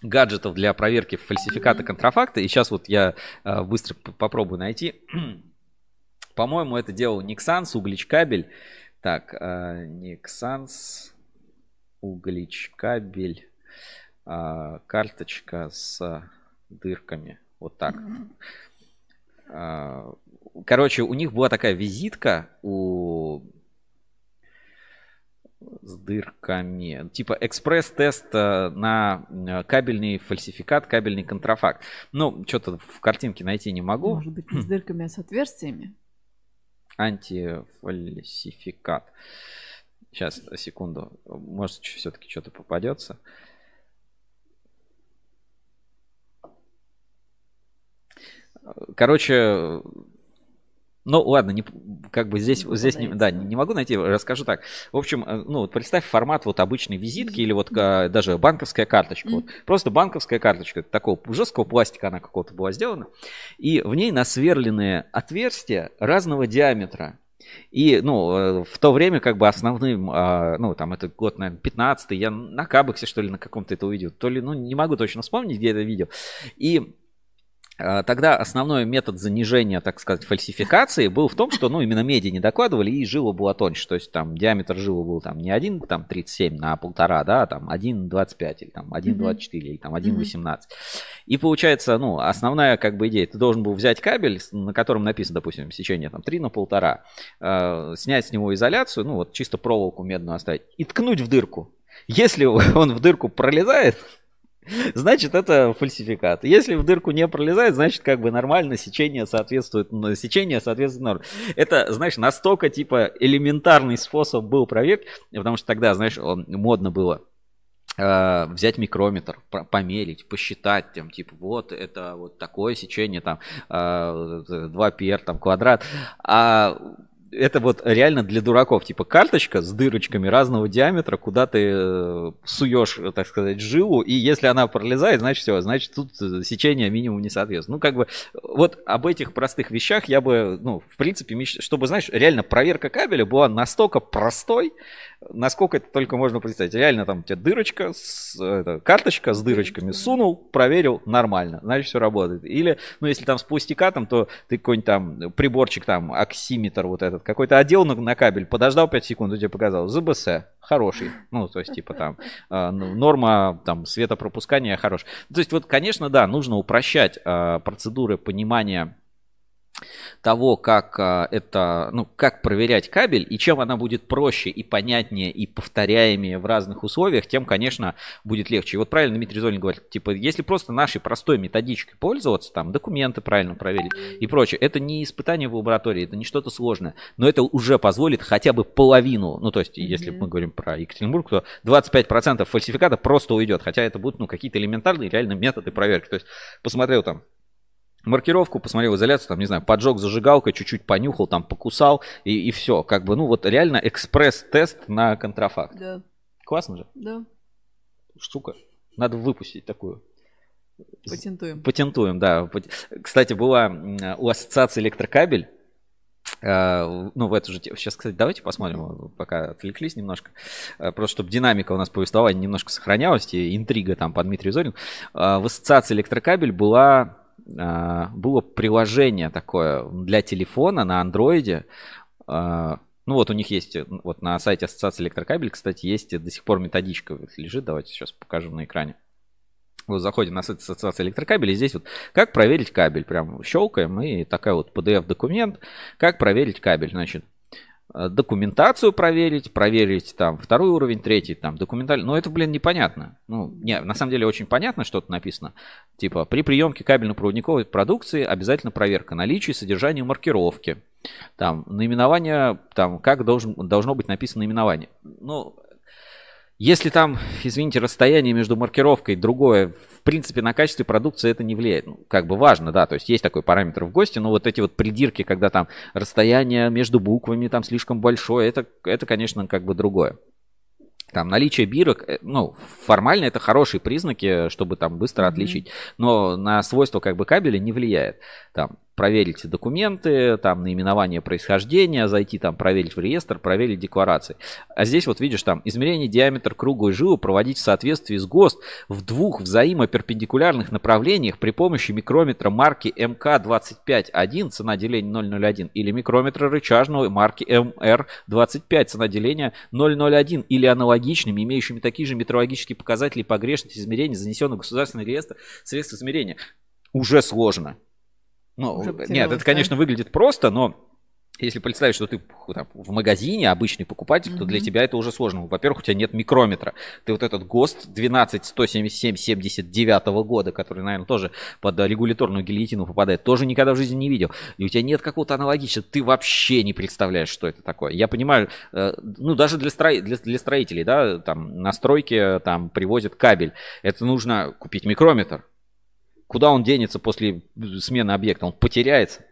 гаджетов для проверки фальсификата контрафакта. И сейчас вот я э, быстро попробую найти. По-моему, это делал Nixans, угличкабель. Так, Nixans, угличкабель, э, карточка с дырками. Вот так. Э, короче, у них была такая визитка у с дырками. Типа экспресс-тест э, на э, кабельный фальсификат, кабельный контрафакт. Ну, что-то в картинке найти не могу. Может быть, не с дырками, а с отверстиями? Антифальсификат. Сейчас, секунду. Может, все-таки что-то попадется. Короче, ну, ладно, не, как бы здесь, не здесь не, да, не, могу найти, расскажу так. В общем, э, ну, вот представь формат вот обычной визитки или вот а, даже банковская карточка. Mm-hmm. Вот. Просто банковская карточка, такого жесткого пластика она какого-то была сделана. И в ней насверленные отверстия разного диаметра. И, ну, э, в то время, как бы основным, а, ну, там, это год, наверное, 15 я на Кабексе, что ли, на каком-то это увидел. То ли, ну, не могу точно вспомнить, где это видел. И тогда основной метод занижения, так сказать, фальсификации был в том, что, ну, именно меди не докладывали, и жила была тоньше. То есть там диаметр жилы был там не 1, там 37 на полтора, да, а там 1,25 или там 1,24 mm-hmm. или там 1,18. Mm-hmm. И получается, ну, основная как бы идея, ты должен был взять кабель, на котором написано, допустим, сечение там 3 на полтора, э, снять с него изоляцию, ну, вот чисто проволоку медную оставить, и ткнуть в дырку. Если он в дырку пролезает, Значит, это фальсификат. Если в дырку не пролезает, значит, как бы нормально, сечение соответствует, сечение соответствует норме. Это, знаешь, настолько, типа, элементарный способ был проверки, потому что тогда, знаешь, модно было э, взять микрометр, померить, посчитать, там, типа, вот это вот такое сечение, там, 2 пер, там, квадрат. А это вот реально для дураков, типа карточка с дырочками разного диаметра, куда ты э, суешь, так сказать, жилу, и если она пролезает, значит все, значит тут э, сечение минимум не соответствует. Ну, как бы, вот об этих простых вещах я бы, ну, в принципе, меч... чтобы, знаешь, реально проверка кабеля была настолько простой, насколько это только можно представить. Реально там у тебя дырочка, с, это, карточка с дырочками, сунул, проверил, нормально, значит все работает. Или, ну, если там с пластикатом, то ты какой-нибудь там приборчик, там, оксиметр вот этот, какой-то одел на, на кабель, подождал 5 секунд, и тебе показал, ЗБС, хороший. Ну, то есть, типа там, э, норма там светопропускания хорош. То есть, вот, конечно, да, нужно упрощать э, процедуры понимания того, как а, это, ну, как проверять кабель, и чем она будет проще и понятнее и повторяемее в разных условиях, тем, конечно, будет легче. И вот правильно Дмитрий Золин говорит, типа, если просто нашей простой методичкой пользоваться, там, документы правильно проверить и прочее, это не испытание в лаборатории, это не что-то сложное, но это уже позволит хотя бы половину, ну, то есть, если мы говорим про Екатеринбург, то 25% фальсификата просто уйдет, хотя это будут, ну, какие-то элементарные реально методы проверки. То есть, посмотрел там маркировку, посмотрел изоляцию, там, не знаю, поджег зажигалкой, чуть-чуть понюхал, там, покусал, и, и все. Как бы, ну, вот реально экспресс-тест на контрафакт. Да. Классно же? Да. Штука. Надо выпустить такую. Патентуем. Патентуем, да. Кстати, была у ассоциации электрокабель, Uh, ну, в эту же тему. Сейчас, кстати, давайте посмотрим, пока отвлеклись немножко. Uh, просто чтобы динамика у нас повествования немножко сохранялась, и интрига там по Дмитрию Зорину. В ассоциации электрокабель была было приложение такое для телефона на андроиде. А, ну вот у них есть, вот на сайте Ассоциации Электрокабель, кстати, есть до сих пор методичка лежит. Давайте сейчас покажем на экране. Вот заходим на сайт Ассоциации Электрокабель, и здесь вот как проверить кабель. Прям щелкаем, и такая вот PDF-документ, как проверить кабель. Значит, документацию проверить, проверить там второй уровень, третий, там документально. Но это, блин, непонятно. Ну, не, на самом деле очень понятно, что тут написано. Типа, при приемке кабельно-проводниковой продукции обязательно проверка наличия и содержания маркировки. Там, наименование, там, как должен, должно быть написано наименование. Ну, если там, извините, расстояние между маркировкой и другое, в принципе, на качестве продукции это не влияет. Ну, как бы важно, да, то есть есть такой параметр в гости, но вот эти вот придирки, когда там расстояние между буквами там слишком большое, это, это конечно, как бы другое. Там наличие бирок, э, ну, формально это хорошие признаки, чтобы там быстро mm-hmm. отличить, но на свойства как бы кабеля не влияет. Там проверить документы, там наименование происхождения, зайти там проверить в реестр, проверить декларации. А здесь вот видишь там измерение диаметра круга и жилы проводить в соответствии с ГОСТ в двух взаимоперпендикулярных направлениях при помощи микрометра марки МК-25-1 цена деления 001 или микрометра рычажного марки МР-25 цена деления 001 или аналогичными, имеющими такие же метрологические показатели и погрешность измерений, занесенных в государственный реестр средств измерения. Уже сложно. Ну, нет, это, конечно, выглядит просто, но если представить, что ты там, в магазине обычный покупатель, mm-hmm. то для тебя это уже сложно. Во-первых, у тебя нет микрометра. Ты вот этот ГОСТ 12177-79 года, который, наверное, тоже под регуляторную гильотину попадает, тоже никогда в жизни не видел. И у тебя нет какого-то аналогичного. Ты вообще не представляешь, что это такое. Я понимаю, э, ну, даже для, стро... для, для строителей, да, там, на стройке там привозят кабель. Это нужно купить микрометр Куда он денется после смены объекта? Он потеряется.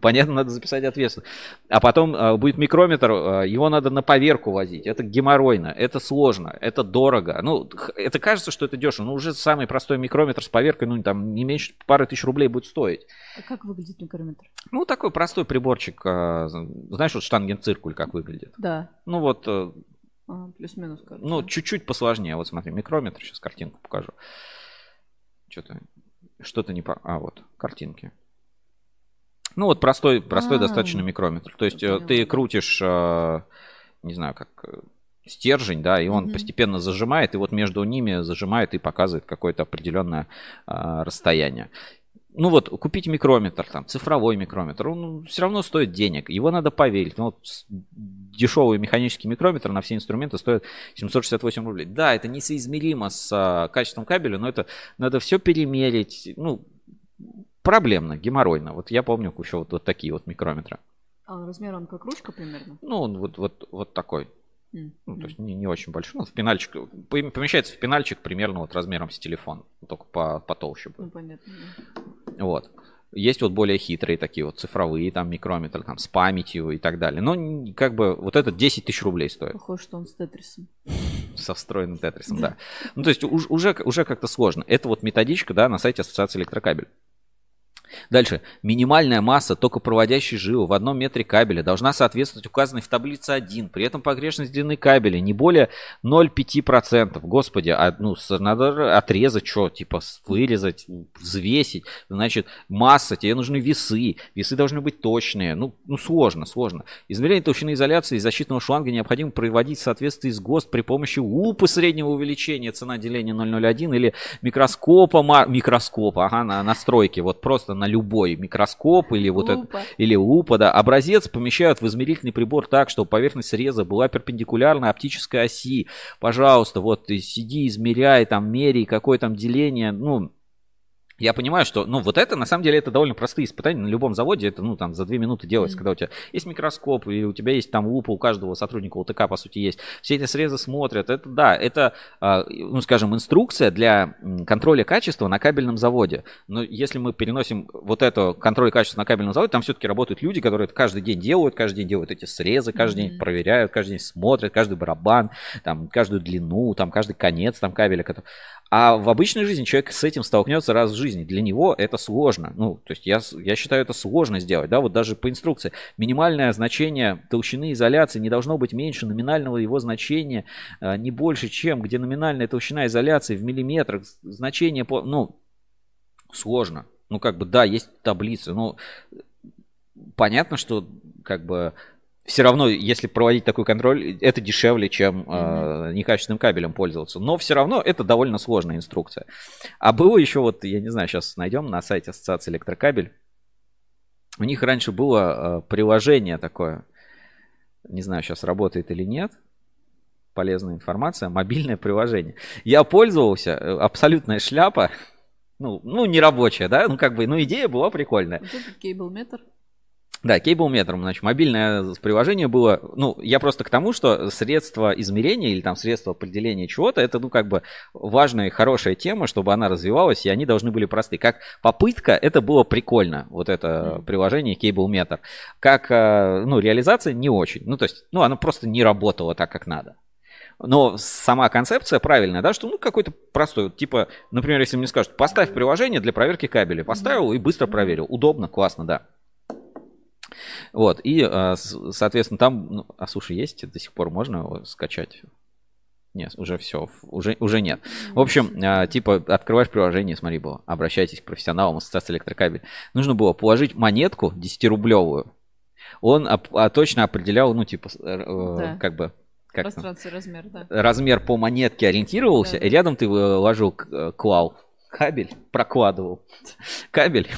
Понятно, надо записать ответственность. А потом э, будет микрометр, э, его надо на поверку возить. Это геморройно, это сложно, это дорого. Ну, это кажется, что это дешево. Но уже самый простой микрометр с поверкой, ну, там, не меньше пары тысяч рублей будет стоить. А как выглядит микрометр? Ну, такой простой приборчик. Э, знаешь, вот штангенциркуль как выглядит? Да. Ну, вот... Э, а, плюс-минус. Ну, чуть-чуть посложнее. Вот смотри, микрометр, сейчас картинку покажу. Что-то что-то не по... А, вот, картинки. Ну, вот простой, простой А-а-а. достаточно микрометр. То есть э, ты крутишь, э, не знаю, как э, стержень, да, и он угу. постепенно зажимает, и вот между ними зажимает и показывает какое-то определенное расстояние. Ну вот, купить микрометр, там, цифровой микрометр, он все равно стоит денег. Его надо поверить. Ну, вот дешевый механический микрометр на все инструменты стоит 768 рублей. Да, это несоизмеримо с а, качеством кабеля, но это надо все перемерить. Ну, проблемно, геморройно. Вот я помню еще вот, вот такие вот микрометры. А размер он как ручка примерно? Ну, он вот, вот, вот такой. Ну, то есть не, не очень большой. Ну, в пенальчик, помещается в пенальчик примерно вот размером с телефон. Только по, потолще будет. Ну, понятно. Вот. Есть вот более хитрые такие вот цифровые, там микрометры, там с памятью и так далее. Но как бы вот это 10 тысяч рублей стоит. Похоже, что он с тетрисом. Со встроенным тетрисом, да. Ну то есть уже, уже как-то сложно. Это вот методичка, да, на сайте Ассоциации электрокабель. Дальше. Минимальная масса токопроводящей жилы в одном метре кабеля должна соответствовать указанной в таблице 1. При этом погрешность длины кабеля не более 0,5%. Господи, а, ну, надо отрезать что? Типа вырезать, взвесить. Значит, масса, тебе нужны весы. Весы должны быть точные. Ну, ну сложно, сложно. Измерение толщины изоляции и защитного шланга необходимо проводить в соответствии с ГОСТ при помощи лупы среднего увеличения цена деления 001 или микроскопа, микроскопа, ага, на настройки. Вот просто на любой микроскоп или вот лупа. это, или лупа, да. Образец помещают в измерительный прибор так, чтобы поверхность среза была перпендикулярна оптической оси. Пожалуйста, вот сиди, измеряй, там, меряй, какое там деление, ну, я понимаю, что, ну, вот это, на самом деле, это довольно простые испытания на любом заводе. Это, ну, там, за две минуты делается, mm-hmm. когда у тебя есть микроскоп, и у тебя есть там лупа, у каждого сотрудника УТК, по сути, есть. Все эти срезы смотрят. Это, да, это, а, ну, скажем, инструкция для контроля качества на кабельном заводе. Но если мы переносим вот это контроль качества на кабельном заводе, там все-таки работают люди, которые это каждый день делают, каждый день делают эти срезы, каждый mm-hmm. день проверяют, каждый день смотрят, каждый барабан, там, каждую длину, там, каждый конец там кабеля. А в обычной жизни человек с этим столкнется раз в жизни. Для него это сложно. Ну, то есть я, я считаю, это сложно сделать. Да, вот даже по инструкции. Минимальное значение толщины изоляции не должно быть меньше номинального его значения, а, не больше, чем где номинальная толщина изоляции в миллиметрах. Значение по... Ну, сложно. Ну, как бы, да, есть таблицы, но понятно, что как бы все равно, если проводить такой контроль, это дешевле, чем mm-hmm. э, некачественным кабелем пользоваться. Но все равно это довольно сложная инструкция. А было еще вот, я не знаю, сейчас найдем на сайте Ассоциации электрокабель. У них раньше было э, приложение такое. Не знаю, сейчас работает или нет. Полезная информация. Мобильное приложение. Я пользовался. э, Абсолютная шляпа. Ну, ну, не рабочая, да? Ну, как бы, ну, идея была прикольная. Вот этот кейблметр. Да, кейблметром, значит, мобильное приложение было, ну, я просто к тому, что средство измерения или там средство определения чего-то, это, ну, как бы важная и хорошая тема, чтобы она развивалась, и они должны были просты. Как попытка, это было прикольно, вот это приложение кейблметр. Как, э, ну, реализация не очень. Ну, то есть, ну, оно просто не работало так, как надо. Но сама концепция правильная, да, что ну какой-то простой, вот, типа, например, если мне скажут, поставь приложение для проверки кабеля, поставил и быстро проверил, удобно, классно, да. Вот, и, с- соответственно, там, ну, а суши есть, до сих пор можно его скачать? Нет, уже все, уже, уже нет. В общем, э, типа, открываешь приложение, смотри, было, обращайтесь к профессионалам ассоциации электрокабель. Нужно было положить монетку 10-рублевую. Он оп- а, точно определял, ну, типа, э, Да. как бы, как там, Пространство, размер, да. размер по монетке ориентировался, и рядом ты э, ложил э, клал кабель, прокладывал кабель,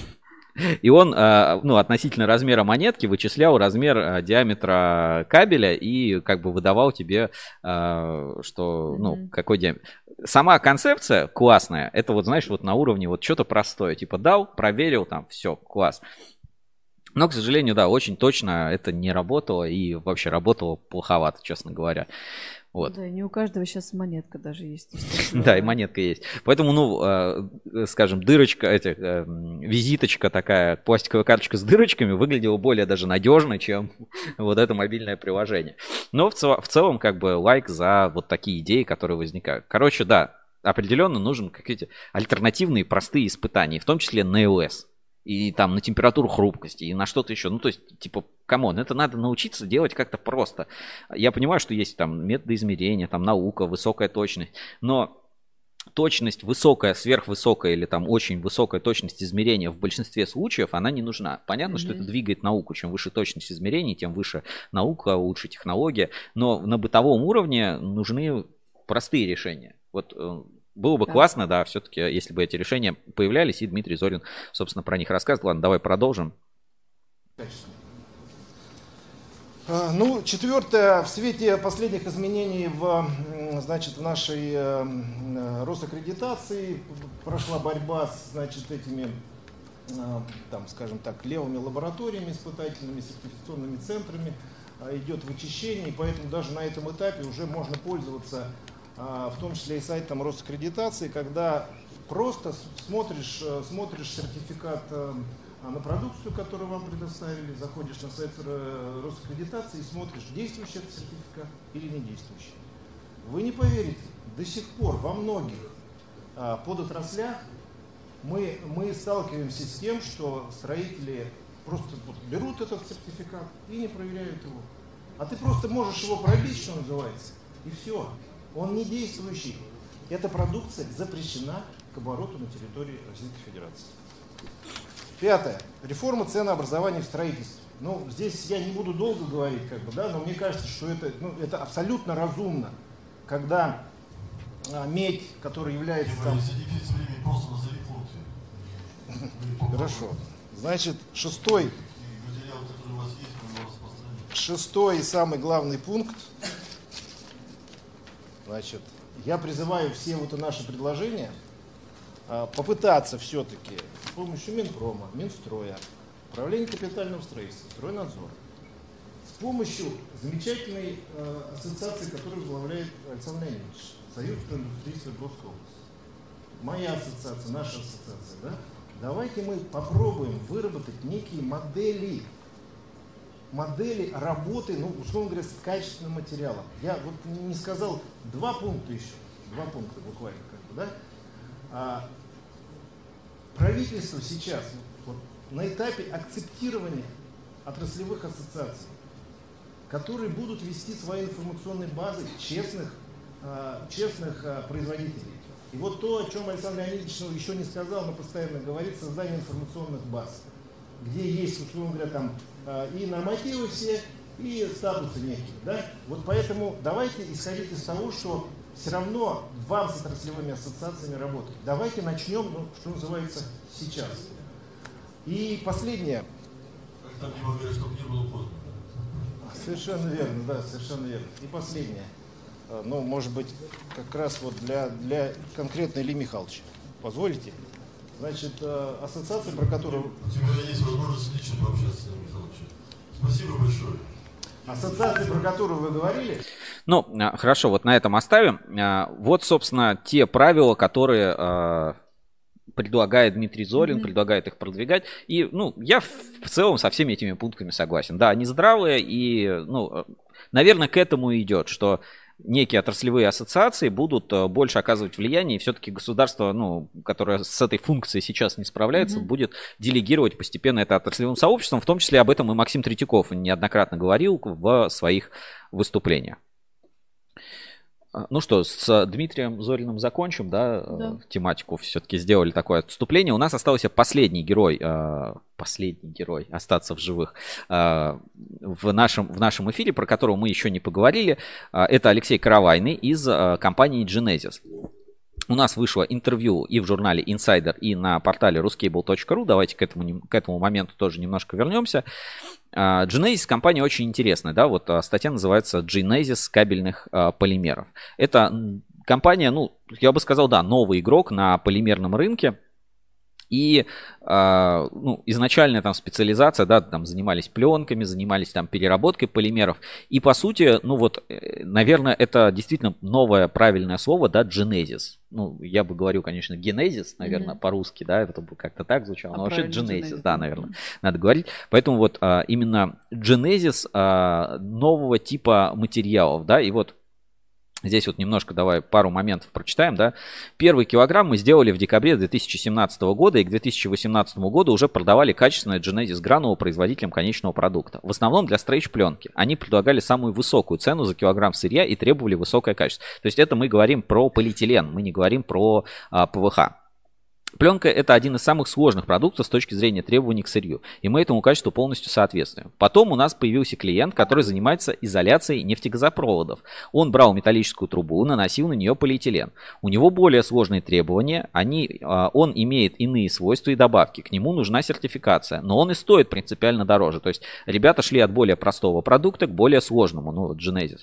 и он, э, ну, относительно размера монетки вычислял размер э, диаметра кабеля и как бы выдавал тебе, э, что, ну, какой диаметр. Сама концепция классная, это вот, знаешь, вот на уровне вот что-то простое, типа дал, проверил, там, все, класс. Но, к сожалению, да, очень точно это не работало и вообще работало плоховато, честно говоря. Вот. Да, не у каждого сейчас монетка даже есть. Да, и монетка есть. Поэтому, ну, э, скажем, дырочка, эти, э, визиточка такая, пластиковая карточка с дырочками выглядела более даже надежно, чем вот это мобильное приложение. Но в, цел- в целом, как бы, лайк за вот такие идеи, которые возникают. Короче, да, определенно нужен какие-то альтернативные простые испытания, в том числе на iOS. И там на температуру хрупкости, и на что-то еще. Ну, то есть, типа, come on, это надо научиться делать как-то просто. Я понимаю, что есть там методы измерения, там наука, высокая точность, но точность высокая, сверхвысокая или там очень высокая точность измерения в большинстве случаев, она не нужна. Понятно, что Мгм. это двигает науку. Чем выше точность измерений, тем выше наука, лучше технология. Но на бытовом уровне нужны простые решения. Вот э, было бы Да. классно, да, все-таки, если бы эти решения появлялись, и Дмитрий Зорин, собственно, про них рассказывал. Ладно, давай продолжим. А, Ну, четвертое, в свете последних изменений в, значит, в нашей э, э, Росаккредитации прошла борьба с значит, этими, э, там, скажем так, левыми лабораториями испытательными, сертификационными центрами, идет вычищение, и поэтому даже на этом этапе уже можно пользоваться, в том числе и сайтом Росаккредитации, когда просто смотришь, э, смотришь сертификат э, а на продукцию, которую вам предоставили, заходишь на сайт э, Росаккредитации и смотришь, действующий этот сертификат или не действующий. Вы не поверите, до сих пор во многих а, подотраслях мы, мы сталкиваемся с тем, что строители просто берут этот сертификат и не проверяют его. А ты просто можешь его пробить, что называется, и все. Он не действующий. Эта продукция запрещена к обороту на территории Российской Федерации. Пятое. Реформа ценообразования в строительстве. Ну, здесь я не буду долго говорить, как бы, да, но мне кажется, что это, ну, это абсолютно разумно, когда а, медь, которая является там... Хорошо. Значит, шестой, Материал, есть, шестой и самый главный пункт. Значит, я призываю все вот наши предложения а, попытаться все-таки с помощью Минпрома, Минстроя, Управления капитального строительства, Стройнадзора, с помощью замечательной э, ассоциации, которую возглавляет Александр Леонидович, Союз индустрии Свердловской области. Моя ассоциация, наша ассоциация, да? Давайте мы попробуем выработать некие модели, модели работы, ну, условно говоря, с качественным материалом. Я вот не сказал два пункта еще, два пункта буквально, как бы, да? А, правительство сейчас вот, на этапе акцептирования отраслевых ассоциаций, которые будут вести свои информационные базы честных, а, честных а, производителей. И вот то, о чем Александр Леонидович ну, еще не сказал, но постоянно говорит, создание информационных баз, где есть, условно говоря, там а, и нормативы все, и статусы некие. Да? Вот поэтому давайте исходить из того, что все равно вам с отраслевыми ассоциациями работать. Давайте начнем, ну, что называется, сейчас. И последнее. Как там не говорят, чтобы не было поздно. Совершенно верно, да, совершенно верно. И последнее. А, ну, может быть, как раз вот для, для конкретно Ильи Михайловича. Позволите? Значит, а, ассоциация, про которую... Тем более есть возможность лично пообщаться с Ильей Михайловичем. Спасибо большое. Ассоциация, про которую вы говорили? Ну, а, хорошо, вот на этом оставим. Вот, собственно, те правила, которые предлагает Дмитрий Зорин, mm-hmm. предлагает их продвигать. И, ну, я в целом со всеми этими пунктами согласен. Да, они здравые, и, ну, наверное, к этому идет, что некие отраслевые ассоциации будут э, больше оказывать влияние, и все-таки государство, ну, которое с этой функцией сейчас не справляется, mm-hmm. будет делегировать постепенно это отраслевым сообществом. В том числе об этом и Максим Третьяков неоднократно говорил в своих выступлениях. А, ну что, с Дмитрием Зориным закончим, да, э, да. тематику все-таки сделали такое отступление. У нас остался последний герой, э, последний герой, остаться в живых э, в нашем, в нашем эфире, про которого мы еще не поговорили. Это Алексей Каравайный из компании Genesis. У нас вышло интервью и в журнале Insider, и на портале ruscable.ru. Давайте к этому, к этому моменту тоже немножко вернемся. А, Genesis компания очень интересная, да, вот а, статья называется Genesis кабельных а, полимеров. Это компания, ну, я бы сказал, да, новый игрок на полимерном рынке. И э, ну, изначальная там специализация, да, там занимались пленками, занимались там переработкой полимеров. И по сути, ну вот, э, наверное, это действительно новое правильное слово, да, genesis. Ну, я бы говорил, конечно, генезис, наверное, mm-hmm. по-русски, да, это бы как-то так звучало. А но вообще genesis, да, наверное, mm-hmm. надо говорить. Поэтому вот а, именно genesis а, нового типа материалов, да, и вот Здесь вот немножко давай пару моментов прочитаем, да. Первый килограмм мы сделали в декабре 2017 года и к 2018 году уже продавали качественное Genesis гранулу производителям конечного продукта. В основном для стрейч-пленки. Они предлагали самую высокую цену за килограмм сырья и требовали высокое качество. То есть это мы говорим про полиэтилен, мы не говорим про а, ПВХ. Пленка это один из самых сложных продуктов с точки зрения требований к сырью, и мы этому качеству полностью соответствуем. Потом у нас появился клиент, который занимается изоляцией нефтегазопроводов. Он брал металлическую трубу, наносил на нее полиэтилен. У него более сложные требования, они, а, он имеет иные свойства и добавки, к нему нужна сертификация, но он и стоит принципиально дороже. То есть ребята шли от более простого продукта к более сложному, ну вот Genesis.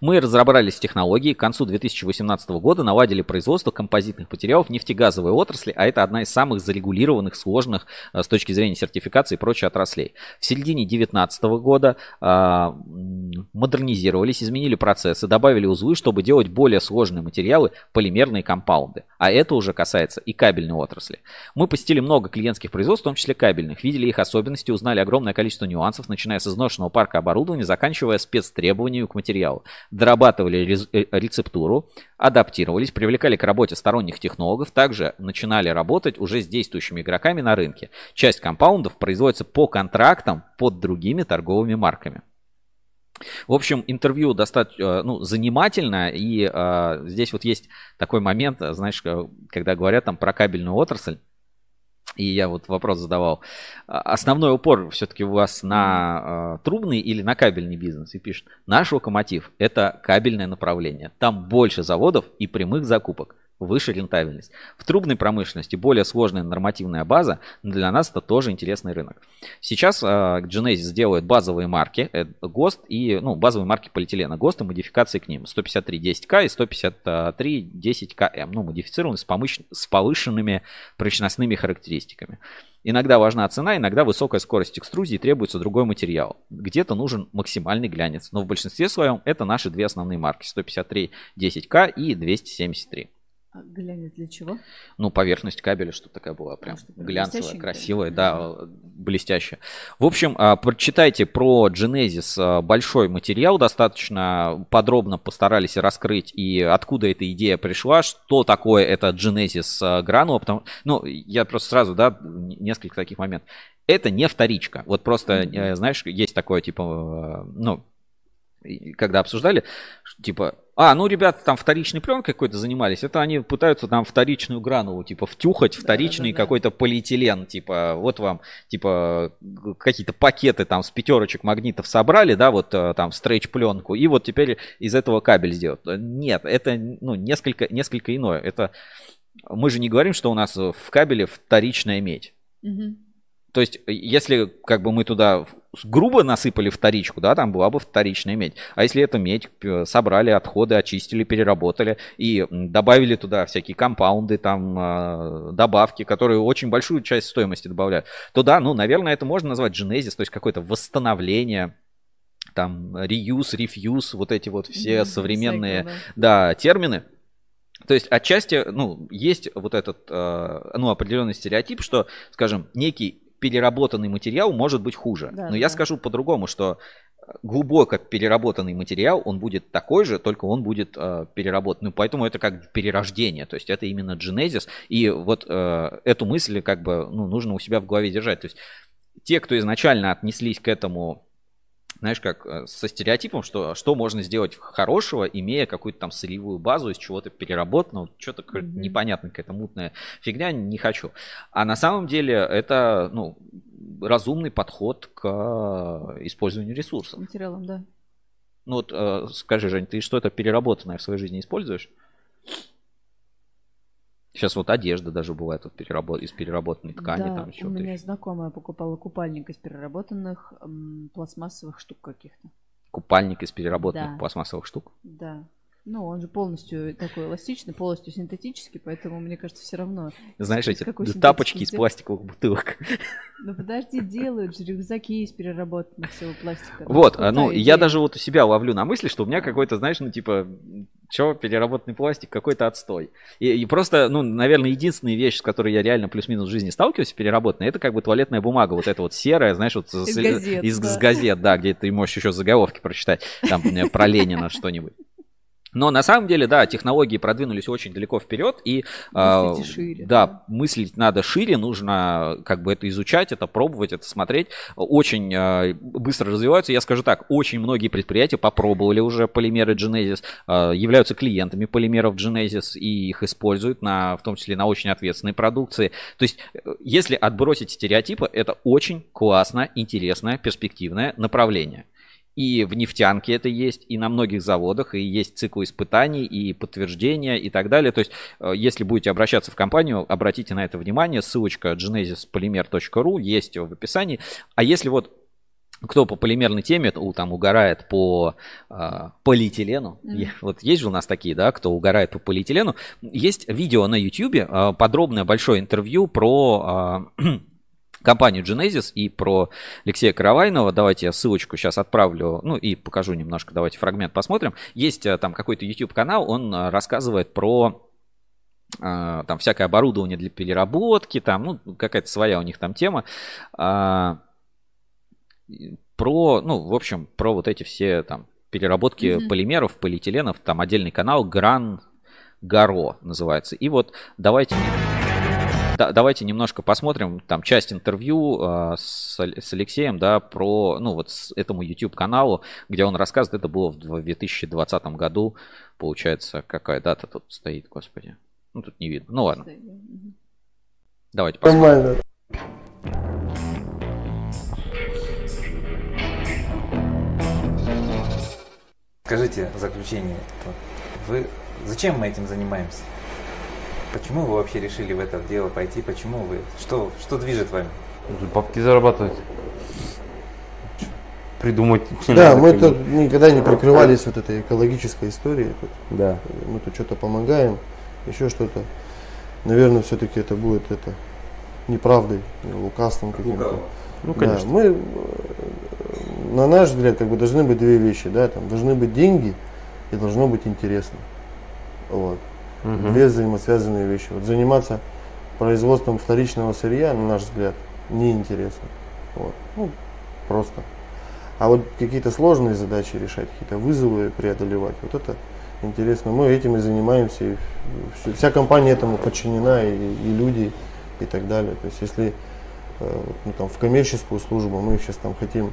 Мы разобрались с технологией, к концу 2018 года наладили производство композитных материалов нефтегазовой отрасли, а это одна из самых зарегулированных, сложных э, с точки зрения сертификации и прочих отраслей. В середине 2019 года э, модернизировались, изменили процессы, добавили узлы, чтобы делать более сложные материалы, полимерные компаунды. А это уже касается и кабельной отрасли. Мы посетили много клиентских производств, в том числе кабельных, видели их особенности, узнали огромное количество нюансов, начиная с изношенного парка оборудования, заканчивая спецтребованиями к материалу дорабатывали э, рецептуру, адаптировались, привлекали к работе сторонних технологов, также начинали работать уже с действующими игроками на рынке. Часть компаундов производится по контрактам под другими торговыми марками. В общем, интервью достаточно э, ну, занимательное, и э, здесь вот есть такой момент, знаешь, когда говорят там про кабельную отрасль, и я вот вопрос задавал. А, основной упор все-таки у вас на э, трубный или на кабельный бизнес? И пишет, наш локомотив – это кабельное направление. Там больше заводов и прямых закупок выше рентабельность. В трубной промышленности более сложная нормативная база, но для нас это тоже интересный рынок. Сейчас э, Genesis делает базовые марки э, ГОСТ и ну, базовые марки полиэтилена ГОСТ и модификации к ним 153 10К и 153 10КМ, ну, модифицированные с, помыш... с повышенными прочностными характеристиками. Иногда важна цена, иногда высокая скорость экструзии требуется другой материал. Где-то нужен максимальный глянец, но в большинстве своем это наши две основные марки 153 10К и 273. А глянец для чего? Ну, поверхность кабеля, что такая была прям глянцевая, красивая, да, блестящая. В общем, а, прочитайте про Genesis а, большой материал, достаточно подробно постарались раскрыть и откуда эта идея пришла, что такое это Genesis гранула, потому, ну, я просто сразу, да, несколько таких моментов. Это не вторичка. Вот просто, mm-hmm. знаешь, есть такое, типа, ну, когда обсуждали, типа, а, ну, ребята там вторичной пленкой какой-то занимались, это они пытаются там вторичную гранулу, типа, втюхать вторичный да, да, да. какой-то полиэтилен, типа, вот вам, типа, какие-то пакеты там с пятерочек магнитов собрали, да, вот э, там стрейч пленку, и вот теперь из этого кабель сделать. Нет, это, ну, несколько, несколько иное. Это, мы же не говорим, что у нас в кабеле вторичная медь. Угу. То есть, если как бы мы туда грубо насыпали вторичку, да, там была бы вторичная медь. А если это медь, собрали отходы, очистили, переработали и добавили туда всякие компаунды, там, а, добавки, которые очень большую часть стоимости добавляют, то да, ну, наверное, это можно назвать genезис, то есть какое-то восстановление там reuse, refuse, вот эти вот все mm-hmm, современные, cycle, да. да, термины. То есть отчасти, ну, есть вот этот, ну, определенный стереотип, что, скажем, некий переработанный материал может быть хуже. Да, Но да. я скажу по-другому, что глубоко переработанный материал, он будет такой же, только он будет э, переработан. Ну, поэтому это как перерождение, то есть это именно дженезис. И вот э, эту мысль как бы ну, нужно у себя в голове держать. То есть те, кто изначально отнеслись к этому знаешь, как э, со стереотипом, что что можно сделать хорошего, имея какую-то там сырьевую базу из чего-то переработанного, что-то mm-hmm. непонятная какая-то мутная фигня, не хочу. А на самом деле это, ну, разумный подход к использованию ресурсов. Материалом, да. Ну вот э, скажи, Жень, ты что-то переработанное в своей жизни используешь? Сейчас вот одежда даже бывает вот переработ... из переработанной ткани. Да, там у меня знакомая покупала купальник из переработанных м, пластмассовых штук каких-то. Купальник из переработанных да. пластмассовых штук? Да. Ну, он же полностью такой эластичный, полностью синтетический, поэтому, мне кажется, все равно. Знаешь, эти тапочки из пластиковых бутылок. Ну подожди, делают же рюкзаки из переработанных всего пластика. Вот, ну, я даже вот у себя ловлю на мысли, что у меня какой-то, знаешь, ну, типа, что, переработанный пластик, какой-то отстой. И, и просто, ну, наверное, единственная вещь, с которой я реально плюс-минус в жизни сталкиваюсь, переработанная, это как бы туалетная бумага, вот эта вот серая, знаешь, вот из, газет, из, да. с газет, да, где ты можешь еще заголовки прочитать, там, про Ленина что-нибудь. Но на самом деле, да, технологии продвинулись очень далеко вперед, и э, шире, да, да, мыслить надо шире, нужно как бы это изучать, это пробовать, это смотреть. Очень э, быстро развиваются. Я скажу так, очень многие предприятия попробовали уже полимеры Genesis, э, являются клиентами полимеров Genesis и их используют, на, в том числе на очень ответственной продукции. То есть, если отбросить стереотипы, это очень классное, интересное, перспективное направление. И в нефтянке это есть, и на многих заводах, и есть цикл испытаний, и подтверждения, и так далее. То есть, э, если будете обращаться в компанию, обратите на это внимание. Ссылочка genesispolymer.ru есть в описании. А если вот кто по полимерной теме, там угорает по э, полиэтилену. Mm-hmm. Вот есть же у нас такие, да, кто угорает по полиэтилену. Есть видео на YouTube, э, подробное большое интервью про э, компанию Genesis и про Алексея Каравайнова. Давайте я ссылочку сейчас отправлю, ну и покажу немножко, давайте фрагмент посмотрим. Есть э, там какой-то YouTube канал, он э, рассказывает про э, там всякое оборудование для переработки, там, ну, какая-то своя у них там тема. А, про, ну, в общем, про вот эти все там переработки mm-hmm. полимеров, полиэтиленов, там отдельный канал Гран Гаро называется. И вот давайте да, давайте немножко посмотрим там часть интервью э, с, с Алексеем, да, про, ну, вот с этому YouTube каналу, где он рассказывает, это было в 2020 году, получается, какая дата тут стоит, господи. Ну, тут не видно. Ну, ладно. Давайте посмотрим. Скажите в заключение, вы зачем мы этим занимаемся? Почему вы вообще решили в это дело пойти? Почему вы? Что, что движет вами? Бабки зарабатывать. Придумать. Да, мы тут никогда не прикрывались вот этой экологической историей. Да. Мы тут что-то помогаем, еще что-то. Наверное, все-таки это будет это неправдой, лукавством каким-то. Ну, конечно. Да, мы, э, на наш взгляд, как бы должны быть две вещи, да, там должны быть деньги и должно быть интересно. Вот угу. две взаимосвязанные вещи. Вот заниматься производством вторичного сырья, на наш взгляд, неинтересно. Вот. Ну, просто. А вот какие-то сложные задачи решать, какие-то вызовы преодолевать, вот это интересно. Мы этим и занимаемся. И вся компания этому подчинена, и, и люди, и так далее. То есть если э, ну, там, в коммерческую службу мы сейчас там хотим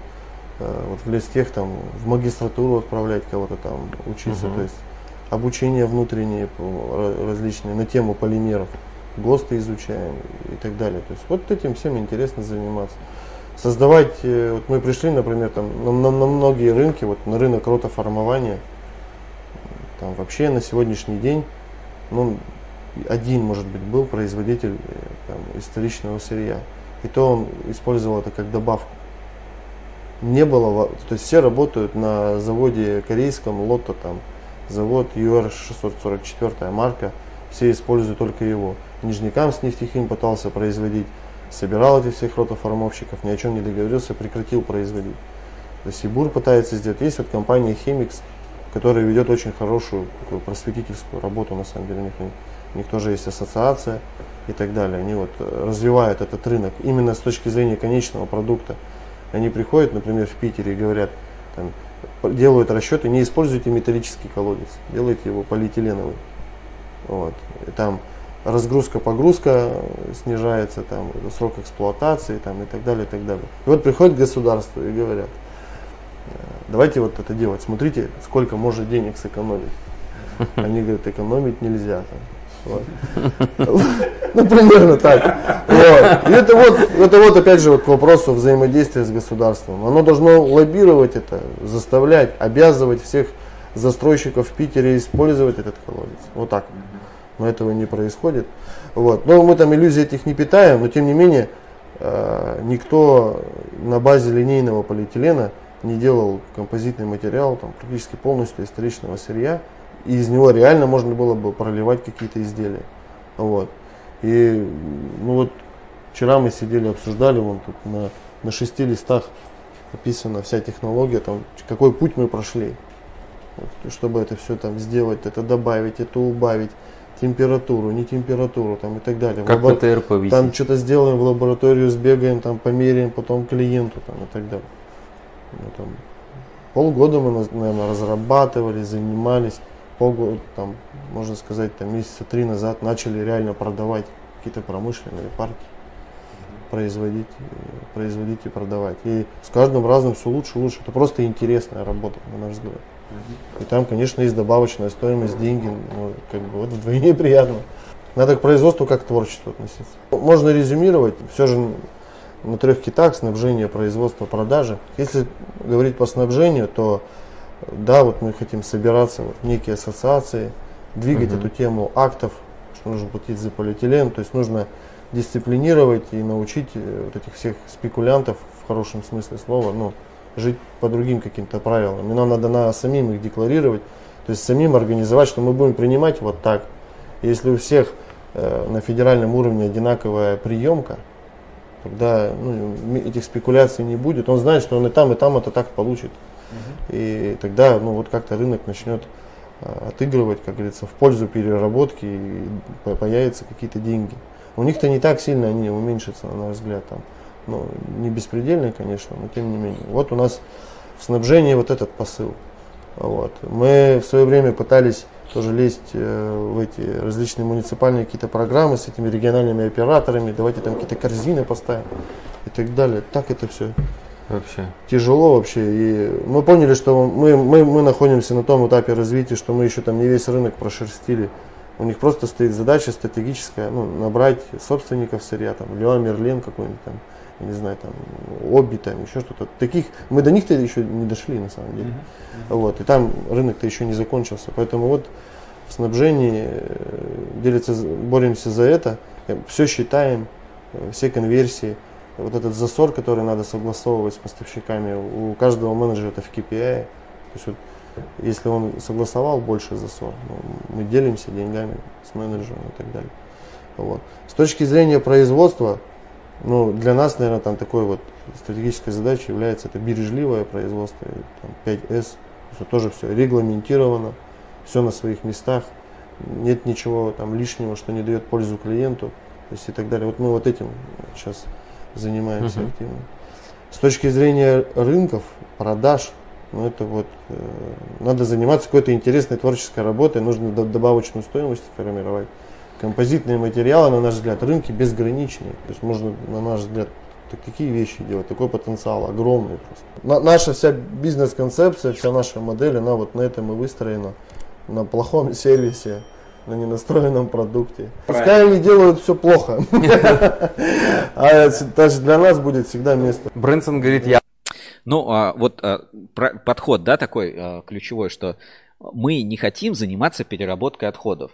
э, вот в листех там в магистратуру отправлять кого-то там учиться, угу. то есть обучение внутреннее различные на тему полимеров, ГОСТы изучаем и так далее. То есть вот этим всем интересно заниматься. Создавать, э, вот мы пришли, например, там, на, на, на многие рынки, вот на рынок ротоформования, там вообще на сегодняшний день, ну, один, может быть, был производитель э, там, историчного сырья. И то он использовал это как добавку. не было, то есть все работают на заводе корейском, Лотто там, завод UR644 марка, все используют только его. Нижнекамск нефтехим пытался производить, собирал этих всех ротоформовщиков, ни о чем не договорился, прекратил производить. То есть и БУР пытается сделать. Есть вот компания Хемикс, которая ведет очень хорошую такую просветительскую работу, на самом деле. У них, у них тоже есть ассоциация и так далее. Они вот э, развивают этот рынок именно с точки зрения конечного продукта. Они приходят, например, в Питере и говорят, там, делают расчеты, не используйте металлический колодец, делайте его полиэтиленовый. Вот. И там разгрузка, погрузка снижается, там, срок эксплуатации там, и так далее, и так далее. И вот приходит государство и говорят, «Э, давайте вот это делать, смотрите, сколько может денег сэкономить. Они говорят, экономить нельзя. Там. Вот. Ну, примерно так. Вот. И это вот, это вот опять же вот к вопросу взаимодействия с государством. Оно должно лоббировать это, заставлять, обязывать всех застройщиков в Питере использовать этот колодец. Вот так. Но этого не происходит. Вот. Но мы там иллюзий этих не питаем, но тем не менее э, никто на базе линейного полиэтилена не делал композитный материал там, практически полностью из вторичного сырья. И из него реально можно было бы проливать какие-то изделия. Вот. И ну вот вчера мы сидели, обсуждали, вон тут на, на шести листах описана вся технология, там, какой путь мы прошли. Вот, чтобы это все там сделать, это добавить, это убавить, температуру, не температуру там и так далее. Как лабо- ПТР повесить. Там что-то сделаем в лабораторию, сбегаем, там померяем, потом клиенту там и так далее. Ну, там, полгода мы, наверное, разрабатывали, занимались. Полгода, там, можно сказать, там месяца три назад начали реально продавать какие-то промышленные парки производить, э, производить и продавать. И с каждым разом все лучше и лучше. Это просто интересная работа, на наш взгляд. И там, конечно, есть добавочная стоимость, деньги, ну, как бы вот вдвойне приятно. Надо к производству как к творчеству относиться. Можно резюмировать, все же на трех китах снабжение, производство, продажи. Если говорить по снабжению, то да, вот мы хотим собираться вот в некие ассоциации, двигать Мгм. эту тему актов, что нужно платить за полиэтилен, то есть нужно дисциплинировать и научить э, вот этих всех спекулянтов в хорошем смысле слова, ну, жить по другим каким-то правилам. И нам надо на самим их декларировать, то есть самим организовать, что мы будем принимать вот так. Если у всех э, на федеральном уровне одинаковая приемка, тогда ну, этих спекуляций не будет. Он знает, что он и там, и там это так получит. И тогда ну, вот как-то рынок начнет э, отыгрывать, как говорится, в пользу переработки и по- появятся какие-то деньги. У них-то не так сильно они уменьшатся, на наш взгляд, там. Ну, не беспредельно, конечно, но тем не менее. Вот у нас в снабжении вот этот посыл. Вот. Мы в свое время пытались тоже лезть э, в эти различные муниципальные какие-то программы с этими региональными операторами, давайте там какие-то корзины поставим и так далее. Так это все Вообще. тяжело вообще. И мы поняли, что мы, мы, мы находимся на том этапе развития, что мы еще там не весь рынок прошерстили. У них просто стоит задача стратегическая, ну, набрать собственников сырья, там, Лео Мерлен какой-нибудь там, я не знаю, там, Оби, там, еще что-то. Таких, мы до них-то еще не дошли, на самом деле. Вот, и там рынок-то еще не закончился. Поэтому вот в снабжении э, делится, боремся за это, все считаем, э, все конверсии. Вот этот засор, который надо согласовывать с поставщиками, у каждого менеджера это в KPI. То есть вот, если он согласовал больше засор, ну, мы делимся деньгами с менеджером и так далее. Вот. С точки зрения производства, ну, для нас, наверное, там такой вот стратегической задачей является это бережливое производство, там, 5S, то есть вот тоже все регламентировано, все на своих местах, нет ничего там лишнего, что не дает пользу клиенту, то есть и так далее. Вот мы вот этим сейчас занимаемся Мгм. активно. С точки зрения рынков, продаж, ну это вот э, надо заниматься какой-то интересной творческой работой, нужно до- добавочную стоимость формировать. Композитные материалы, на наш взгляд, рынки безграничные. То есть можно, на наш взгляд, так- такие вещи делать, такой потенциал огромный просто. На- наша вся бизнес-концепция, вся наша модель, она вот на этом и выстроена. На плохом сервисе, на ненастроенном продукте. Пускай они делают все плохо. А даже для нас будет всегда место. Брэнсон говорит, я Ну, а, вот а, подход, да, такой а, ключевой, что мы не хотим заниматься переработкой отходов.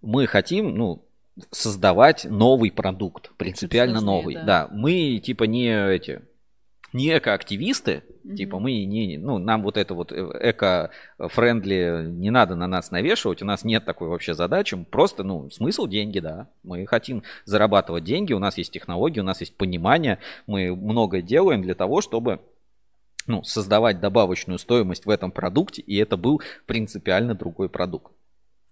Мы хотим, ну, создавать новый продукт, принципиально новый. да. Да. мы типа не эти не экоактивисты, mm-hmm. типа мы не, ну, нам вот это вот э, эко-френдли не надо на нас навешивать, у нас нет такой вообще задачи, просто, ну, смысл деньги, да, мы хотим зарабатывать деньги, у нас есть технологии, у нас есть понимание, мы многое делаем для того, чтобы ну, создавать добавочную стоимость в этом продукте, и это был принципиально другой продукт.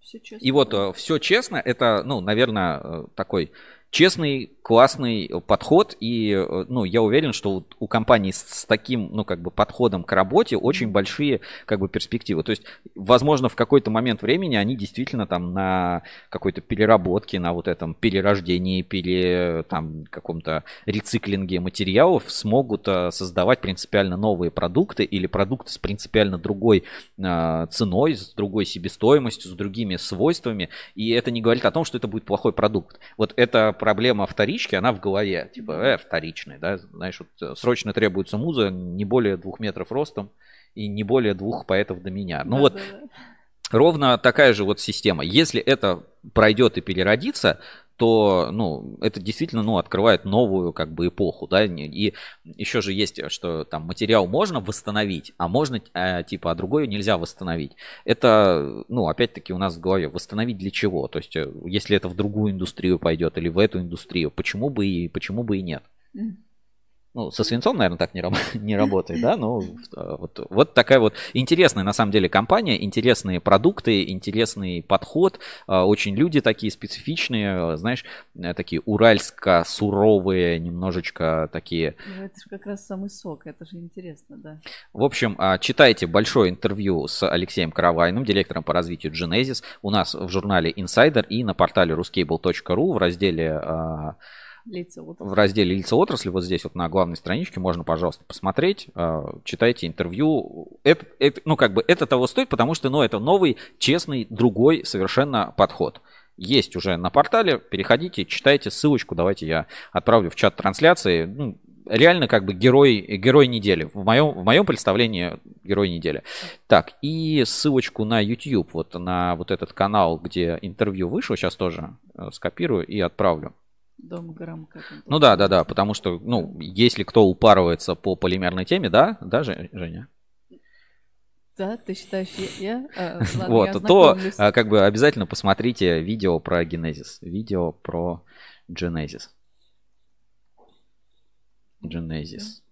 Все честно. И вот э, все честно, это, ну, наверное, э, такой честный, классный подход, и, э, ну, я уверен, что у компании с таким, ну, как бы подходом к работе очень большие, как бы, перспективы. То есть, возможно, в какой-то момент времени они действительно там на какой-то переработке, на вот этом перерождении, пере, там, каком-то рециклинге материалов смогут э, создавать принципиально новые продукты или продукты с принципиально другой э, ценой, с другой себестоимостью, с другими свойствами, и это не говорит о том, что это будет плохой продукт. Вот это проблема вторички, она в голове. Типа, э, вторичный, да, знаешь, вот э, срочно требуется муза не более двух метров ростом и не более двух поэтов до меня. Ну да, вот да, да. ровно такая же вот система. Если это пройдет и переродится, то, ну, это действительно, ну, открывает новую, как бы, эпоху, да, и еще же есть, что там материал можно восстановить, а можно, э, типа, а другое нельзя восстановить. Это, ну, опять-таки у нас в голове, восстановить для чего? То есть, э, если это в другую индустрию пойдет или в эту индустрию, почему бы и, почему бы и нет? Ну, со свинцом, наверное, так не, раб- не работает, да, но э, вот, вот такая вот интересная, на самом деле, компания, интересные продукты, интересный подход, э, очень люди такие специфичные, знаешь, э, такие уральско-суровые, немножечко такие. Ну, это же как раз самый сок, это же интересно, да. В общем, читайте большое интервью с Алексеем Каравайным, директором по развитию Genesis, у нас в журнале Insider и на портале ruscable.ru в разделе в разделе лица отрасли, вот здесь вот на главной страничке можно, пожалуйста, посмотреть, э, читайте интервью. Это, это, ну, как бы это того стоит, потому что, ну, это новый, честный, другой совершенно подход. Есть уже на портале, переходите, читайте ссылочку, давайте я отправлю в чат трансляции. Ну, реально как бы герой, герой недели. В моем, в моем представлении герой недели. Так, и ссылочку на YouTube, вот на вот этот канал, где интервью вышло, сейчас тоже э, скопирую и отправлю. Дом грамм как он Ну да, да, да, потому что, ну, если кто упарывается по полимерной теме, да, да, Женя? Да, ты считаешь, я? А, ладно, вот, я то а, как бы обязательно посмотрите видео про генезис, видео про Genesis. Genesis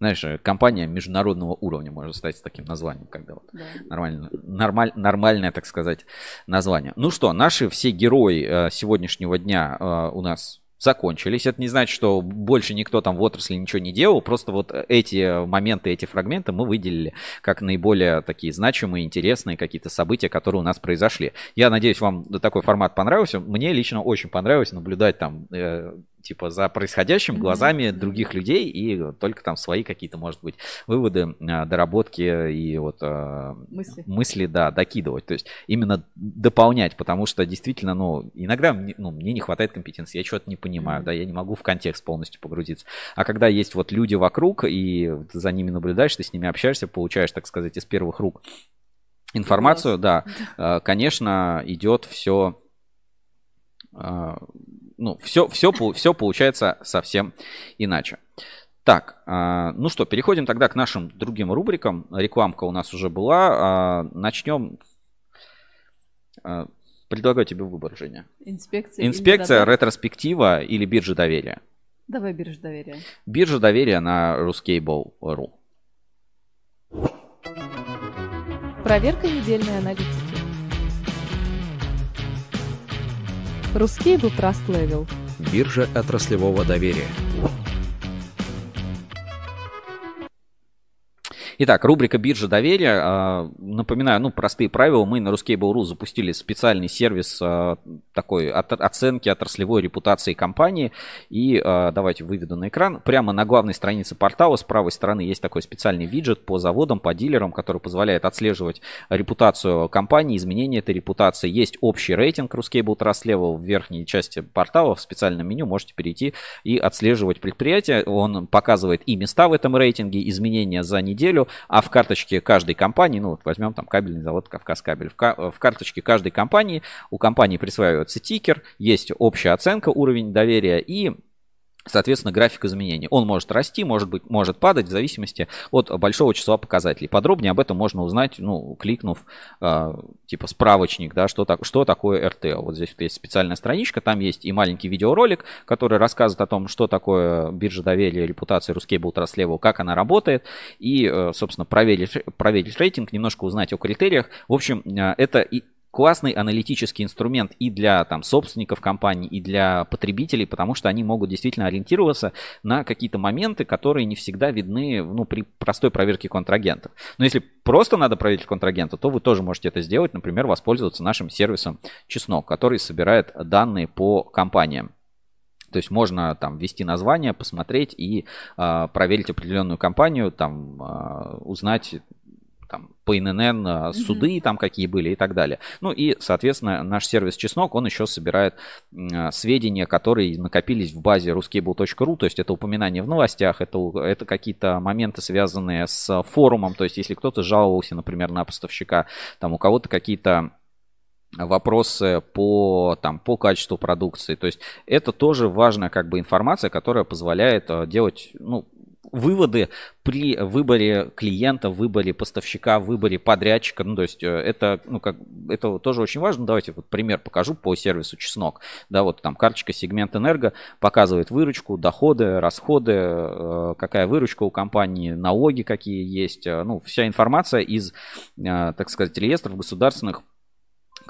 знаешь, э, компания международного уровня может стать с таким названием, когда вот да. нормально, нормаль, нормальное, так сказать, название. Ну что, наши все герои э, сегодняшнего дня э, у нас закончились. Это не значит, что больше никто там в отрасли ничего не делал. Просто вот эти моменты, эти фрагменты мы выделили как наиболее такие значимые, интересные какие-то события, которые у нас произошли. Я надеюсь, вам такой формат понравился. Мне лично очень понравилось наблюдать там типа за происходящим глазами mm-hmm. других людей и только там свои какие-то, может быть, выводы, а, доработки и вот а, мысли. мысли, да, докидывать. То есть именно дополнять, потому что действительно, ну, иногда ну, мне не хватает компетенции, я что-то не понимаю, mm-hmm. да, я не могу в контекст полностью погрузиться. А когда есть вот люди вокруг, и ты за ними наблюдаешь, ты с ними общаешься, получаешь, так сказать, из первых рук информацию, да, а, конечно, идет все ну, все, все, все получается совсем иначе. Так, а, ну что, переходим тогда к нашим другим рубрикам. Рекламка у нас уже была. А, начнем. А, предлагаю тебе выбор, Женя. Инспекция. Инспекция, ретроспектива или биржа доверия? Давай биржа доверия. Биржа доверия на ruscable.ru. Проверка недельной аналитики. Русский Trust Level. Биржа отраслевого доверия. Итак, рубрика «Биржа доверия». А, напоминаю, ну, простые правила. Мы на Ruskable.ru запустили специальный сервис а, такой оценки отраслевой репутации компании. И а, давайте выведу на экран. Прямо на главной странице портала с правой стороны есть такой специальный виджет по заводам, по дилерам, который позволяет отслеживать репутацию компании, изменения этой репутации. Есть общий рейтинг Ruskable Trust Level в верхней части портала. В специальном меню можете перейти и отслеживать предприятие. Он показывает и места в этом рейтинге, изменения за неделю, а в карточке каждой компании, ну вот возьмем там кабельный завод Кавказ кабель, в, ка- в карточке каждой компании у компании присваивается тикер, есть общая оценка, уровень доверия и Соответственно, график изменений. Он может расти, может быть, может падать в зависимости от большого числа показателей. Подробнее об этом можно узнать, ну, кликнув э, типа справочник, да, что, так, что такое РТО. Вот здесь вот есть специальная страничка, там есть и маленький видеоролик, который рассказывает о том, что такое биржа доверия, репутация Ruscable Trust как она работает, и, э, собственно, проверить, проверить рейтинг, немножко узнать о критериях. В общем, э, это и классный аналитический инструмент и для там, собственников компаний, и для потребителей, потому что они могут действительно ориентироваться на какие-то моменты, которые не всегда видны ну, при простой проверке контрагентов. Но если просто надо проверить контрагента, то вы тоже можете это сделать, например, воспользоваться нашим сервисом Чеснок, который собирает данные по компаниям. То есть можно там ввести название, посмотреть и э, проверить определенную компанию, там э, узнать там, по ИНН а, суды mm-hmm. там какие были и так далее. Ну и, соответственно, наш сервис Чеснок, он еще собирает э, сведения, которые накопились в базе ruscable.ru, то есть это упоминания в новостях, это, это какие-то моменты, связанные с форумом, то есть если кто-то жаловался, например, на поставщика, там у кого-то какие-то вопросы по, там, по качеству продукции. То есть это тоже важная как бы информация, которая позволяет делать ну, выводы при выборе клиента, выборе поставщика, выборе подрядчика. Ну, то есть э, это, ну, как, это тоже очень важно. Давайте вот пример покажу по сервису Чеснок. Да, вот там карточка сегмент энерго показывает выручку, доходы, расходы, э, какая выручка у компании, налоги какие есть. Э, ну, вся информация из, так сказать, реестров государственных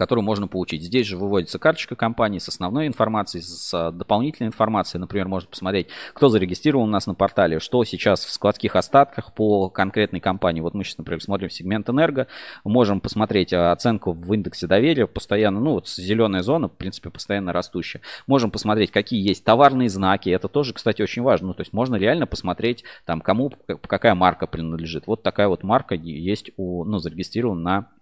которую можно получить. Здесь же выводится карточка компании с основной информацией, с дополнительной информацией. Например, можно посмотреть, кто зарегистрирован у нас на портале, что сейчас в складских остатках по конкретной компании. Вот мы сейчас, например, смотрим сегмент энерго, можем посмотреть а, оценку в индексе доверия, постоянно, ну вот зеленая зона, в принципе, постоянно растущая. Можем посмотреть, какие есть товарные знаки, это тоже, кстати, очень важно. Ну, то есть можно реально посмотреть, там, кому какая марка принадлежит. Вот такая вот марка есть у, ну, зарегистрирована на а,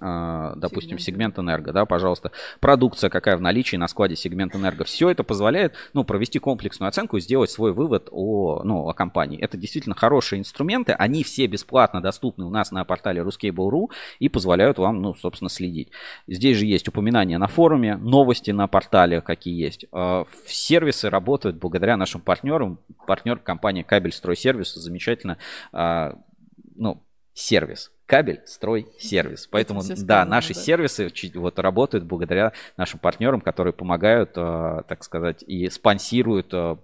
допустим, сегмент. энерго, да, пожалуйста, продукция какая в наличии на складе сегмент энерго. Все это позволяет, ну, провести комплексную оценку и сделать свой вывод о, ну, о компании. Это действительно хорошие инструменты, они все бесплатно доступны у нас на портале Ruscable.ru и позволяют вам, ну, собственно, следить. Здесь же есть упоминания на форуме, новости на портале, какие есть. А, сервисы работают благодаря нашим партнерам. Партнер компания Кабель Стройсервис замечательно, а, ну, сервис кабель, строй, сервис. Поэтому, сказано, да, наши да. сервисы вот работают благодаря нашим партнерам, которые помогают, э, так сказать, и спонсируют э,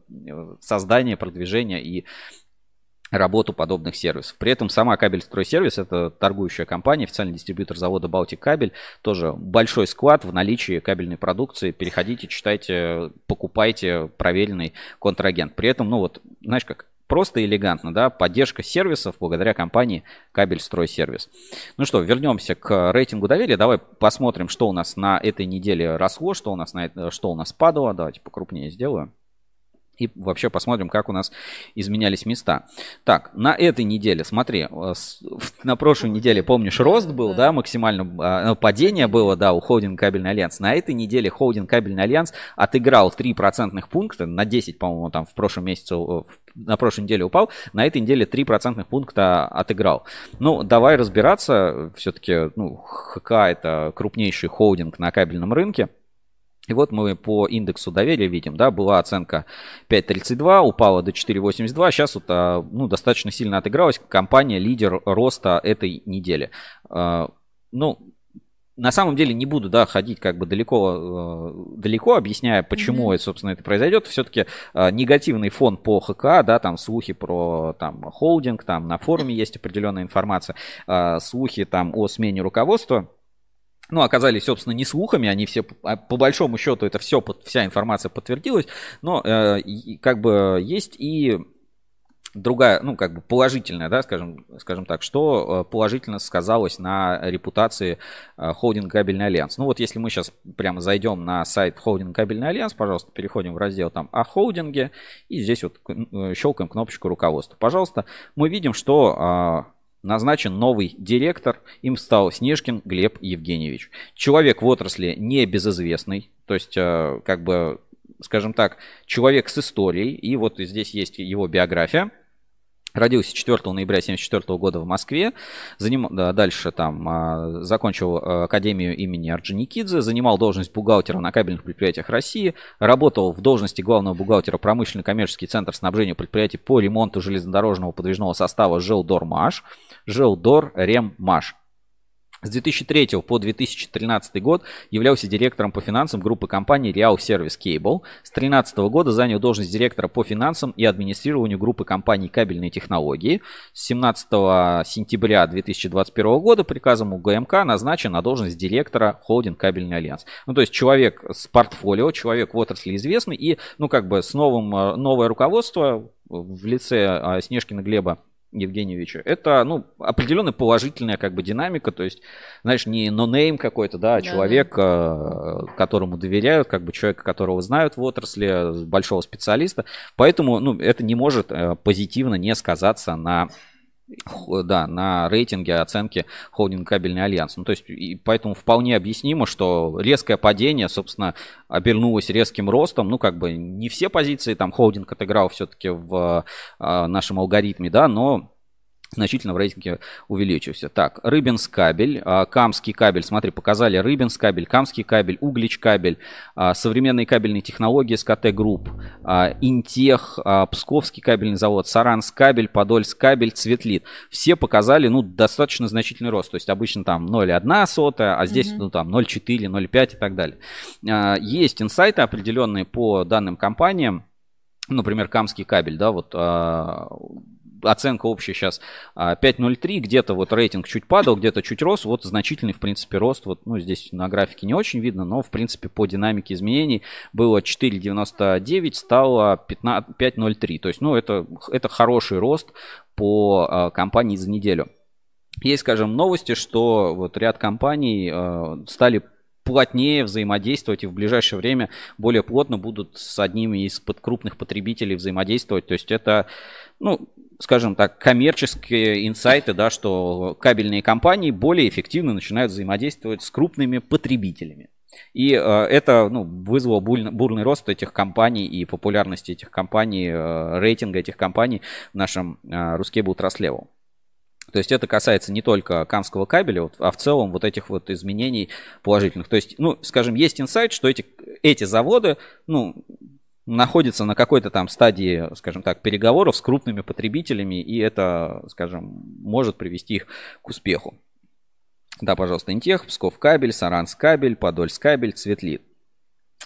создание, продвижение и работу подобных сервисов. При этом сама Кабель Стройсервис это торгующая компания, официальный дистрибьютор завода Балтик Кабель, тоже большой склад в наличии кабельной продукции. Переходите, читайте, покупайте проверенный контрагент. При этом, ну вот, знаешь как, просто элегантно, да, поддержка сервисов благодаря компании Кабель Строй Сервис. Ну что, вернемся к рейтингу доверия. Давай посмотрим, что у нас на этой неделе росло, что у нас, на, что у нас падало. Давайте покрупнее сделаю и вообще посмотрим, как у нас изменялись места. Так, на этой неделе, смотри, э, на прошлой неделе, помнишь, рост был, да, максимально а, ну, падение было, да, у Холдинг Кабельный Альянс. На этой неделе Холдинг Кабельный Альянс отыграл 3 процентных пункта, на 10, по-моему, там в прошлом месяце, на прошлой неделе упал, на этой неделе 3 процентных пункта отыграл. Ну, давай разбираться, все-таки, ну, ХКА это крупнейший холдинг на кабельном рынке. И вот мы по индексу доверия видим, да, была оценка 5.32, упала до 4.82, сейчас вот, а, ну, достаточно сильно отыгралась компания лидер роста этой недели. А, ну, на самом деле не буду, да, ходить как бы далеко, э, далеко объясняя, почему, mm-hmm. это, собственно, это произойдет. Все-таки э, негативный фон по ХК, да, там слухи про там холдинг, там на форуме есть определенная информация, э, слухи там о смене руководства ну, оказались, собственно, не слухами, они все, а, по большому счету, это все, вся информация подтвердилась, но э, как бы есть и другая, ну, как бы положительная, да, скажем, скажем так, что э, положительно сказалось на репутации э, холдинг Кабельный Альянс. Ну, вот если мы сейчас прямо зайдем на сайт холдинг Кабельный Альянс, пожалуйста, переходим в раздел там о холдинге, и здесь вот э, щелкаем кнопочку руководства. Пожалуйста, мы видим, что а, назначен новый директор, им стал Снежкин Глеб Евгеньевич. Человек в отрасли не безызвестный, то есть э, как бы, скажем так, человек с историей, и вот здесь есть его биография. Родился 4 ноября 1974 года в Москве. Заним... да, дальше там а, закончил а, Академию имени Орджоникидзе. Занимал должность бухгалтера на кабельных предприятиях России. Работал в должности главного бухгалтера промышленный коммерческий центр снабжения предприятий по ремонту железнодорожного подвижного состава Желдормаш. Желдор Реммаш. С 2003 по 2013 год являлся директором по финансам группы компаний Real Service Cable. С 2013 года занял должность директора по финансам и администрированию группы компаний «Кабельные технологии». С 17 сентября 2021 года приказом УГМК назначен на должность директора холдинг «Кабельный альянс». Ну, то есть человек с портфолио, человек в отрасли известный и, ну, как бы с новым, э, новое руководство в лице э, Снежкина Глеба Евгеньевича, это, ну, определенная положительная как бы динамика, то есть, знаешь, не нонейм какой-то, да, а да. человек, э, которому доверяют, как бы человек, которого знают в отрасли, большого специалиста, поэтому, ну, это не может э, позитивно не сказаться на да, на рейтинге оценки холдинг кабельный альянс. Ну, то есть, и поэтому вполне объяснимо, что резкое падение, собственно, обернулось резким ростом. Ну, как бы не все позиции там холдинг отыграл все-таки в э, нашем алгоритме, да, но значительно в рейтинге увеличился. Так, Рыбинск кабель, а, Камский кабель, смотри, показали Рыбинск кабель, Камский кабель, Углич кабель, а, современные кабельные технологии СКТ Групп, а, Интех, Псковский кабельный завод, Саранск кабель, Подольск кабель, Цветлит. Все показали, ну, достаточно значительный рост. То есть обычно там 0,1 сотая, а здесь, mm-hmm. ну, там 0,4, 0,5 и так далее. Есть инсайты определенные по данным компаниям, например, Камский кабель, да, вот оценка общая сейчас 5.03, а, где-то вот рейтинг чуть падал, где-то чуть рос, вот значительный, в принципе, рост, вот, ну, здесь на графике не очень видно, но, в принципе, по динамике изменений было 4.99, стало 5.03, то есть, ну, это, это хороший рост по а, компании за неделю. Есть, скажем, новости, что вот ряд компаний э, стали плотнее взаимодействовать и в ближайшее время более плотно будут с одними из крупных потребителей взаимодействовать. То есть это, ну, скажем так, коммерческие инсайты, да, что кабельные компании более эффективно начинают взаимодействовать с крупными потребителями. И э, это ну, вызвало бурный, бурный рост этих компаний и популярности этих компаний, э, рейтинга этих компаний в нашем э, Рускебу Траслеву. То есть это касается не только камского кабеля, вот, а в целом вот этих вот изменений положительных. То есть, ну, скажем, есть инсайт, что эти, эти заводы, ну, находится на какой-то там стадии, скажем так, переговоров с крупными потребителями, и это, скажем, может привести их к успеху. Да, пожалуйста, Интех, Псков кабель, Саранс кабель, Подольск кабель, Цветлит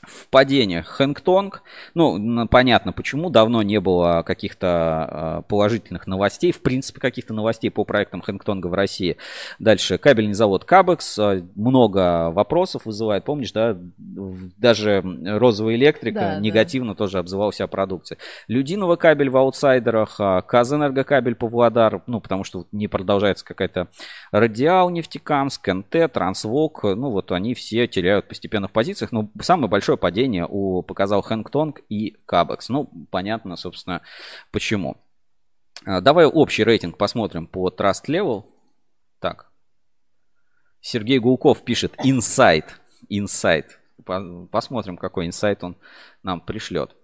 в падениях Хэнгтонг. Ну, понятно почему. Давно не было каких-то а, положительных новостей. В принципе, каких-то новостей по проектам Хэнгтонга в России. Дальше кабельный завод Кабекс. А, много вопросов вызывает. Помнишь, да? Даже розовая электрика да, негативно да. тоже обзывался о продукции. Людиново кабель в аутсайдерах. А, Казэнергокабель Павлодар. Ну, потому что не продолжается какая-то Радиал Нефтекамск, НТ, Трансвок. Ну, вот они все теряют постепенно в позициях. Но самый большой большое падение у, показал Хэнгтонг и Кабекс. Ну, понятно, собственно, почему. А, давай общий рейтинг посмотрим по Trust Level. Так. Сергей Гулков пишет Insight. Insight. Посмотрим, какой инсайт он нам пришлет.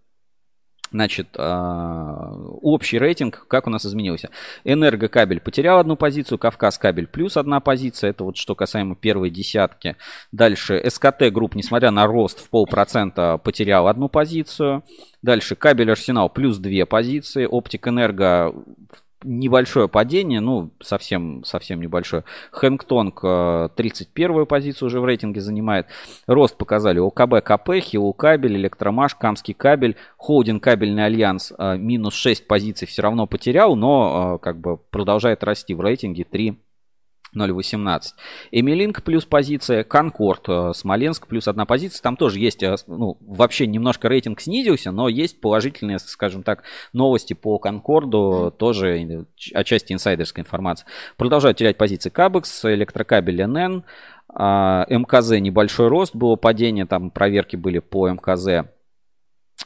Значит, а, общий рейтинг, как у нас изменился. Энергокабель потерял одну позицию, Кавказ кабель плюс одна позиция. Это вот что касаемо первой десятки. Дальше СКТ групп, несмотря на рост в полпроцента, потерял одну позицию. Дальше кабель Арсенал плюс две позиции. Оптик Энерго небольшое падение, ну, совсем, совсем небольшое. Hengtong 31-ю позицию уже в рейтинге занимает. Рост показали ОКБ КП, Хилл кабель, Электромаш, Камский кабель, Холдинг кабельный альянс э, минус 6 позиций все равно потерял, но э, как бы продолжает расти в рейтинге 3 0.18. Эмилинг плюс позиция, Конкорд, э, Смоленск плюс одна позиция. Там тоже есть, э, ну, вообще немножко рейтинг снизился, но есть положительные, скажем так, новости по Конкорду, тоже отчасти инсайдерская информация. Продолжают терять позиции Кабекс, электрокабель НН, а, МКЗ небольшой рост, было падение, там проверки были по МКЗ.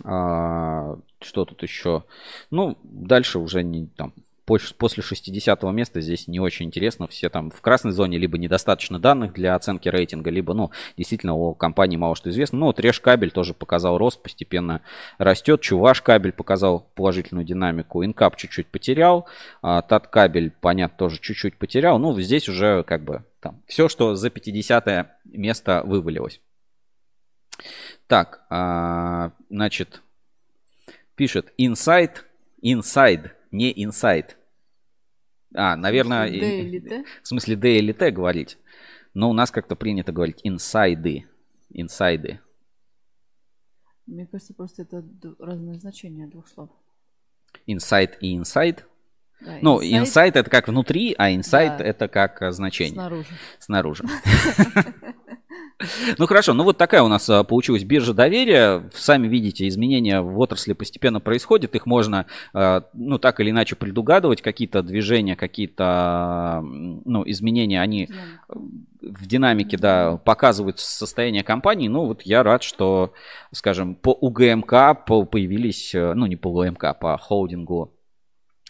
А, что тут еще? Ну, дальше уже не там после 60 места здесь не очень интересно. Все там в красной зоне либо недостаточно данных для оценки рейтинга, либо, ну, действительно о компании мало что известно. Ну, вот Реш кабель тоже показал рост, постепенно растет. Чуваш кабель показал положительную динамику. Инкап чуть-чуть потерял. А, Тат кабель, понятно, тоже чуть-чуть потерял. Ну, здесь уже как бы там все, что за 50 место вывалилось. Так, а, значит, пишет inside, inside, не inside. А, наверное, D или T? в смысле D или T говорить. Но у нас как-то принято говорить инсайды, инсайды. Мне кажется, просто это разное значение двух слов. Inside и. Да, ну, inside это как внутри, а inside Да. это как а, значение. Снаружи. Снаружи. Ну хорошо, ну вот такая у нас а, получилась биржа доверия. Сами видите, изменения в отрасли постепенно происходят. Их можно, а, ну так или иначе предугадывать. Какие-то движения, какие-то, ну, изменения, они в динамике, да, показывают состояние компании. Ну вот я рад, что, скажем, по УГМК по- появились, э, ну не по УГМК, по холдингу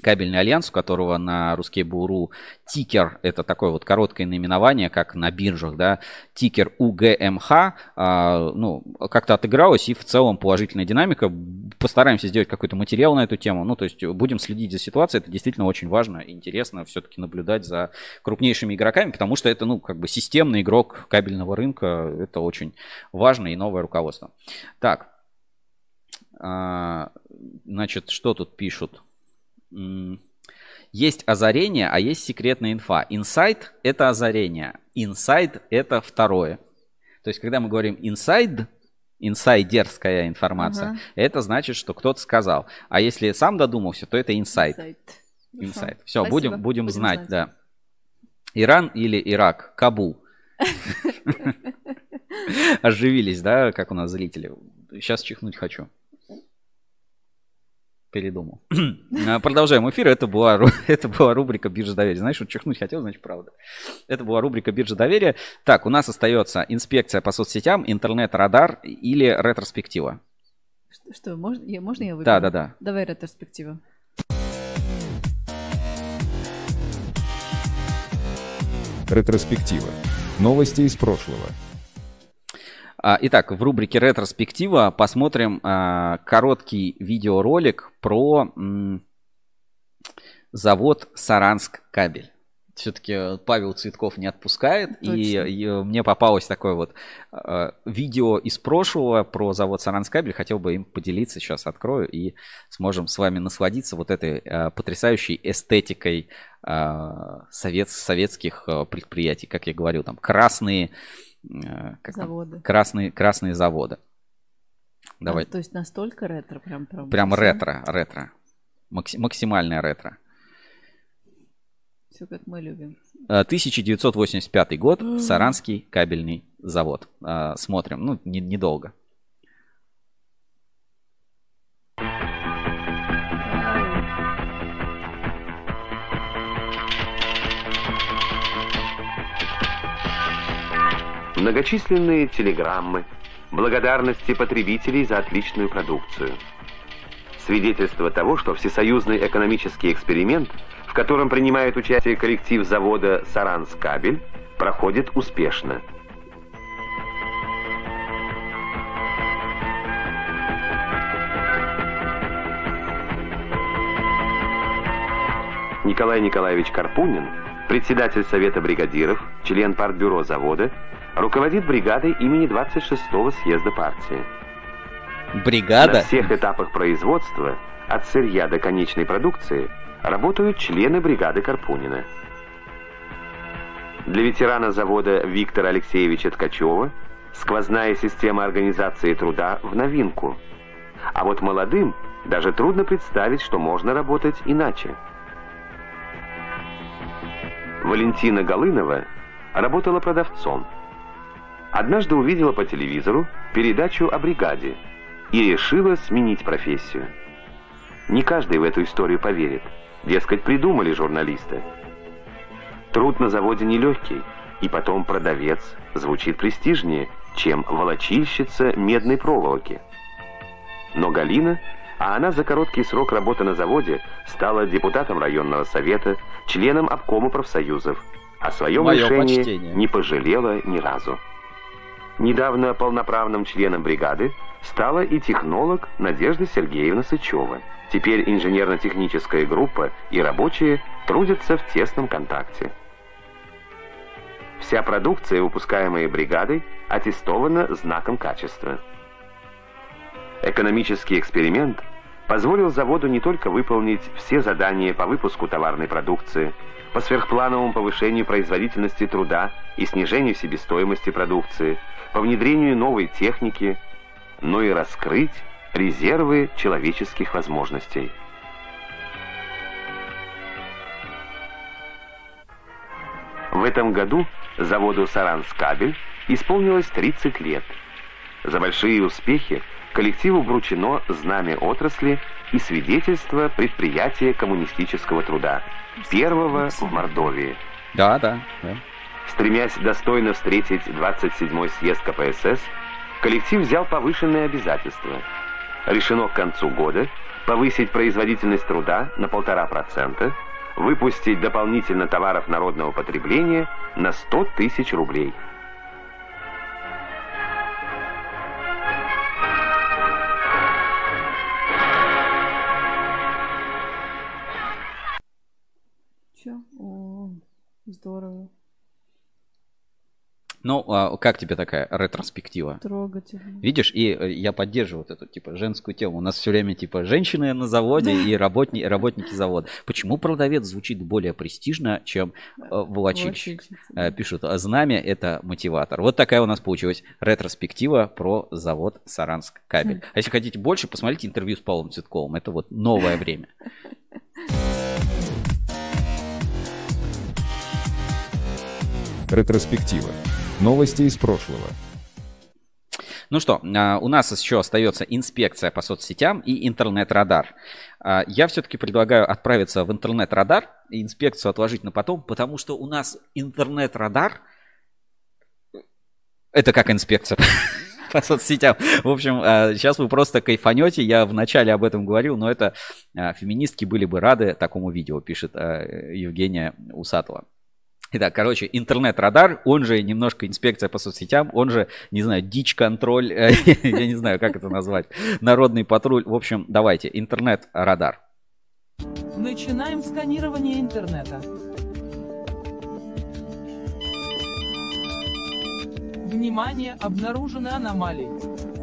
Кабельный альянс, у которого на Ruskable.ru тикер, это такое вот короткое наименование, как на биржах, да, тикер УГМХ, а, ну, как-то отыгралось, и в целом положительная динамика. Постараемся сделать какой-то материал на эту тему, ну, то есть будем следить за ситуацией, это действительно очень важно и интересно все-таки наблюдать за крупнейшими игроками, потому что это, ну, как бы системный игрок кабельного рынка, это очень важно и новое руководство. Так, а, значит, что тут пишут? Есть озарение, а есть секретная инфа. Инсайт – это озарение. Инсайд – это второе. То есть, когда мы говорим инсайд, инсайдерская информация, Ага. это значит, что кто-то сказал. А если сам додумался, то это. Инсайт. Хорошо. Все, Спасибо. будем, будем Будем знать, знать. да. Иран или Ирак? Кабул. Оживились, да, как у нас зрители. Сейчас чихнуть хочу. Передумал. А, Продолжаем эфир. Это была, это была рубрика «Биржа доверия». Знаешь, что чихнуть хотел, значит, правда. Это была рубрика «Биржа доверия». Так, у нас остается инспекция по соцсетям, интернет-радар или ретроспектива. Что, что, можно, я, можно я выберу? Да, да, да. Давай ретроспективу. Ретроспектива. Новости из прошлого. А, Итак, в рубрике ретроспектива посмотрим а, короткий видеоролик про завод Саранск кабель. Все-таки Павел Цветков не отпускает, и, Точно. и мне попалось такое вот э, видео из прошлого про завод Саранск кабель. Хотел бы им поделиться, сейчас открою и сможем с вами насладиться вот этой э, потрясающей эстетикой э, совет, советских э, предприятий, как я говорил, там красные э, как там? Заводы. красные красные заводы. Давай, А, то есть настолько ретро, прям прям. прям ретро, ретро, Макси- максимальное ретро. Все как мы любим. Э, 1985 год, Саранский кабельный завод. Э, Смотрим, ну, не- Многочисленные телеграммы, благодарности потребителей за отличную продукцию. Свидетельство того, что всесоюзный экономический эксперимент, в котором принимает участие коллектив завода «Саранскабель», проходит успешно. Николай Николаевич Карпунин, председатель Совета бригадиров, член партбюро завода, руководит бригадой имени 26-го съезда партии. Бригада. На всех этапах производства, от сырья до конечной продукции, работают члены бригады Карпунина. Для ветерана завода Виктора Алексеевича Ткачева сквозная система организации труда в новинку. А вот молодым даже трудно представить, что можно работать иначе. Валентина Голынова работала продавцом. Однажды увидела по телевизору передачу о бригаде и решила сменить профессию. Не каждый в эту историю поверит. Дескать, придумали журналисты. Труд на заводе нелегкий, и потом продавец звучит престижнее, чем волочильщица медной проволоки. Но Галина а она за короткий срок работы на заводе стала депутатом районного совета, членом обкома профсоюзов, а свое Мое решение почтение. не пожалела ни разу. Недавно полноправным членом бригады стала и технолог Надежда Сергеевна Сычева. Теперь инженерно-техническая группа и рабочие трудятся в тесном контакте. Вся продукция, выпускаемая бригадой, аттестована знаком качества. Экономический эксперимент позволил заводу не только выполнить все задания по выпуску товарной продукции, по сверхплановому повышению производительности труда и снижению себестоимости продукции, по внедрению новой техники, но и раскрыть резервы человеческих возможностей. В этом году заводу «Саранскабель» исполнилось 30 лет. За большие успехи коллективу вручено знамя отрасли и свидетельство предприятия коммунистического труда, первого в Мордовии. Да, да, да. Стремясь достойно встретить 27-й съезд КПСС, коллектив взял повышенные обязательства. Решено к концу года повысить производительность труда на 1,5%, выпустить дополнительно товаров народного потребления на 100 тысяч рублей. Чё? О, здорово. Ну, а как тебе такая ретроспектива? Трогательно. Видишь, и э, я поддерживаю вот эту, типа, женскую тему. У нас все время, типа, женщины на заводе и работни, работники завода. Почему продавец звучит более престижно, чем э, волочильщик? Э, Пишут, «А знамя – это мотиватор. Вот такая у нас получилась ретроспектива про завод Саранск кабель. А если хотите больше, посмотрите интервью с Павлом Цветковым. Это вот новое время. Ретроспектива. Новости из прошлого. Ну что, а, у нас еще остается инспекция по соцсетям и интернет-радар. А, Я все-таки предлагаю отправиться в интернет-радар и инспекцию отложить на потом, потому что у нас интернет-радар это как инспекция по соцсетям. В общем, а, сейчас вы просто кайфанете. Я вначале об этом говорил, но это а, феминистки были бы рады такому видео, пишет а, Евгения Усатова. Итак, короче, интернет-радар, он же немножко инспекция по соцсетям, он же, не знаю, дичь-контроль, э, я не знаю, как это назвать, народный патруль. В общем, давайте, интернет-радар. Начинаем сканирование интернета. Внимание, обнаружены аномалии.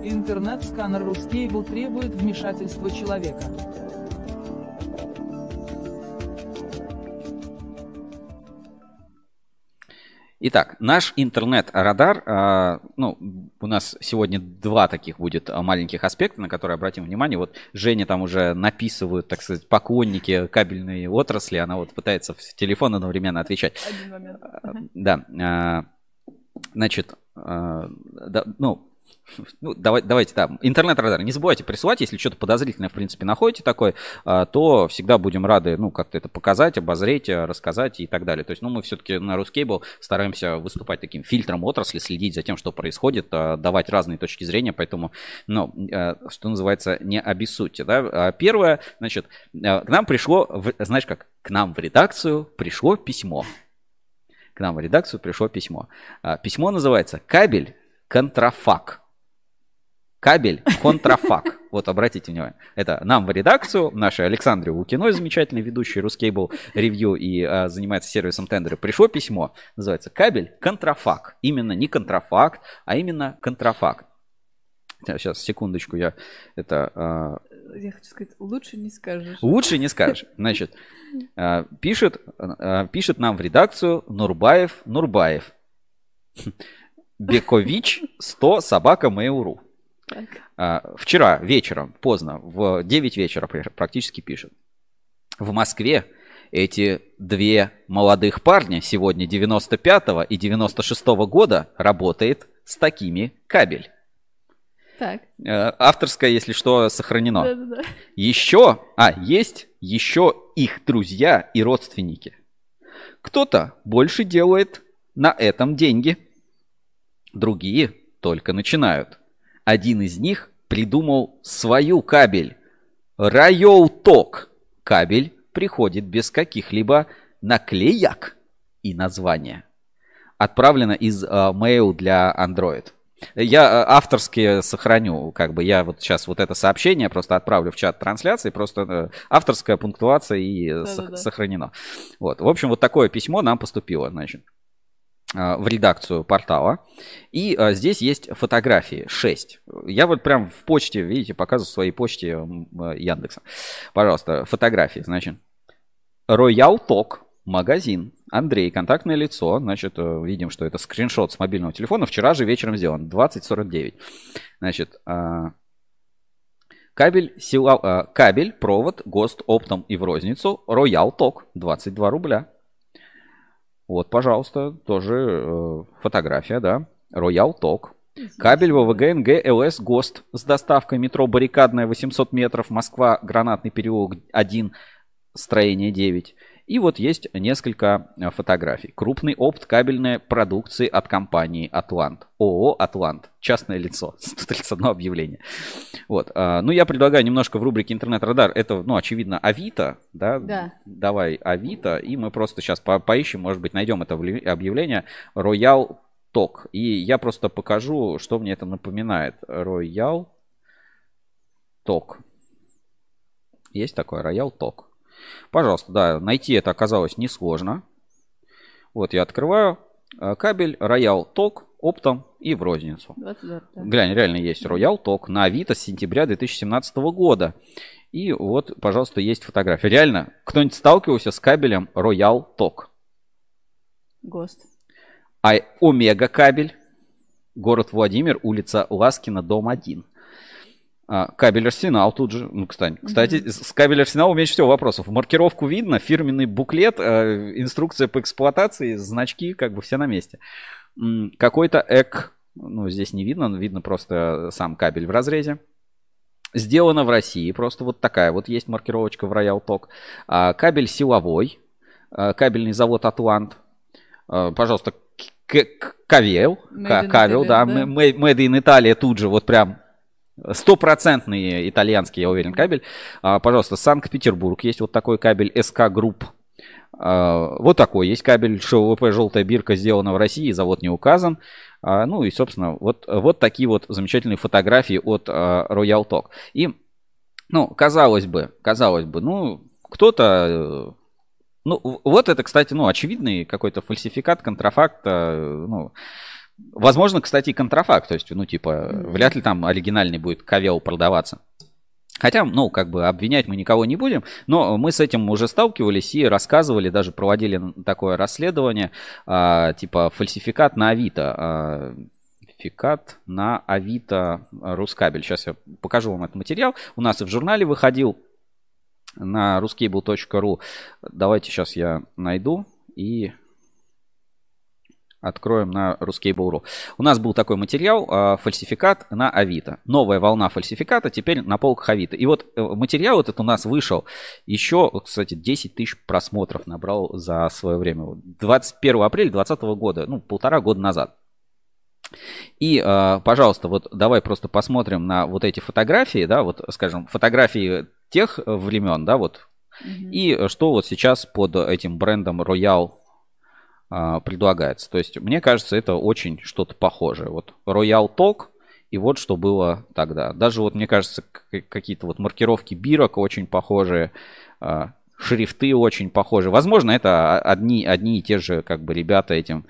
Интернет-сканер Ruscable требует вмешательства человека. Итак, наш интернет-радар, а, ну, у нас сегодня два таких будет а, маленьких аспекта, на которые обратим внимание. Вот Женя там уже написывают, так сказать, поклонники кабельной отрасли, она вот пытается в телефон одновременно отвечать. Один момент. А, Да, значит, да, ну, ну, давай, давайте, да, интернет-радар. Не забывайте присылать, если что-то подозрительное, в принципе, находите такое, а, то всегда будем рады, ну, как-то это показать, обозреть, а, рассказать и так далее. То есть, ну, мы все-таки на Ruscable стараемся выступать таким фильтром отрасли, следить за тем, что происходит, а, давать разные точки зрения, поэтому, ну, что называется, не обессудьте, да. Первое, значит, к нам пришло, знаешь как, к нам в редакцию пришло письмо. К нам в редакцию пришло письмо. Письмо называется «Кабель контрафак». Кабель контрафак. Вот обратите внимание. Это нам в редакцию, нашей Александре Лукиной, замечательной ведущей Ruscable ревью и а, занимается сервисом тендеры, пришло письмо. Называется «Кабель контрафак». Именно не контрафакт, а именно контрафакт. Сейчас, секундочку, я это... а, Я хочу сказать, лучше не скажешь. Лучше не скажешь. Значит, а, пишет, а, пишет нам в редакцию Нурбаев Нурбаев. Бекович 100 собака Mail.ru. А, Вчера вечером, поздно, в 9 вечера пр- практически пишет. В Москве эти две молодых парня сегодня 95 и 96 года работает с такими кабель. Так. Э, Авторское, если что, сохранено. Да-да-да. Еще, а, есть еще их друзья и родственники. Кто-то больше делает на этом деньги. Другие только начинают. Один из них придумал свою кабель. Райоуток кабель приходит без каких-либо наклеек и названия. Отправлено из uh, mail для Android. Я авторские сохраню, как бы я вот сейчас вот это сообщение просто отправлю в чат трансляции, просто э, авторская пунктуация и да, с- да, да. сохранено. Вот, в общем, вот такое письмо нам поступило, значит. А, в редакцию портала. И а, здесь есть фотографии, 6. Я вот прям в почте, видите, показываю в своей почте а, Яндекса. Пожалуйста, фотографии, значит. Royal Talk, магазин. Андрей, контактное лицо. Значит, э, видим, что это скриншот с мобильного телефона. Вчера же вечером сделан, 2049. Значит, кабель, сила, кабель, провод, ГОСТ оптом и в розницу. Royal Talk, 22 рубля. Вот, пожалуйста, тоже э, фотография, да. Royal Talk. Кабель ВВГ НГ ЛС ГОСТ с доставкой метро Баррикадная 800 метров, Москва, Гранатный переулок 1, строение 9. И вот есть несколько э, фотографий. Крупный опт кабельной продукции от компании Атлант. ООО Атлант. Частное лицо. 131 объявление. Вот. А, ну, я предлагаю немножко в рубрике Интернет-радар. Это, ну, очевидно, Авито. Да? да. Давай Авито. И мы просто сейчас по поищем, может быть, найдем это объявление. Royal Talk. И я просто покажу, что мне это напоминает. Royal Talk. Есть такое Royal Talk. Пожалуйста, да, найти это оказалось несложно. Вот я открываю э, кабель Royal Talk оптом и в розницу. 22, да. Глянь, реально есть Royal Talk на Авито с сентября 2017 года. И вот, пожалуйста, есть фотография. Реально, кто-нибудь сталкивался с кабелем Royal Talk? ГОСТ. А Омега кабель, город Владимир, улица Ласкина, дом 1. А, кабель Арсенал тут же. Ну, кстати, mm-hmm. кстати, с кабель Арсенал меньше всего вопросов. Маркировку видно, фирменный буклет, э, инструкция по эксплуатации, значки, как бы все на месте. Какой-то эк, ну, здесь не видно, видно просто сам кабель в разрезе. Сделано в России, просто вот такая вот есть маркировочка в Royal Talk. А, кабель силовой, а, кабельный завод Атлант. А, пожалуйста, Cavel, Cavel, да, Made in Italy тут же, вот прям Стопроцентный итальянский, я уверен, кабель. А, пожалуйста, Санкт-Петербург. Есть вот такой кабель СК Групп. А, вот такой есть кабель ШВП «Желтая бирка» сделана в России, завод не указан. А, ну и, собственно, вот, вот такие вот замечательные фотографии от Royal Talk. И, ну, казалось бы, казалось бы, ну, кто-то ну, вот это, кстати, ну, очевидный какой-то фальсификат, контрафакт, ну, Возможно, кстати, и контрафакт. То есть, ну, типа, вряд ли там оригинальный будет ковел продаваться. Хотя, ну, как бы обвинять мы никого не будем, но мы с этим уже сталкивались и рассказывали, даже проводили такое расследование, а, типа фальсификат на Авито. А, фальсификат на Авито Рускабель. Сейчас я покажу вам этот материал. У нас и в журнале выходил на ruscable.ru. Давайте сейчас я найду и Откроем на Ruskable.ru. У нас был такой материал, э, фальсификат на Авито. Новая волна фальсификата теперь на полках Авито. И вот э, материал этот у нас вышел еще, кстати, 10 тысяч просмотров набрал за свое время. 21 апреля 2020 года, ну, полтора года назад. И, э, пожалуйста, вот давай просто посмотрим на вот эти фотографии, да, вот, скажем, фотографии тех времен, да, вот, mm-hmm. и что вот сейчас под этим брендом Royal а, предлагается. То есть, мне кажется, это очень что-то похожее. Вот Royal Talk и вот что было тогда. Даже вот, мне кажется, какие-то вот маркировки бирок очень похожие, а, шрифты очень похожи. Возможно, это одни, одни и те же как бы ребята этим,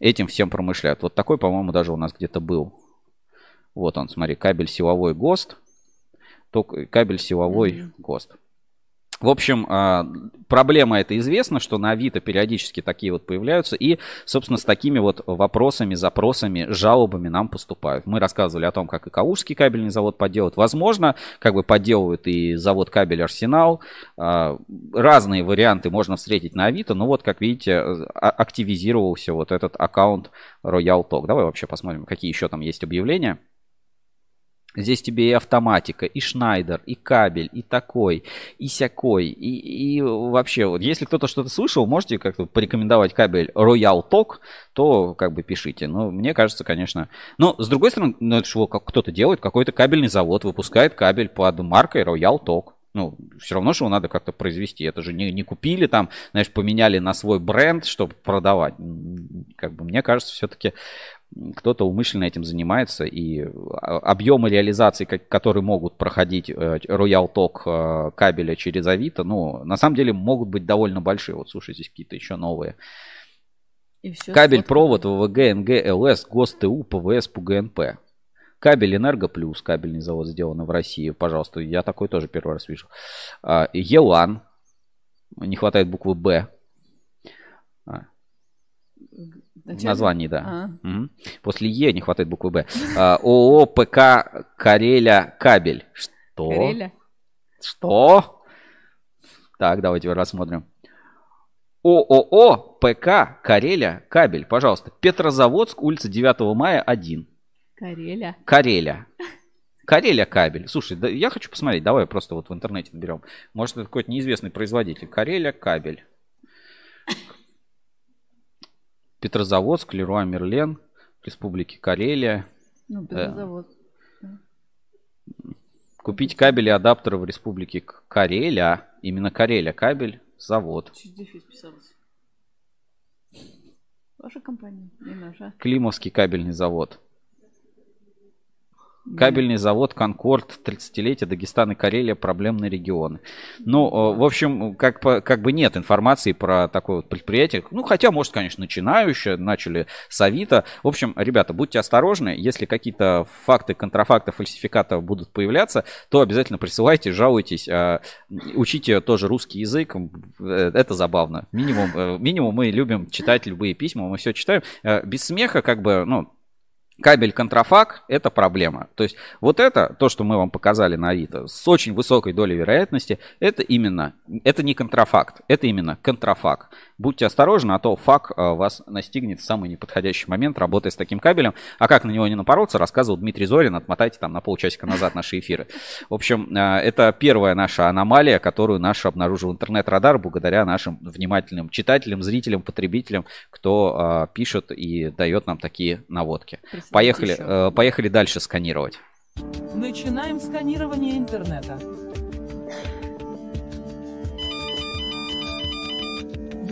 этим всем промышляют. Вот такой, по-моему, даже у нас где-то был. Вот он, смотри, кабель силовой ГОСТ. Только кабель силовой mm-hmm. ГОСТ. В общем, а, проблема это известна, что на Авито периодически такие вот появляются. И, собственно, с такими вот вопросами, запросами, жалобами нам поступают. Мы рассказывали о том, как и Калужский кабельный завод подделывает. Возможно, как бы подделывают и завод кабель Арсенал. А, разные варианты можно встретить на Авито. Но вот, как видите, а, активизировался вот этот аккаунт Royal Talk. Давай вообще посмотрим, какие еще там есть объявления. Здесь тебе и автоматика, и Шнайдер, и кабель, и такой, и сякой, и, и вообще, вот если кто-то что-то слышал, можете как-то порекомендовать кабель Royal Talk, то как бы пишите. Но мне кажется, конечно... Но с другой стороны, ну это что, как кто-то делает, какой-то кабельный завод выпускает кабель под маркой Royal Talk. Ну, все равно, что его надо как-то произвести. Это же не, не купили там, знаешь, поменяли на свой бренд, чтобы продавать. Как бы мне кажется, все-таки кто-то умышленно этим занимается, и а, объемы реализации, которые могут проходить э, Royal Talk э, кабеля через Авито, ну, на самом деле могут быть довольно большие. Вот, слушай, здесь какие-то еще новые. Кабель, провод, ВВГ, НГ, ЛС, ГОСТУ, ПВС, ПГНП. Кабель Энерго Плюс, кабельный завод сделан в России, пожалуйста, я такой тоже первый раз вижу. А, Елан, не хватает буквы Б. А. Название, да. А. Угу. После Е не хватает буквы Б. А, ООО ПК Кареля Кабель. Что? Кареля? Что? Так, давайте рассмотрим. ООО ПК Кареля Кабель, пожалуйста. Петрозаводск, улица 9 мая, 1. Кареля. Кареля. Кареля кабель. Слушай, да я хочу посмотреть. Давай просто вот в интернете наберем. Может, это какой-то неизвестный производитель. Кареля кабель. Петрозаводск, Леруа Мерлен, Республики Карелия. Ну, Петрозавод. Купить кабели и адаптеры в Республике Карелия. Именно Кареля кабель, завод. Чуть дефис писалось. Ваша компания, не наша. Климовский кабельный завод. Кабельный завод «Конкорд», 30-летие Дагестан и Карелия, проблемные регионы. Ну, э, в общем, как, как бы нет информации про такое вот предприятие. Ну, хотя, может, конечно, начинающее, начали с Авито. В общем, ребята, будьте осторожны. Если какие-то факты, контрафакты, фальсификаты будут появляться, то обязательно присылайте, жалуйтесь. А, учите тоже русский язык. Э, это забавно. Минимум, э, минимум мы любим читать любые письма, мы все читаем. Без смеха, как бы, ну, Кабель контрафак – это проблема. То есть вот это, то, что мы вам показали на Авито, с очень высокой долей вероятности, это именно, это не контрафакт, это именно контрафак. Будьте осторожны, а то фак э, вас настигнет в самый неподходящий момент, работая с таким кабелем. А как на него не напороться, рассказывал Дмитрий Зорин, отмотайте там на полчасика назад наши эфиры. В общем, э, это первая наша аномалия, которую наш обнаружил интернет-радар благодаря нашим внимательным читателям, зрителям, потребителям, кто э, пишет и дает нам такие наводки. Поехали, поехали дальше сканировать. Начинаем сканирование интернета.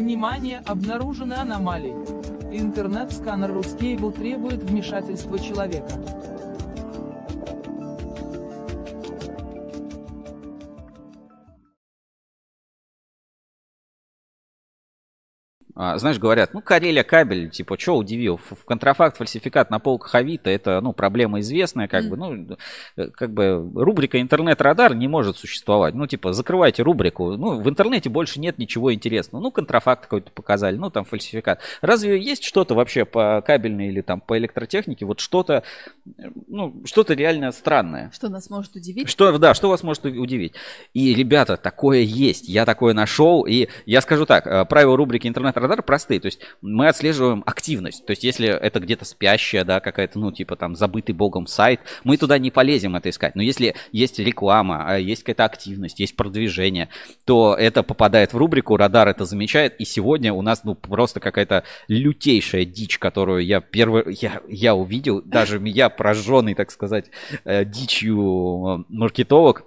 Внимание, обнаружены аномалии. Интернет-сканер Ruscable требует вмешательства человека. Знаешь, говорят, ну, Карелия кабель, типа, что удивил? В контрафакт, фальсификат на полках Авито, это, ну, проблема известная, как mm. бы, ну, э, как бы, рубрика интернет-радар не может существовать. Ну, типа, закрывайте рубрику. Ну, в интернете больше нет ничего интересного. Ну, контрафакт какой-то показали, ну, там, фальсификат. Разве есть что-то вообще по кабельной или там по электротехнике? Вот что-то, ну, что-то реально странное. Что нас может удивить? Что, да, что вас может удивить? И, ребята, такое есть. Я такое нашел, и я скажу так, э, правила рубрики интернет-радар радары простые. То есть мы отслеживаем активность. То есть если это где-то спящая, да, какая-то, ну, типа там забытый богом сайт, мы туда не полезем это искать. Но если есть реклама, а есть какая-то активность, есть продвижение, то это попадает в рубрику, радар это замечает. И сегодня у нас, ну, просто какая-то лютейшая дичь, которую я первый, я, я увидел, даже я пораженный, так сказать, э, дичью маркетолог,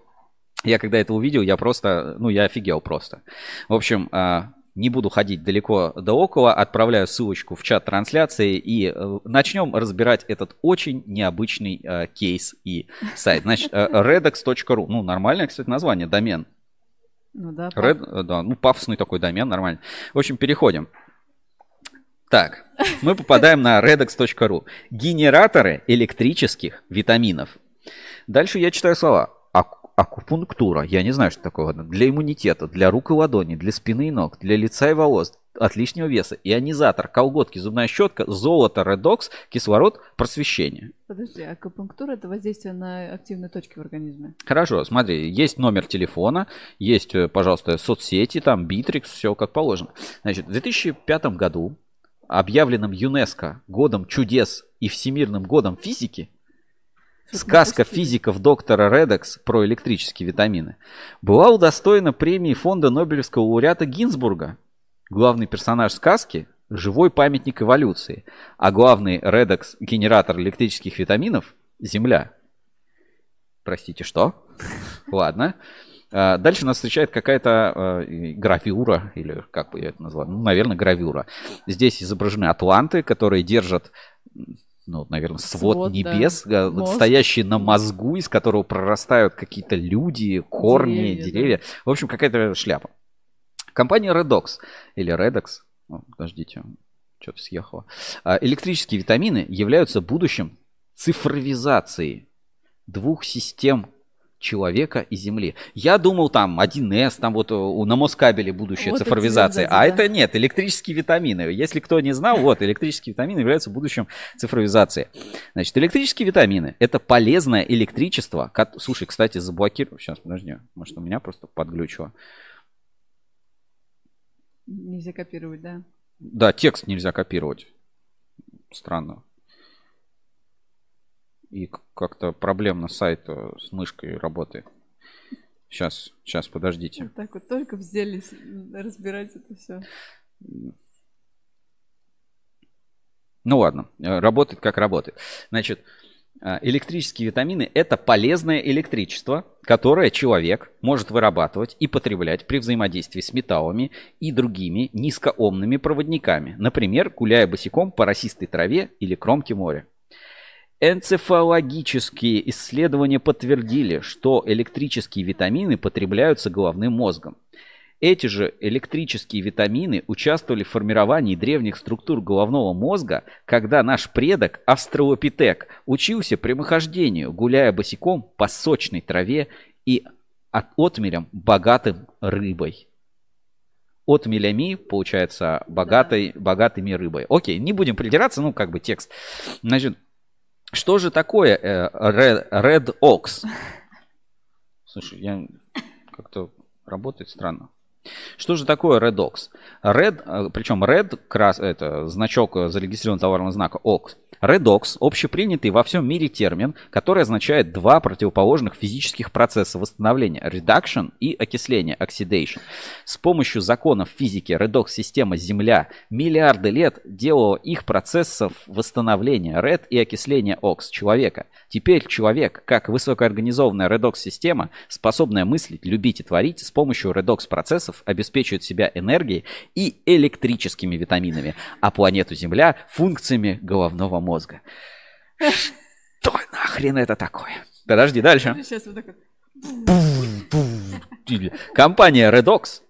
я когда это увидел, я просто, ну, я офигел просто. В общем, а, не буду ходить далеко до около, отправляю ссылочку в чат трансляции и э, начнем разбирать этот очень необычный э, кейс и сайт. Значит, э, redex.ru, ну нормальное, кстати, название, домен. Ну да, Red, э, да, ну пафосный такой домен, нормально. В общем, переходим. Так, мы попадаем на redex.ru. Генераторы электрических витаминов. Дальше я читаю слова акупунктура. Я не знаю, что такое. Для иммунитета, для рук и ладоней, для спины и ног, для лица и волос, от лишнего веса, ионизатор, колготки, зубная щетка, золото, редокс, кислород, просвещение. Подожди, акупунктура это воздействие на активные точки в организме? Хорошо, смотри, есть номер телефона, есть, э, пожалуйста, соцсети, там, Битрикс, все как положено. Значит, в 2005 году, объявленным ЮНЕСКО годом чудес и всемирным годом физики, Сказка физиков доктора Редекс про электрические витамины была удостоена премии фонда Нобелевского лауреата Гинзбурга. Главный персонаж сказки – живой памятник эволюции, а главный Редекс – генератор электрических витаминов – Земля. Простите, что? Ладно. А, Дальше нас встречает какая-то э, гравюра, или как бы я это назвал, ну, наверное, гравюра. Здесь изображены атланты, которые держат ну, вот, наверное, свод, Свод, да. небес, вот Мозг. стоящий на мозгу, из которого прорастают какие-то люди, корни, Деревья, деревья. да. В общем, какая-то шляпа. Компания Redox или Redox, о, подождите, что-то съехало. А, Электрические витамины являются будущим цифровизации двух систем человека и Земли. Я думал, там 1С, там вот у, на Москабеле будущая Вот цифровизация. да, а да. это нет, электрические витамины. Если кто не знал, вот, электрические витамины являются будущим цифровизации. Значит, электрические витамины – это полезное электричество. Слушай, кстати, заблокирую. Сейчас, подожди. Может, у меня просто подглючило. Нельзя копировать, да? Да, текст нельзя копировать. Странно. И как-то проблемно сайт с мышкой работает. Сейчас, сейчас, подождите. Вот так вот только взялись разбирать это все. Ну ладно, работает как работает. Значит, э, электрические витамины – это полезное электричество, которое человек может вырабатывать и потреблять при взаимодействии с металлами и другими низкоомными проводниками, например, гуляя босиком по росистой траве или кромке моря. Энцефалогические исследования подтвердили, что электрические витамины потребляются головным мозгом. Эти же электрические витамины участвовали в формировании древних структур головного мозга, когда наш предок Австралопитек учился прямохождению, гуляя босиком по сочной траве и от отмелям богатым рыбой. Отмелями, получается, богатой, богатыми рыбой. Окей, не будем придираться, ну, как бы текст. Значит, что же такое э, Red, Red Ox? Слушай, я как-то работает странно. Что же такое Red Ox? Red, э, причем Red, крас, это значок зарегистрированного товарного знака Ox. Red Ox – общепринятый во всем мире термин, который означает два противоположных физических процесса восстановления – reduction и окисление – oxidation. С помощью законов физики редокс-система Земля миллиарды лет делала их процессов восстановления red и окисления окс человека. Теперь человек, как высокоорганизованная редокс-система, способная мыслить, любить и творить, с помощью редокс-процессов обеспечивает себя энергией и электрическими витаминами, а планету Земля – функциями головного мозга. Что нахрен это такое? Подожди, дальше. Сейчас вот так вот. Компания Redox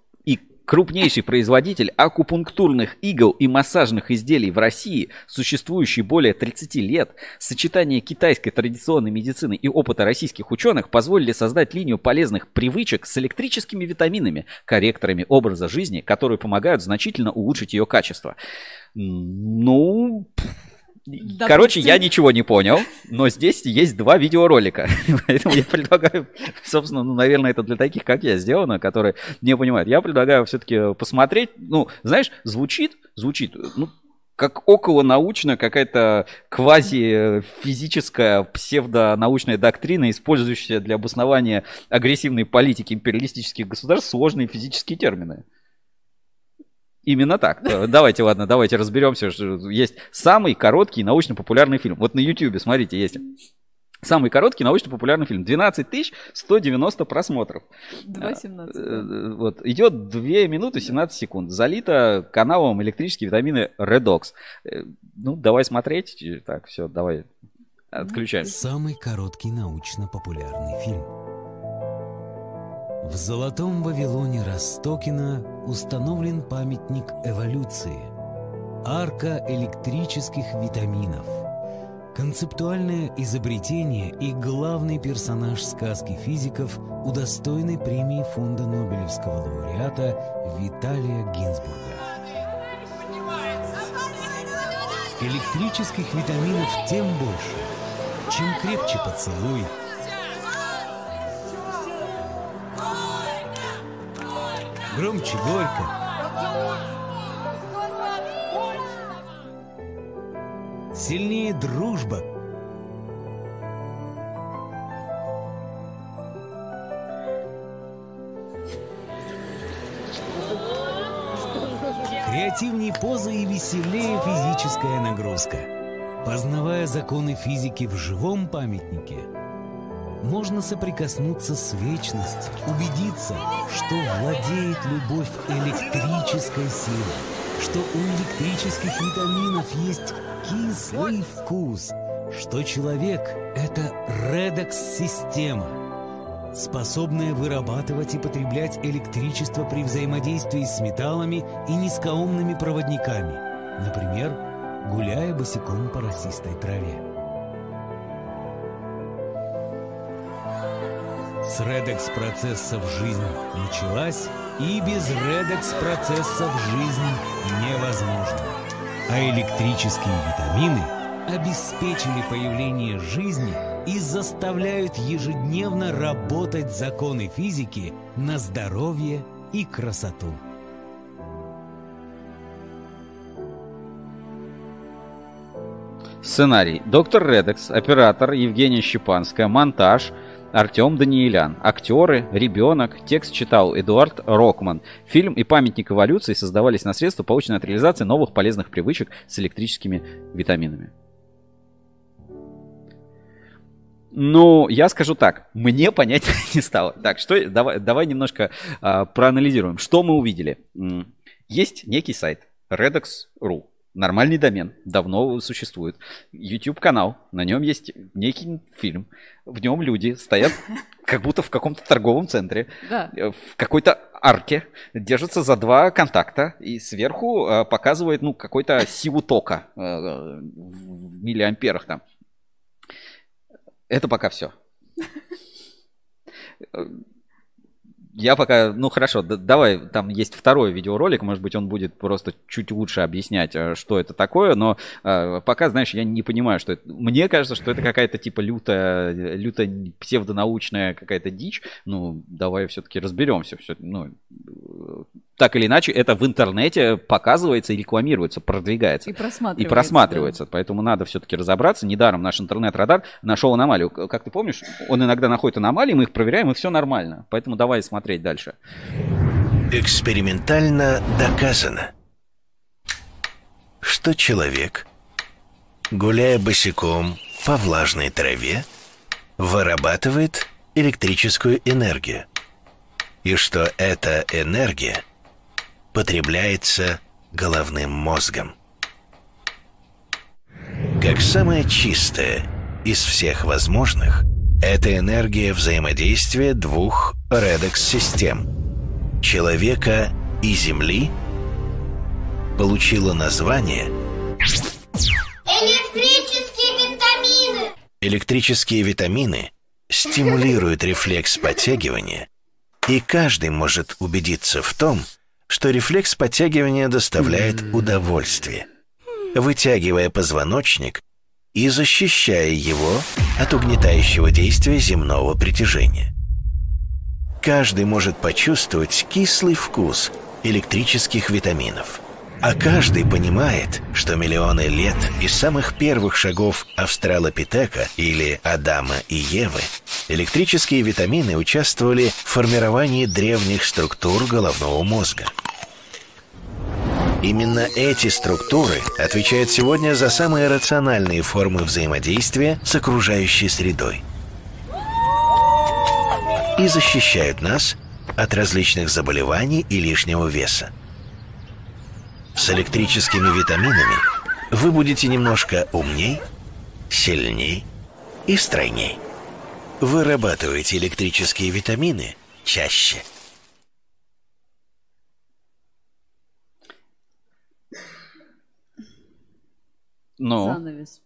крупнейший производитель акупунктурных игл и массажных изделий в России, существующий более 30 лет, сочетание китайской традиционной медицины и опыта российских ученых позволили создать линию полезных привычек с электрическими витаминами, корректорами образа жизни, которые помогают значительно улучшить ее качество. Ну, Допустим. Короче, я ничего не понял, но здесь есть два видеоролика. Поэтому я предлагаю, собственно, ну, наверное, это для таких, как я, сделано, которые не понимают. Я предлагаю все-таки посмотреть. Ну, знаешь, звучит, звучит, ну, как около научная какая-то квази-физическая псевдонаучная доктрина, использующая для обоснования агрессивной политики империалистических государств сложные физические термины. Именно так. Э, Давайте, ладно, давайте разберемся. что Есть самый короткий научно-популярный фильм. Вот на YouTube, смотрите, есть. Самый короткий научно-популярный фильм. 12 190 просмотров. 2.17. Э, Вот, идет 2 минуты 17 секунд. Залито каналом электрические витамины Redox. Э, Ну, давай смотреть. Так, все, давай. Отключаем. Самый короткий научно-популярный фильм. В Золотом Вавилоне Ростокина установлен памятник эволюции. Арка электрических витаминов. Концептуальное изобретение и главный персонаж сказки физиков, удостоенный премии фонда Нобелевского лауреата Виталия Гинзбурга. Электрических витаминов тем больше, чем крепче поцелуй, громче горько, сильнее дружба. Креативнее поза и веселее физическая нагрузка. Познавая законы физики в живом памятнике, можно соприкоснуться с вечностью, убедиться, что владеет любовь электрической силой, что у электрических витаминов есть кислый вкус, что человек — это редекс-система, способная вырабатывать и потреблять электричество при взаимодействии с металлами и низкоомными проводниками, например, гуляя босиком по росистой траве. С редекс-процессов жизнь началась, и без редекс-процессов жизнь невозможна. А электрические витамины обеспечили появление жизни и заставляют ежедневно работать законы физики на здоровье и красоту. Сценарий. Доктор Редекс, оператор Евгения Щепанская, монтаж Артем Даниэлян. Актеры, ребенок. Текст читал Эдуард Рокман. Фильм и памятник эволюции создавались на средства, полученные от реализации новых полезных привычек с электрическими витаминами. Ну, я скажу так, мне понять не стало. Так, что, давай, давай немножко а, проанализируем. Что мы увидели? Есть некий сайт redox.ru. Нормальный домен, давно существует. YouTube канал, на нем есть некий фильм. В нем люди стоят как будто в каком-то торговом центре, Да. э, в какой-то арке, держатся за два контакта и сверху э, показывает ну, какой-то силу тока э, в миллиамперах там. Это пока все. Я пока, ну хорошо, д- давай, там есть второй видеоролик, может быть, он будет просто чуть лучше объяснять, э, что это такое, но э, пока, знаешь, я не понимаю, что это. Мне кажется, что это какая-то типа лютая, лютая псевдонаучная какая-то дичь. Ну, давай все-таки разберемся. Все, ну, так или иначе, это в интернете показывается и рекламируется, продвигается. И просматривается, И просматривается. Поэтому надо все-таки разобраться. Недаром наш интернет-радар нашел аномалию. Как ты помнишь, он иногда находит аномалии, мы их проверяем, и все нормально. Поэтому давай смотреть дальше. Экспериментально доказано, что человек, гуляя босиком по влажной траве, вырабатывает электрическую энергию, и что эта энергия потребляется головным мозгом. Как самая чистая из всех возможных, это энергия взаимодействия двух редекс-систем – человека и Земли – получила название Электрические витамины. Электрические витамины стимулируют рефлекс подтягивания, и каждый может убедиться в том, что рефлекс подтягивания доставляет удовольствие, вытягивая позвоночник и защищая его от угнетающего действия земного притяжения. Каждый может почувствовать кислый вкус электрических витаминов. А каждый понимает, что миллионы лет из самых первых шагов Австралопитека или Адама и Евы электрические витамины участвовали в формировании древних структур головного мозга. Именно эти структуры отвечают сегодня за самые рациональные формы взаимодействия с окружающей средой и защищают нас от различных заболеваний и лишнего веса. С электрическими витаминами вы будете немножко умней, сильней и стройней. Вырабатывайте электрические витамины чаще. Ну, Занавес.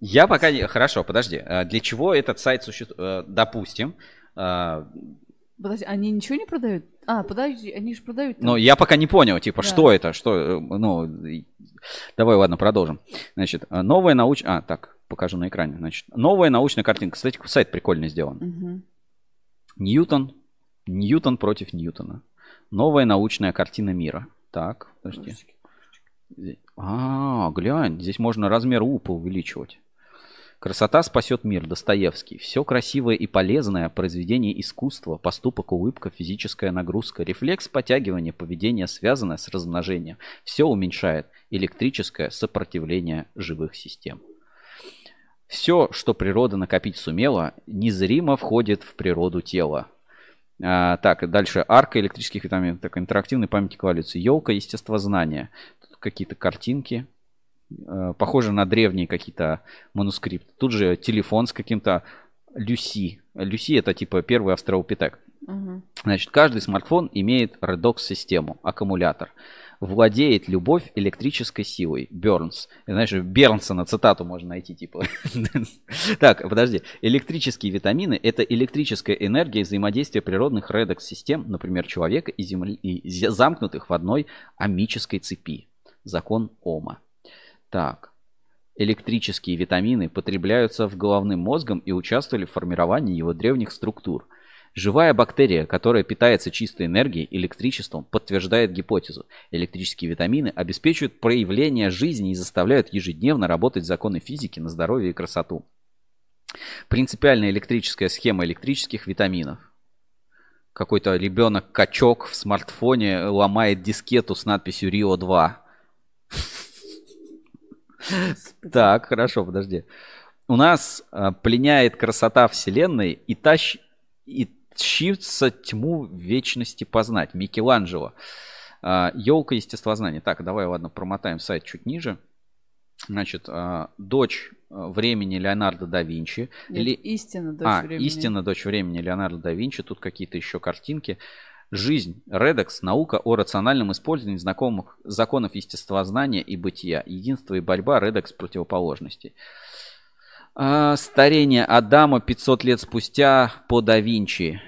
я пока не... Хорошо, подожди. А Для чего этот сайт существует? Допустим, а, Подожди, они ничего не продают? А, подожди, они же продают. там. Но я пока не понял, типа, Да. что это, что, э, ну, давай, ладно, продолжим. Значит, а, новая научная, а, так, покажу на экране, значит, новая научная картинка. Кстати, сайт прикольно сделан. Мгм. Ньютон, Ньютон против Ньютона. Новая научная картина мира. Так, подожди. Здесь- А, глянь, здесь можно размер упа увеличивать. Красота спасет мир. Достоевский. Все красивое и полезное. Произведение искусства. Поступок, улыбка, физическая нагрузка. Рефлекс подтягивания, поведение, связанное с размножением. Все уменьшает электрическое сопротивление живых систем. Все, что природа накопить сумела, незримо входит в природу тела. А, так, дальше. Арка электрических витаминов. Так, интерактивный памятник эволюции. Елка естествознания. Какие-то картинки. Э, похоже на древние какие-то манускрипты. Тут же телефон с каким-то Люси. Люси это типа первый австралопитек. Мгм. Значит, каждый смартфон имеет редокс-систему, аккумулятор. Владеет любовь электрической силой. Бернс. Знаешь, Бернсона цитату можно найти, типа. Так, подожди. Электрические витамины – это электрическая энергия взаимодействия природных редокс-систем, например, человека и Земли, и замкнутых в одной амической цепи. Закон Ома. Так. Электрические витамины потребляются в головным мозгом и участвовали в формировании его древних структур. Живая бактерия, которая питается чистой энергией, электричеством, подтверждает гипотезу. Электрические витамины обеспечивают проявление жизни и заставляют ежедневно работать законы физики на здоровье и красоту. Принципиальная электрическая схема электрических витаминов. Какой-то ребенок-качок в смартфоне ломает дискету с надписью Рио 2. Так, хорошо, подожди. У нас а, пленяет красота Вселенной и, тащ... и тщится тьму вечности познать. Микеланджело. Елка естествознания. Так, давай, ладно, промотаем сайт чуть ниже. Значит, а, дочь а, времени Леонардо да Винчи. Нет, истина дочь а, времени. истина дочь времени Леонардо да Винчи. Тут какие-то еще картинки. Жизнь, редекс, наука о рациональном использовании знакомых законов естествознания и бытия. Единство и борьба, редекс противоположностей. А, старение Адама 500 лет спустя по да Винчи.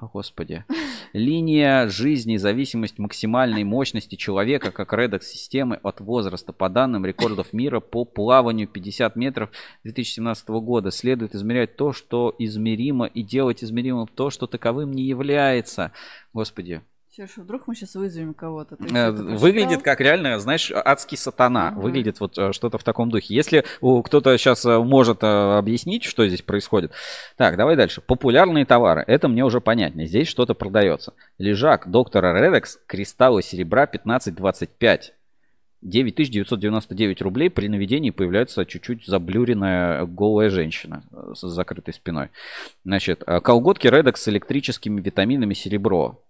Господи. Линия жизни, зависимость максимальной мощности человека как редекс системы от возраста. По данным рекордов мира по плаванию 50 метров 2017 года следует измерять то, что измеримо, и делать измеримым то, что таковым не является. Господи, Сережа, вдруг мы сейчас вызовем кого-то? Э, Выглядит как реально, знаешь, адский сатана. Выглядит вот э, что-то в таком духе. Если кто-то сейчас может э, объяснить, что здесь происходит. Так, давай дальше. Популярные товары. Это мне уже понятнее. Здесь что-то продается. Лежак доктора Редекс, кристаллы серебра 1525. 9999 рублей. При наведении появляется чуть-чуть заблюренная голая женщина с закрытой спиной. Значит, колготки Редекс с электрическими витаминами серебро.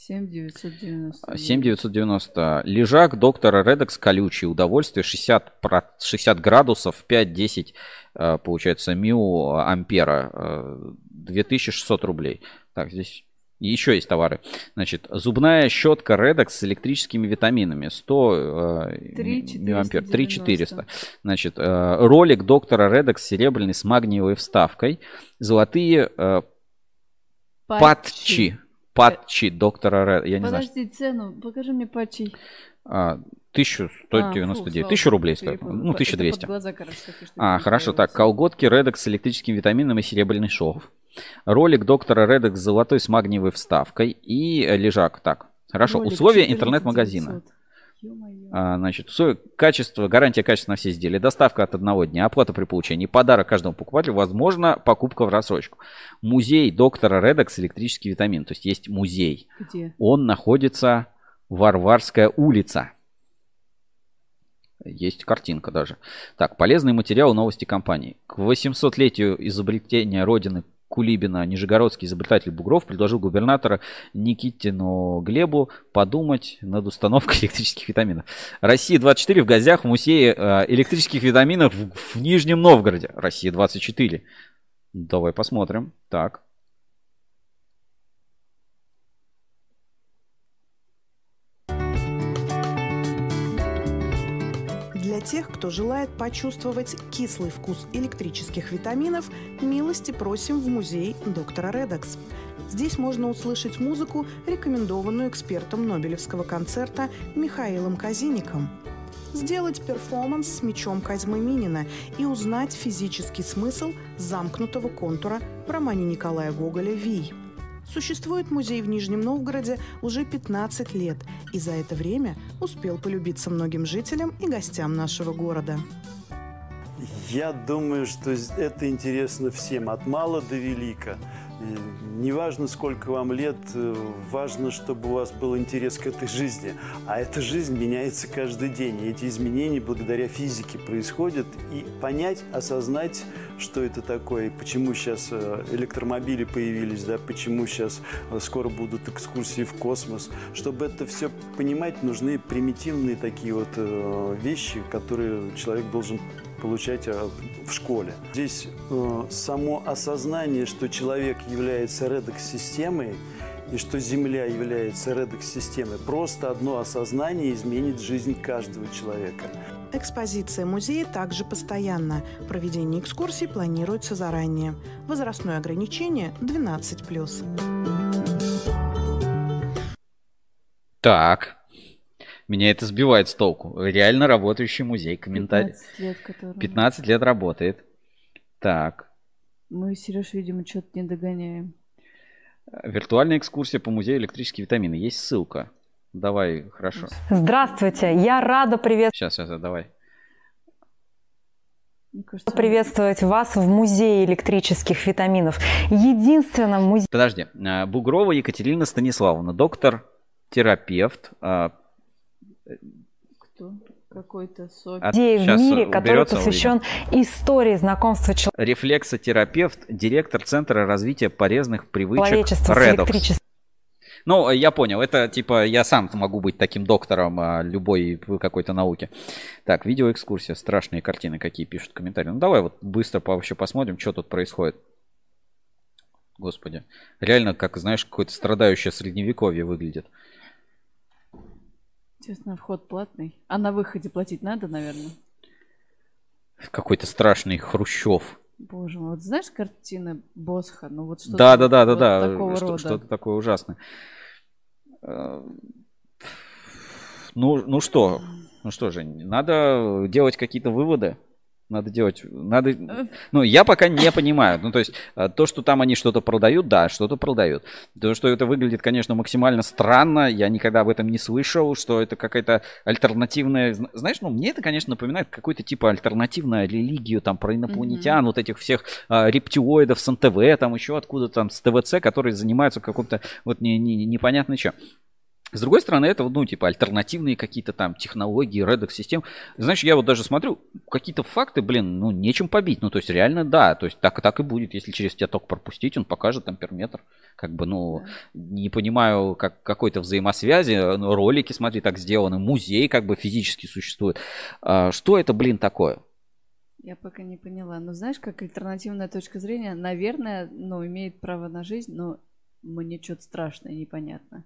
7990. 7990. Лежак доктора Редекс колючий. Удовольствие 60, про- 60 градусов, 5-10, э, получается, мю ампера. э, 2600 рублей. Так, здесь еще есть товары. Значит, зубная щетка Редекс с электрическими витаминами. 100 э, Три миллиампер. 490. 3400. Значит, э, ролик доктора Редекс серебряный с магниевой вставкой. Золотые э, Патчи. патчи. Патчи доктора Редекс. Я не знаю, Подожди, цену, покажи мне патчей. а, А, 1199. фу, 1000 слава рублей стоит. Ну, Это 1200. под глаза, короче, А, хорошо, так. Колготки Редекс с электрическими витаминами серебряный шов. Ролик доктора Редекс с золотой с магниевой вставкой. И лежак. Так, хорошо. Ролик Условия 14 интернет-магазина. 900. А, значит, качество, гарантия качества на все изделия, доставка от одного дня, оплата при получении, подарок каждому покупателю, возможно, покупка в рассрочку. Музей доктора Редекс электрический витамин. То есть есть музей. Где? Он находится Варварская улица. Есть картинка даже. Так, полезный материал новости компании. К 800-летию изобретения родины Кулибина нижегородский изобретатель Бугров предложил губернатора Никитину Глебу подумать над установкой электрических витаминов. Россия-24 в гостях в музее э, электрических витаминов в, в Нижнем Новгороде. Россия-24. Давай посмотрим. Так. Тех, кто желает почувствовать кислый вкус электрических витаминов, милости просим в музей доктора Редекс. Здесь можно услышать музыку, рекомендованную экспертом Нобелевского концерта Михаилом Казиником. Сделать перформанс с мечом Козьмы Минина и узнать физический смысл замкнутого контура в романе Николая Гоголя «Вий». Существует музей в Нижнем Новгороде уже 15 лет, и за это время успел полюбиться многим жителям и гостям нашего города. Я думаю, что это интересно всем, от мала до велика. Неважно, сколько вам лет, э, важно, чтобы у вас был интерес к этой жизни. А эта жизнь меняется каждый день. И эти изменения благодаря физике происходят. И понять, осознать, что это такое, почему сейчас э, электромобили появились, да, почему сейчас э, скоро будут экскурсии в космос. Чтобы это все понимать, нужны примитивные такие вот вещи, которые человек должен получать э, в школе. Здесь э, само осознание, что человек является редекс-системой, и что Земля является редекс-системой, просто одно осознание изменит жизнь каждого человека. Экспозиция музея также постоянна. Проведение экскурсий планируется заранее. Возрастное ограничение 12+. Так. Меня это сбивает с толку. Реально работающий музей. Комментарий. 15 лет, которому. 15 лет работает. Так. Мы, Сереж, видимо, что-то не догоняем. Виртуальная экскурсия по музею электрические витамины. Есть ссылка. Давай, хорошо. Здравствуйте, я рада привет... Сейчас, сейчас, давай. приветствовать вас в музее электрических витаминов. Единственном музее... Подожди. А, Бугрова Екатерина Станиславовна, доктор-терапевт. а, Кто? Какой-то сок. А в мире, который посвящен истории знакомства человека. Рефлексотерапевт, директор Центра развития полезных привычек Человечества с Redox. электричеством. Ну, я понял. Это типа я сам могу быть таким доктором а, любой какой-то науки. Так, видеоэкскурсия. Страшные картины какие пишут комментарии. Ну, давай вот быстро вообще посмотрим, что тут происходит. Господи. Реально, как, знаешь, какое-то страдающее средневековье выглядит. Честно, вход платный. А на выходе платить надо, наверное? Какой-то страшный Хрущев. Боже мой, вот знаешь картины Босха? Ну вот что-то Да, да, да, да, вот да. такого Что- рода. Что-то такое ужасное. Э, Ну, ну что? Ну что же, надо делать какие-то выводы. Надо делать, надо, ну, я пока не понимаю. Ну, то есть, э, то, что там они что-то продают, да, что-то продают. То, что это выглядит, конечно, максимально странно, я никогда об этом не слышал, что это какая-то альтернативная, зна- знаешь, ну, мне это, конечно, напоминает какую-то типа альтернативную религию, там, про инопланетян, вот этих всех а, рептилоидов с НТВ, там, еще откуда там, с ТВЦ, которые занимаются каком-то, вот, не, не, непонятно чем. С другой стороны, это, ну, типа, альтернативные какие-то там технологии, редекс систем. Знаешь, я вот даже смотрю, какие-то факты, блин, ну, нечем побить. Ну, то есть, реально, да, то есть, так, так и будет. Если через тебя ток пропустить, он покажет амперметр. Как бы, ну, не понимаю, как какой-то взаимосвязи. Ну, Ролики, смотри, так сделаны. Музей, как бы, физически существует. А, что это, блин, такое? Я пока не поняла. Но знаешь, как альтернативная точка зрения, наверное, ну, имеет право на жизнь, но мне что-то страшное, непонятно.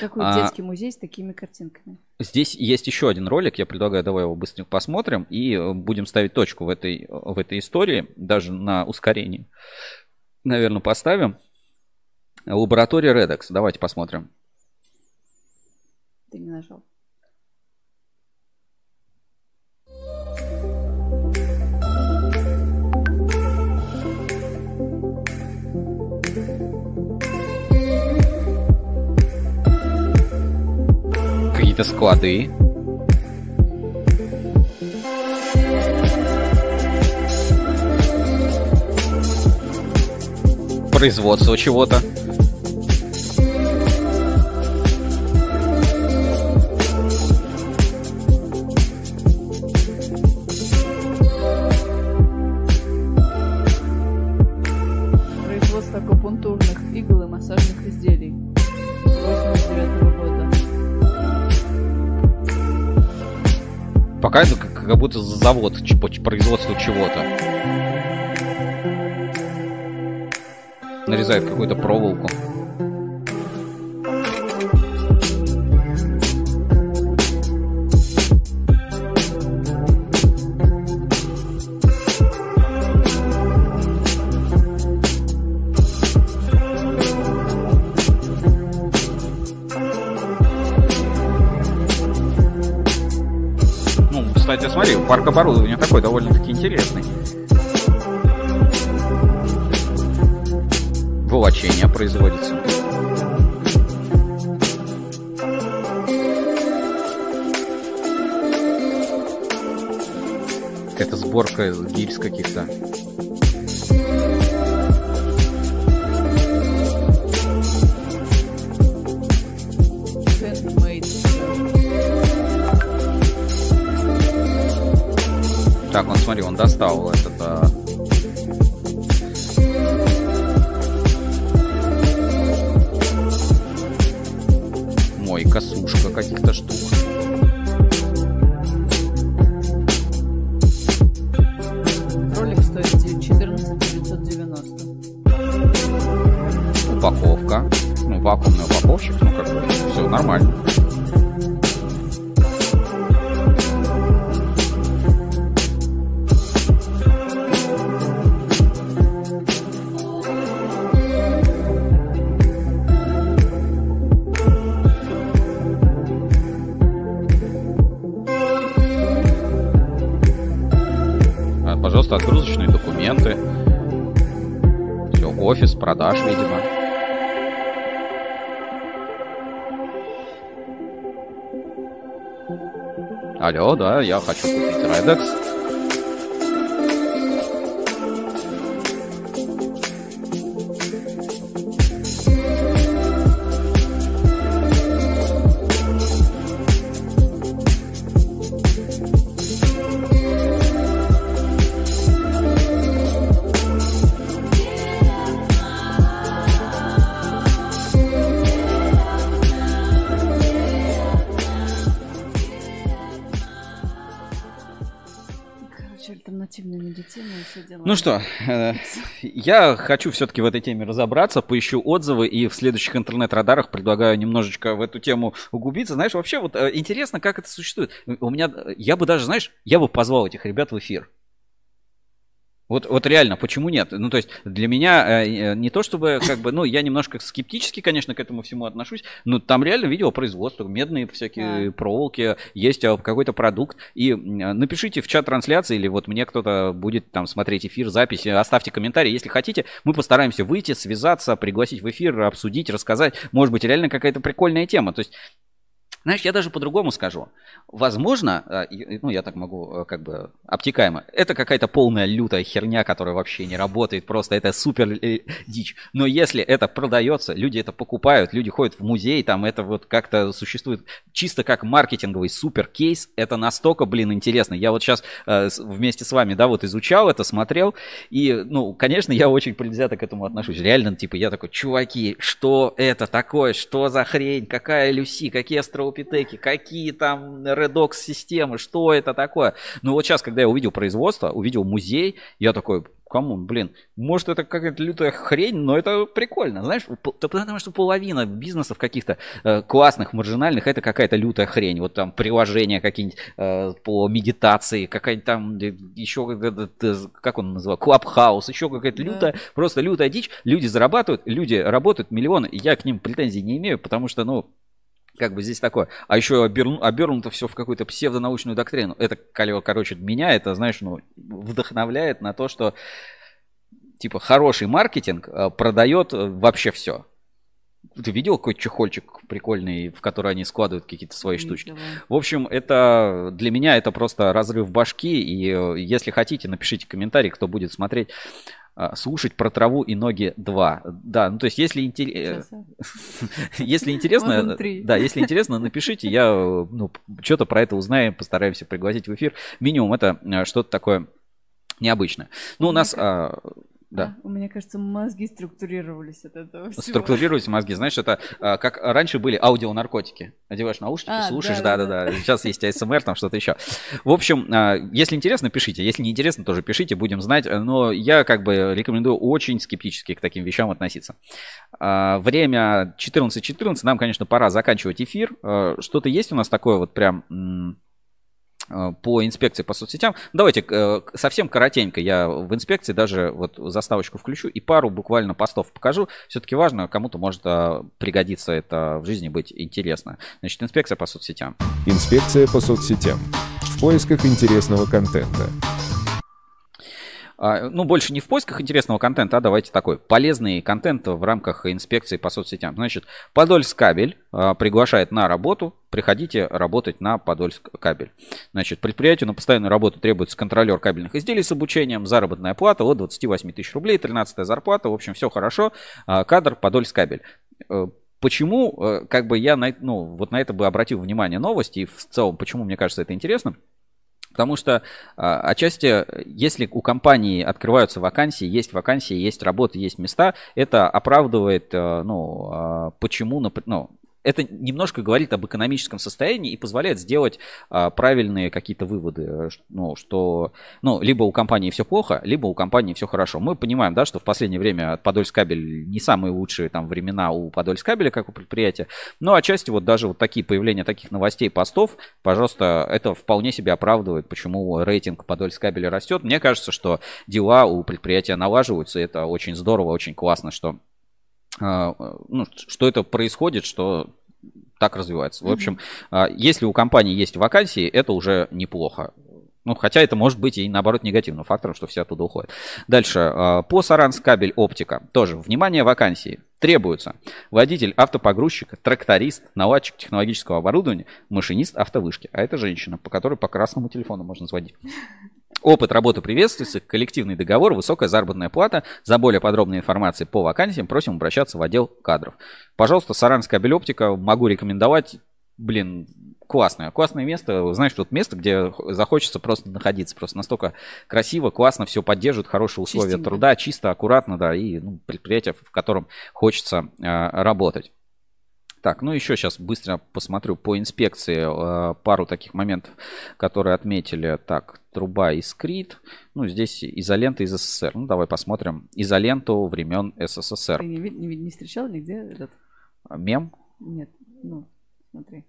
Какой А- детский музей с такими картинками? Здесь есть еще один ролик, я предлагаю, давай его быстренько посмотрим и э, будем ставить точку в этой, в этой истории, даже на ускорении. Наверное, поставим. Лаборатория Redox, давайте посмотрим. Ты не нажал. Какие-то склады. Производство чего-то. Пока это как, как будто завод производству чего-то. Нарезает какую-то проволоку. Парк оборудования такой довольно-таки интересный. Волочение производится. Какая-то сборка гильз каких-то. Так, он, смотри, он достал этот э, я хочу все-таки в этой теме разобраться, поищу отзывы и в следующих интернет-радарах предлагаю немножечко в эту тему углубиться. Знаешь, вообще вот э, интересно, как это существует. У меня, э, я бы даже, знаешь, я бы позвал этих ребят в эфир. Вот, вот реально, почему нет? Ну, то есть, для меня э, э, не то чтобы, как бы, ну, я немножко скептически, конечно, к этому всему отношусь, но там реально видеопроизводство, медные всякие проволоки, есть э, какой-то продукт. И м, напишите в чат трансляции, или вот мне кто-то будет там смотреть эфир, запись, э, оставьте комментарий, если хотите. Мы постараемся выйти, связаться, пригласить в эфир, обсудить, рассказать. Может быть, реально какая-то прикольная тема. То есть, знаешь, я даже по-другому скажу. Возможно, э, ну я так могу э, как бы обтекаемо, это какая-то полная лютая херня, которая вообще не работает, просто это супер э, дичь. Но если это продается, люди это покупают, люди ходят в музей, там это вот как-то существует чисто как маркетинговый супер кейс, это настолько, блин, интересно. Я вот сейчас вместе с вами, да, вот изучал это, смотрел, и, ну, конечно, я очень предвзято к этому отношусь. Реально, типа, я такой, чуваки, что это такое, что за хрень, какая Люси, какие астроупитеки, какие там редокс-системы, что это такое? Ну вот сейчас, когда я увидел производство, увидел музей, я такой, кому, блин, может это какая-то лютая хрень, но это прикольно, знаешь, да потому что половина бизнесов каких-то э, классных, маржинальных, это какая-то лютая хрень, вот там приложения какие-нибудь э, по медитации, какая-нибудь там э, еще, как он называл, Клабхаус, еще какая-то лютая, просто лютая дичь, люди зарабатывают, люди работают миллионы, я к ним претензий не имею, потому что, ну, как бы здесь такое. А еще оберну, обернуто все в какую-то псевдонаучную доктрину. Это, кор- короче, меня это, знаешь, ну, вдохновляет на то, что, типа, хороший маркетинг э, продает э, вообще все. Ты видел какой чехольчик прикольный, в который они складывают какие-то свои штучки? В общем, это для меня это просто разрыв башки. И э, если хотите, напишите комментарий, кто будет смотреть. А, Слушать про траву и ноги 2. Да, ну то есть, если, интерес- если интересно, да, если интересно, напишите, я э, ну, что-то про это узнаем, постараемся пригласить в эфир. Минимум это э, что-то такое необычное. Ну, у нас, да. У меня кажется, мозги структурировались от этого всего. Структурировать мозги. Знаешь, это а, как раньше были аудионаркотики. Одеваешь наушники, А, слушаешь, да-да-да. Сейчас есть АСМР, там что-то еще. В общем, а, если интересно, пишите. Если не интересно, тоже пишите, будем знать. Но я как бы рекомендую очень скептически к таким вещам относиться. А, Время 14.14. Нам, конечно, пора заканчивать эфир. А, Что-то есть у нас такое вот прям... э, по инспекции по соцсетям. Давайте э, совсем коротенько я в инспекции даже вот заставочку включу и пару буквально постов покажу. Все-таки важно, кому-то может э, пригодиться это в жизни быть интересно. Значит, инспекция по соцсетям. Инспекция по соцсетям. В поисках интересного контента. А, Ну, больше не в поисках интересного контента, а давайте такой полезный контент в рамках инспекции по соцсетям. Значит, Подольск кабель а, приглашает на работу. Приходите работать на Подольск кабель. Значит, предприятию на постоянную работу требуется контролер кабельных изделий с обучением, заработная плата от 28 тысяч рублей, 13 зарплата. В общем, все хорошо. А, Кадр Подольск кабель. Э, Почему, э, как бы я на, ну, вот на это бы обратил внимание новости, и в целом, почему мне кажется это интересно? Потому что а, отчасти, если у компании открываются вакансии, есть вакансии, есть работа, есть места, это оправдывает, э, ну, а, почему, ну, это немножко говорит об экономическом состоянии и позволяет сделать а, правильные какие-то выводы, э, ну, что, ну, либо у компании все плохо, либо у компании все хорошо. Мы понимаем, да, что в последнее время Подольскабель не самые лучшие там времена у Подольскабеля, как у предприятия, но отчасти вот даже вот такие появления таких новостей, постов, пожалуйста, это вполне себе оправдывает, почему рейтинг Подольскабеля растет. Мне кажется, что дела у предприятия налаживаются, и это очень здорово, очень классно, что ну, что это происходит, что так развивается. В общем, а, если у компании есть вакансии, это уже неплохо. Ну, хотя это может быть и наоборот негативным фактором, что все оттуда уходят. Дальше. а, По Саранскабель оптика. Тоже. Внимание, вакансии. Требуется водитель автопогрузчика, тракторист, наладчик технологического оборудования, машинист автовышки. А это женщина, по которой по красному телефону можно звонить. Опыт работы приветствуется, коллективный договор, высокая заработная плата. За более подробной информацией по вакансиям просим обращаться в отдел кадров. Пожалуйста, Саранская белеоптика могу рекомендовать. Блин, классное, классное место. Знаешь, тут место, где захочется просто находиться. Просто настолько красиво, классно, все поддерживают, хорошие условия Чистенько. труда, чисто, аккуратно, да, и ну, предприятие, в котором хочется э, работать. Так, ну еще сейчас быстро посмотрю по инспекции э, пару таких моментов, которые отметили. Так, труба искрит. Ну, здесь изолента из СССР. Ну, давай посмотрим. Изоленту времен СССР. Ты не, не, не встречал нигде этот? Мем. Нет, ну, смотри.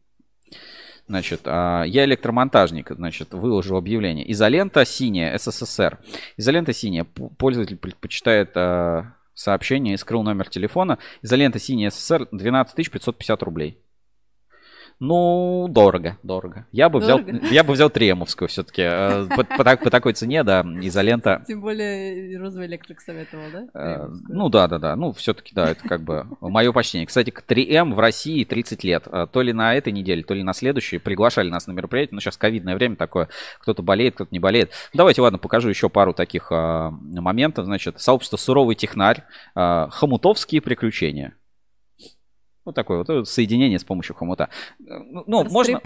Значит, а, я электромонтажник, значит, выложил объявление. Изолента синяя, СССР. Изолента синяя. Пользователь предпочитает а, сообщение и скрыл номер телефона. Изолента синяя, СССР, 12 550 рублей. Ну, дорого, дорого. Я бы взял, Дорого? я бы взял Тремовскую все-таки. По, по так- по такой цене, да, изолента. Тем более розовый электрик советовал, да? Э, Ну да, да, да. Ну, все-таки, да, это как бы мое почтение. Кстати, к 3М в России 30 лет. Э, То ли на этой неделе, то ли на следующей приглашали нас на мероприятие. Но сейчас ковидное время такое. Кто-то болеет, кто-то не болеет. Давайте, ладно, покажу еще пару таких моментов. Значит, сообщество «Суровый технарь», «Хомутовские приключения». Вот такое вот э, соединение с помощью хомута. Э, Ну, ну, можно,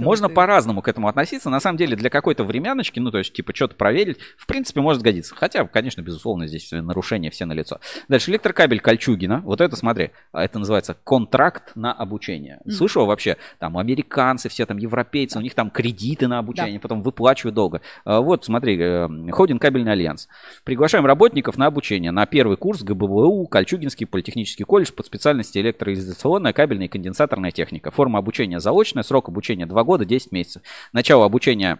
можно по-разному к этому относиться. На самом деле, для какой-то времяночки, ну, то есть, типа, что-то проверить, в принципе, может годиться. Хотя, конечно, безусловно, здесь нарушения все налицо. Дальше, электрокабель Кольчугина. Вот это, смотри, а это называется контракт на обучение. Мгм. Слышал вообще? Там американцы, все там европейцы, у них там кредиты на обучение, потом выплачивают долго. А, Вот, смотри, э, Ходин кабельный альянс. Приглашаем работников на обучение на первый курс ГБВУ, Кольчугинский политехнический колледж под специальностью электроизоляционная, кабельная и конденсаторная техника. Форма обучения заочная, срок обучения 2 года, 10 месяцев. Начало обучения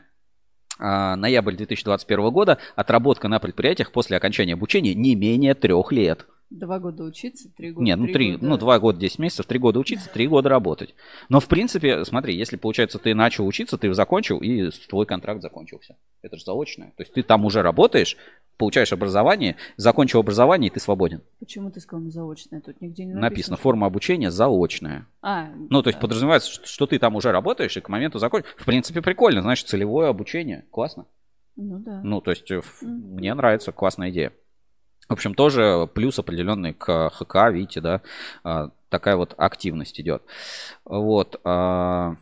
а, ноябрь 2021 года, отработка на предприятиях после окончания обучения не менее трех лет. Два года учиться, три года. Нет, ну три, года- ну два года 10 месяцев, три года учиться, три года работать. Но в принципе, смотри, если получается ты начал учиться, ты закончил и твой контракт закончился. Это же заочное. То есть ты там уже работаешь, получаешь образование, закончил образование и ты свободен. Почему ты сказал заочное? Тут нигде не написано. Написано форма обучения заочная. А, Ну, то есть подразумевается, что, что ты там уже работаешь и к моменту закончишь. В принципе, прикольно, значит, целевое обучение. Классно. ну да. Ну, то есть, ф- мне нравится, классная идея. В общем, тоже плюс определенный к ХК, видите, да, а, такая вот активность идет. Вот. а,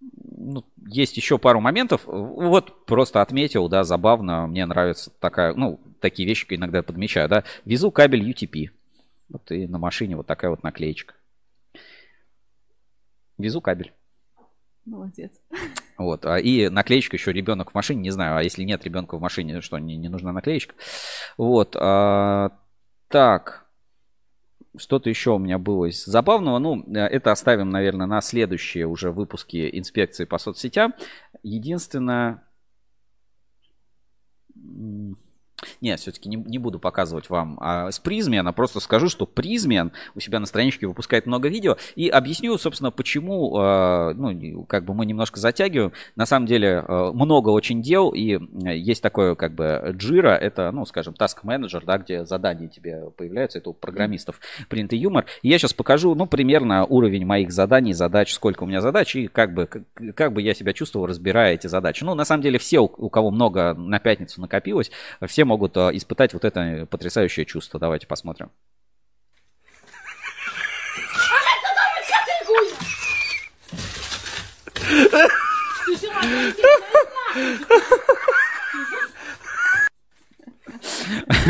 ну, есть еще пару моментов. Вот просто отметил, да, забавно. Мне нравится такая, ну, такие вещи иногда подмечаю, да. Везу кабель UTP. Вот и на машине вот такая вот наклеечка. Везу кабель. Молодец. Вот. а И наклеечка еще ребенок в машине, не знаю, а если нет ребенка в машине, что не, не нужна наклеечка. Вот. а, так. Что-то еще у меня было из забавного. Ну, э, это оставим, наверное, на следующие уже выпуски инспекции по соцсетям. Единственное... Нет, все-таки не, не буду показывать вам а, с Призмена, просто скажу, что Призмен у себя на страничке выпускает много видео и объясню, собственно, почему, а, ну, как бы мы немножко затягиваем. На самом деле а, много очень дел и есть такое, как бы, джира, это, ну, скажем, task manager, да, где задания тебе появляются, это у программистов принятый юмор. И я сейчас покажу, ну, примерно уровень моих заданий, задач, сколько у меня задач и как бы, как, как бы я себя чувствовал, разбирая эти задачи. Ну, на самом деле, все, у, у кого много на пятницу накопилось, все могут а, испытать вот это потрясающее чувство. Давайте посмотрим.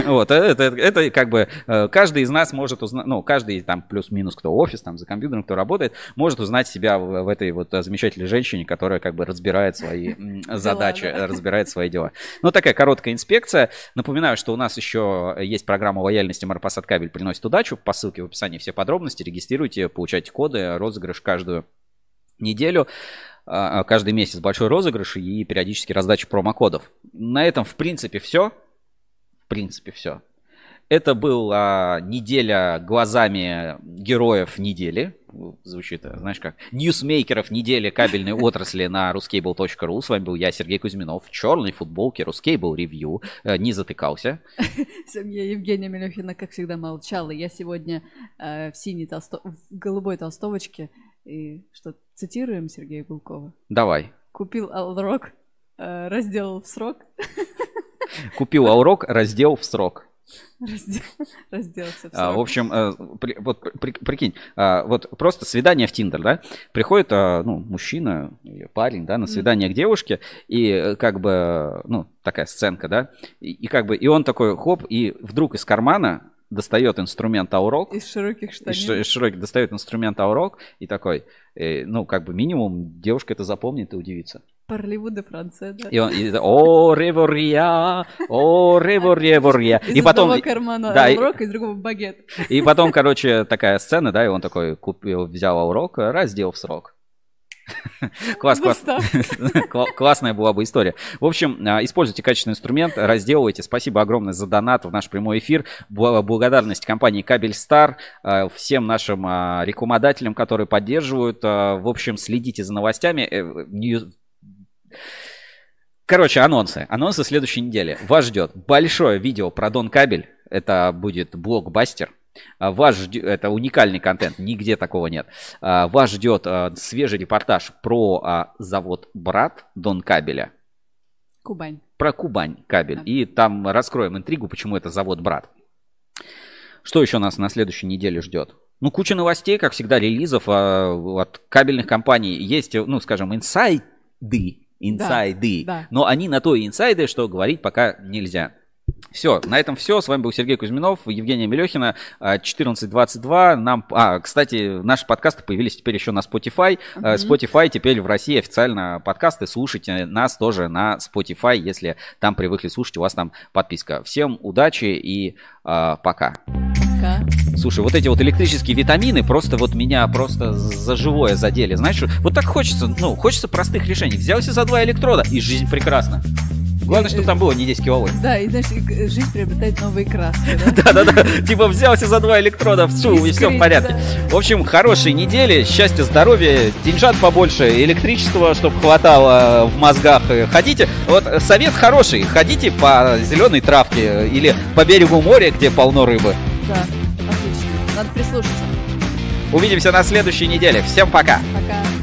Вот, это, это, это как бы э, каждый из нас может узнать, ну, каждый там плюс-минус, кто офис, там за компьютером, кто работает, может узнать себя в, в этой вот э, замечательной женщине, которая как бы разбирает свои задачи, да. разбирает свои дела. Ну, такая короткая инспекция. Напоминаю, что у нас еще есть программа лояльности Марпасад Кабель приносит удачу. По ссылке в описании все подробности. Регистрируйте, получайте коды, розыгрыш каждую неделю а, каждый месяц большой розыгрыш и периодически раздача промокодов. На этом, в принципе, все. В принципе, все. Это была неделя глазами героев недели. Звучит, знаешь как, ньюсмейкеров недели кабельной отрасли на ruscable.ru. С вами был я, Сергей Кузьминов, в черной футболке Ruscable Review. Э, Не затыкался. Я Евгения Мелехина, как всегда, молчала. Я сегодня э, в синей толсто... в голубой толстовочке. И что, цитируем Сергея Гулкова? Давай. Купил Алрок, э, разделал в срок. Купил Аурок, раздел в срок. Раздел, разделался в. А, в общем, э, при- вот при- прикинь, а, вот просто свидание в Тиндер, да, приходит, а, ну, мужчина, парень, да, на свидание к девушке, и э, как бы, ну, такая сценка, да, и, и как бы, и он такой, хоп, и вдруг из кармана достает инструмент Аурок, Из широких из, штанин. из широких достает инструмент Аурок, и такой, э, ну, как бы минимум девушка это запомнит и удивится. Парливу де Франция, да. И он, и, о, ревория, о, ревория, Из И потом, одного кармана да, и- Алрок, из другого багет. и потом, короче, такая сцена, да, и он такой купил, взял Аурок, раздел в срок. Класс, класс. Кла- Классная была бы история. В общем, а, используйте качественный инструмент, разделывайте. Спасибо огромное за донат в наш прямой эфир. Бла- Благодарность компании Кабель Стар, а, всем нашим а, рекламодателям, которые поддерживают. В общем, следите за новостями. Э, Короче, анонсы. Анонсы следующей недели. Вас ждет большое видео про Дон Кабель. Это будет блокбастер. А, Вас ждет, это уникальный контент, нигде такого нет. А, Вас ждет а, свежий репортаж про завод Брат Дон Кабеля, Кубань. про Кубань кабель. И там раскроем интригу, почему это завод Брат. Что еще нас на следующей неделе ждет? Ну, куча новостей, как всегда, релизов а, от кабельных компаний. Есть, ну, скажем, инсайды, инсайды, да. но они на то и инсайды, что говорить пока нельзя. Все, на этом все. С вами был Сергей Кузьминов, Евгения Мелехина, а, 14.22. Нам, а, кстати, наши подкасты появились теперь еще на Spotify. А, Мгм. Spotify теперь в России официально подкасты. Слушайте нас тоже на Spotify, если там привыкли слушать, у вас там подписка. Всем удачи и а, пока. Пока. Слушай, вот эти вот электрические витамины просто вот меня просто за живое задели. Знаешь, вот так хочется, ну, хочется простых решений. Взялся за два электрода, и жизнь прекрасна. Главное, чтобы там было не 10 киловольт. Да, и знаешь, жизнь приобретает новые краски, да? Да-да-да, типа взялся за два электрода, всю, и все в порядке. В общем, хорошей недели, счастья, здоровья, деньжат побольше, электричества, чтобы хватало в мозгах. Э, Ходите, вот совет хороший, ходите по зеленой травке или по берегу моря, где полно рыбы. Да, отлично. Надо прислушаться. Увидимся на следующей неделе. Всем пока! Пока.